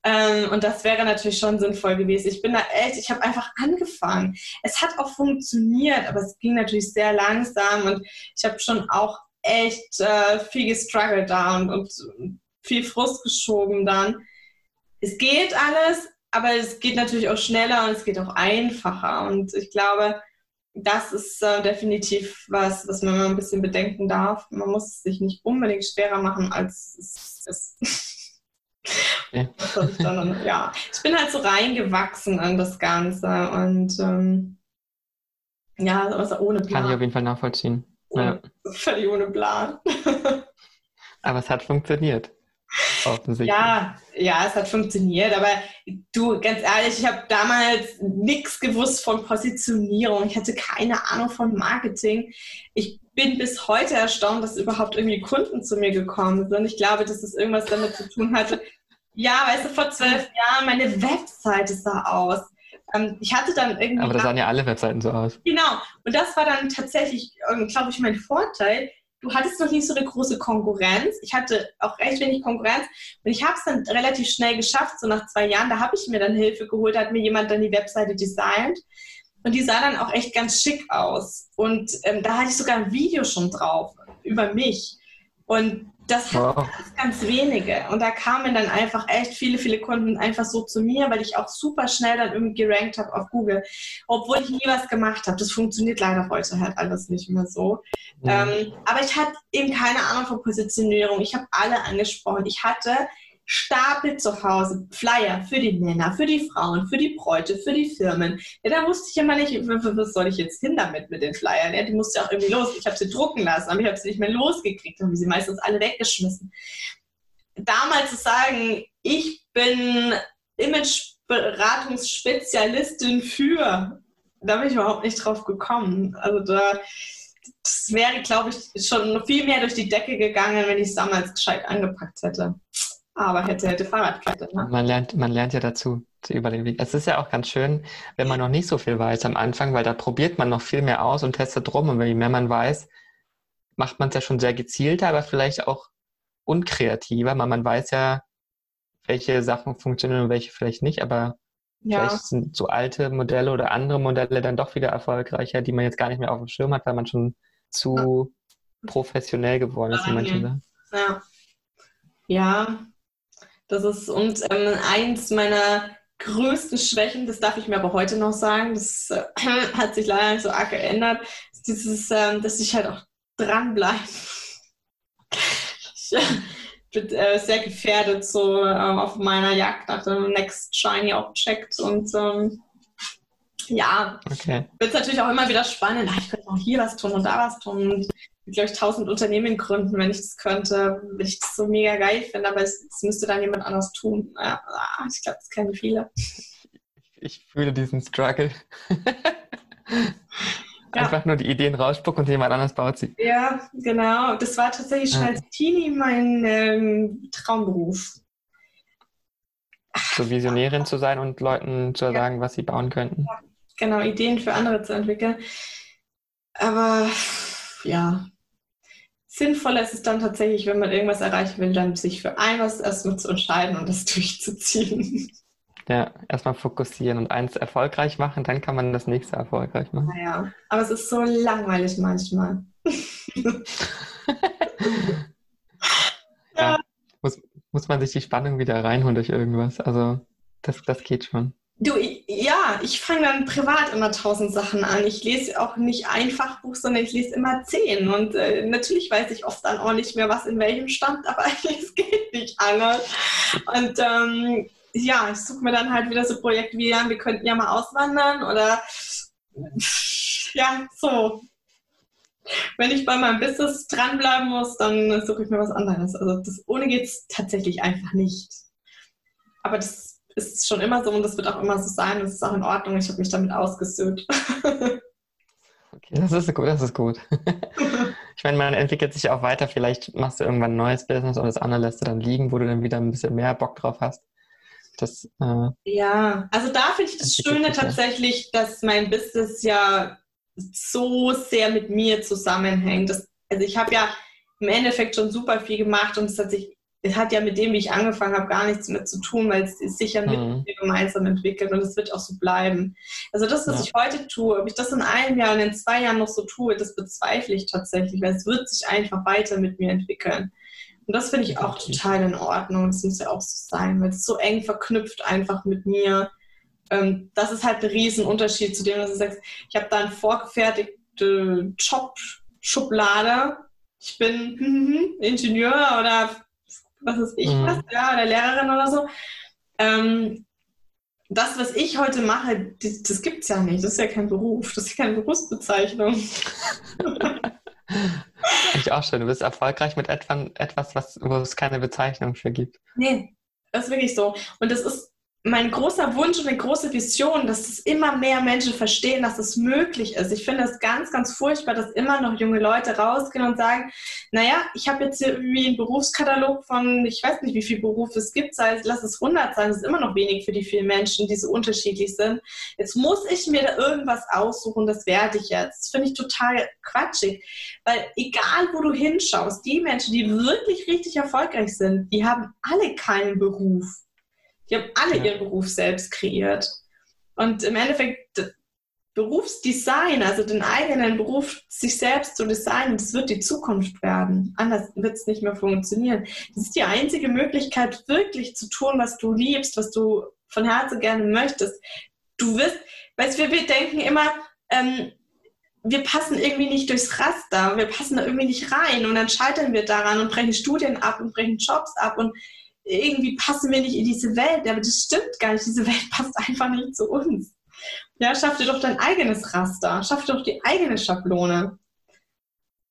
Ähm, und das wäre natürlich schon sinnvoll gewesen. Ich bin da echt, ich habe einfach angefangen. Es hat auch funktioniert, aber es ging natürlich sehr langsam und ich habe schon auch echt äh, viel gestruggelt da und, und viel Frust geschoben dann. Es geht alles, aber es geht natürlich auch schneller und es geht auch einfacher. Und ich glaube, das ist äh, definitiv was, was man mal ein bisschen bedenken darf. Man muss es sich nicht unbedingt schwerer machen, als es ist. Ja. dann, ja. ich bin halt so reingewachsen an das Ganze und ähm, ja, also ohne Plan. Kann ich auf jeden Fall nachvollziehen. Ohne, ja. Völlig ohne Plan. Aber es hat funktioniert. Ja, ja, es hat funktioniert, aber du, ganz ehrlich, ich habe damals nichts gewusst von Positionierung. Ich hatte keine Ahnung von Marketing. Ich bin bis heute erstaunt, dass überhaupt irgendwie Kunden zu mir gekommen sind. Ich glaube, dass es irgendwas damit zu tun hatte. Ja, weißt du, vor zwölf Jahren, meine Webseite sah aus. Ähm, ich hatte dann irgendwie. Aber da sahen ja alle Webseiten so aus. Genau. Und das war dann tatsächlich, ähm, glaube ich, mein Vorteil du hattest noch nicht so eine große Konkurrenz. Ich hatte auch recht wenig Konkurrenz und ich habe es dann relativ schnell geschafft, so nach zwei Jahren. Da habe ich mir dann Hilfe geholt, hat mir jemand dann die Webseite designt und die sah dann auch echt ganz schick aus. Und ähm, da hatte ich sogar ein Video schon drauf über mich. Und das wow. ganz, ganz wenige. Und da kamen dann einfach echt viele, viele Kunden einfach so zu mir, weil ich auch super schnell dann irgendwie gerankt habe auf Google, obwohl ich nie was gemacht habe. Das funktioniert leider heute halt alles nicht mehr so. Mhm. Ähm, aber ich hatte eben keine Ahnung von Positionierung. Ich habe alle angesprochen. Ich hatte Stapel zu Hause, Flyer für die Männer, für die Frauen, für die Bräute, für die Firmen. Ja, da wusste ich immer nicht, was soll ich jetzt hin damit mit den Flyern? Ja, die musste auch irgendwie los. Ich habe sie drucken lassen, aber ich habe sie nicht mehr losgekriegt, haben sie meistens alle weggeschmissen. Damals zu sagen, ich bin Imageberatungsspezialistin für, da bin ich überhaupt nicht drauf gekommen. Also da, das wäre, glaube ich, schon viel mehr durch die Decke gegangen, wenn ich es damals gescheit angepackt hätte. Aber hätte, hätte Fahrradkette. Ne? Man, lernt, man lernt ja dazu über den Weg. Es ist ja auch ganz schön, wenn man noch nicht so viel weiß am Anfang, weil da probiert man noch viel mehr aus und testet rum. Und je mehr man weiß, macht man es ja schon sehr gezielter, aber vielleicht auch unkreativer. Man, man weiß ja, welche Sachen funktionieren und welche vielleicht nicht. Aber ja. Vielleicht sind so alte Modelle oder andere Modelle dann doch wieder erfolgreicher, die man jetzt gar nicht mehr auf dem Schirm hat, weil man schon zu ja. professionell geworden ist. Ja. ja, das ist und ähm, eins meiner größten Schwächen, das darf ich mir aber heute noch sagen, das äh, hat sich leider nicht so arg geändert, ist dieses, ähm, dass ich halt auch dranbleibe. ich äh, bin äh, sehr gefährdet so ähm, auf meiner Jagd nach dem Next Shiny Object und ähm, ja, okay. wird es natürlich auch immer wieder spannend. Ich könnte auch hier was tun und da was tun. Und glaube ich, tausend Unternehmen gründen, wenn ich das könnte, wenn ich das so mega geil finde, aber es, es müsste dann jemand anders tun. Ja, ah, ich glaube, das kennen viele. Ich fühle diesen Struggle. Einfach ja. nur die Ideen rausspucken und jemand anders baut sie. Ja, genau. Das war tatsächlich schon als Teenie mein ähm, Traumberuf. So Visionärin zu sein und Leuten zu ja. sagen, was sie bauen könnten. Genau, Ideen für andere zu entwickeln. Aber ja, Sinnvoller ist es dann tatsächlich, wenn man irgendwas erreichen will, dann sich für ein was erstmal zu entscheiden und das durchzuziehen. Ja, erstmal fokussieren und eins erfolgreich machen, dann kann man das nächste erfolgreich machen. Naja, aber es ist so langweilig manchmal. ja, muss, muss man sich die Spannung wieder reinholen durch irgendwas. Also das, das geht schon. Du, ja, ich fange dann privat immer tausend Sachen an. Ich lese auch nicht ein Fachbuch, sondern ich lese immer zehn. Und äh, natürlich weiß ich oft dann auch nicht mehr, was in welchem stand, aber es geht nicht anders. Und ähm, ja, ich suche mir dann halt wieder so Projekte wie, ja, wir könnten ja mal auswandern oder ja, so. Wenn ich bei meinem Business dranbleiben muss, dann suche ich mir was anderes. Also das ohne geht es tatsächlich einfach nicht. Aber das ist schon immer so und das wird auch immer so sein. Das ist auch in Ordnung. Ich habe mich damit ausgesöhnt. okay, das ist gut, das ist gut. ich meine, man entwickelt sich auch weiter. Vielleicht machst du irgendwann ein neues Business und das andere lässt du dann liegen, wo du dann wieder ein bisschen mehr Bock drauf hast. Das, äh, ja, also da finde ich das Schöne tatsächlich, dass mein Business ja so sehr mit mir zusammenhängt. Das, also ich habe ja im Endeffekt schon super viel gemacht und es hat sich es hat ja mit dem, wie ich angefangen habe, gar nichts mehr zu tun, weil es sich ja mit mhm. mir gemeinsam entwickelt und es wird auch so bleiben. Also das, was ja. ich heute tue, ob ich das in einem Jahr und in zwei Jahren noch so tue, das bezweifle ich tatsächlich, weil es wird sich einfach weiter mit mir entwickeln. Und das finde ich auch total in Ordnung. Das muss ja auch so sein, weil es so eng verknüpft einfach mit mir. Ähm, das ist halt ein Riesenunterschied zu dem, was du sagst. Ich habe da eine vorgefertigte Job-Schublade. Ich bin hm, hm, hm, Ingenieur oder was ist ich mhm. was, ja, oder Lehrerin oder so. Ähm, das, was ich heute mache, das, das gibt es ja nicht. Das ist ja kein Beruf. Das ist keine Berufsbezeichnung. ich auch schon. Du bist erfolgreich mit etwas, was, wo es keine Bezeichnung für gibt. Nee, das ist wirklich so. Und das ist mein großer Wunsch und eine große Vision, dass es immer mehr Menschen verstehen, dass es möglich ist. Ich finde es ganz, ganz furchtbar, dass immer noch junge Leute rausgehen und sagen, naja, ich habe jetzt hier irgendwie einen Berufskatalog von, ich weiß nicht, wie viele Berufe es gibt, sei, lass es 100 sein, das ist immer noch wenig für die vielen Menschen, die so unterschiedlich sind. Jetzt muss ich mir da irgendwas aussuchen, das werde ich jetzt. Das finde ich total quatschig, weil egal, wo du hinschaust, die Menschen, die wirklich richtig erfolgreich sind, die haben alle keinen Beruf. Die haben alle ja. ihren Beruf selbst kreiert. Und im Endeffekt, Berufsdesign, also den eigenen Beruf sich selbst zu designen, das wird die Zukunft werden. Anders wird es nicht mehr funktionieren. Das ist die einzige Möglichkeit, wirklich zu tun, was du liebst, was du von Herzen gerne möchtest. Du wirst, weißt du, wir denken immer, ähm, wir passen irgendwie nicht durchs Raster, wir passen da irgendwie nicht rein und dann scheitern wir daran und brechen Studien ab und brechen Jobs ab und irgendwie passen wir nicht in diese Welt. Aber das stimmt gar nicht. Diese Welt passt einfach nicht zu uns. Ja, schaff dir doch dein eigenes Raster. Schaff dir doch die eigene Schablone.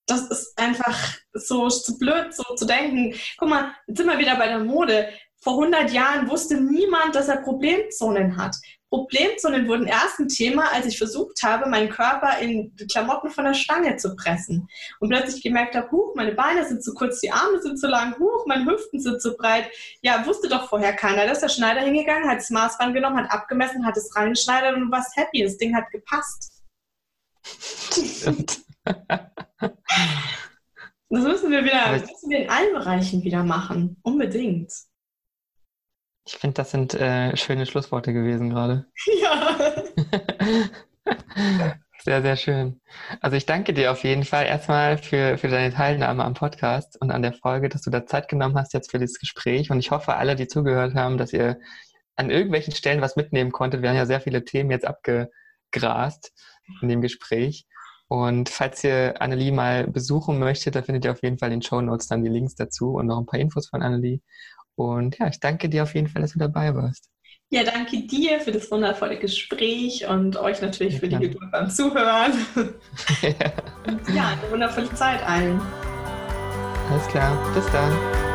Das ist einfach so, so blöd, so zu denken. Guck mal, jetzt sind wir wieder bei der Mode. Vor 100 Jahren wusste niemand, dass er Problemzonen hat. Problemzonen wurden erst ein Thema, als ich versucht habe, meinen Körper in Klamotten von der Stange zu pressen. Und plötzlich gemerkt habe, huch, meine Beine sind zu kurz, die Arme sind zu lang, huch, meine Hüften sind zu breit. Ja, wusste doch vorher keiner. Da ist der Schneider hingegangen, hat das Maßband genommen, hat abgemessen, hat es reingeschneidert und war happy. Das Ding hat gepasst. Das müssen wir wieder, das müssen wir in allen Bereichen wieder machen. Unbedingt. Ich finde, das sind äh, schöne Schlussworte gewesen gerade. Ja. Sehr, sehr schön. Also ich danke dir auf jeden Fall erstmal für, für deine Teilnahme am Podcast und an der Folge, dass du da Zeit genommen hast jetzt für dieses Gespräch. Und ich hoffe, alle, die zugehört haben, dass ihr an irgendwelchen Stellen was mitnehmen konntet. Wir haben ja sehr viele Themen jetzt abgegrast in dem Gespräch. Und falls ihr Annelie mal besuchen möchtet, da findet ihr auf jeden Fall in den Show Notes dann die Links dazu und noch ein paar Infos von Annelie. Und ja, ich danke dir auf jeden Fall, dass du dabei warst. Ja, danke dir für das wundervolle Gespräch und euch natürlich ja, für die Geduld beim Zuhören. ja. Und ja, eine wundervolle Zeit allen. Alles klar, bis dann.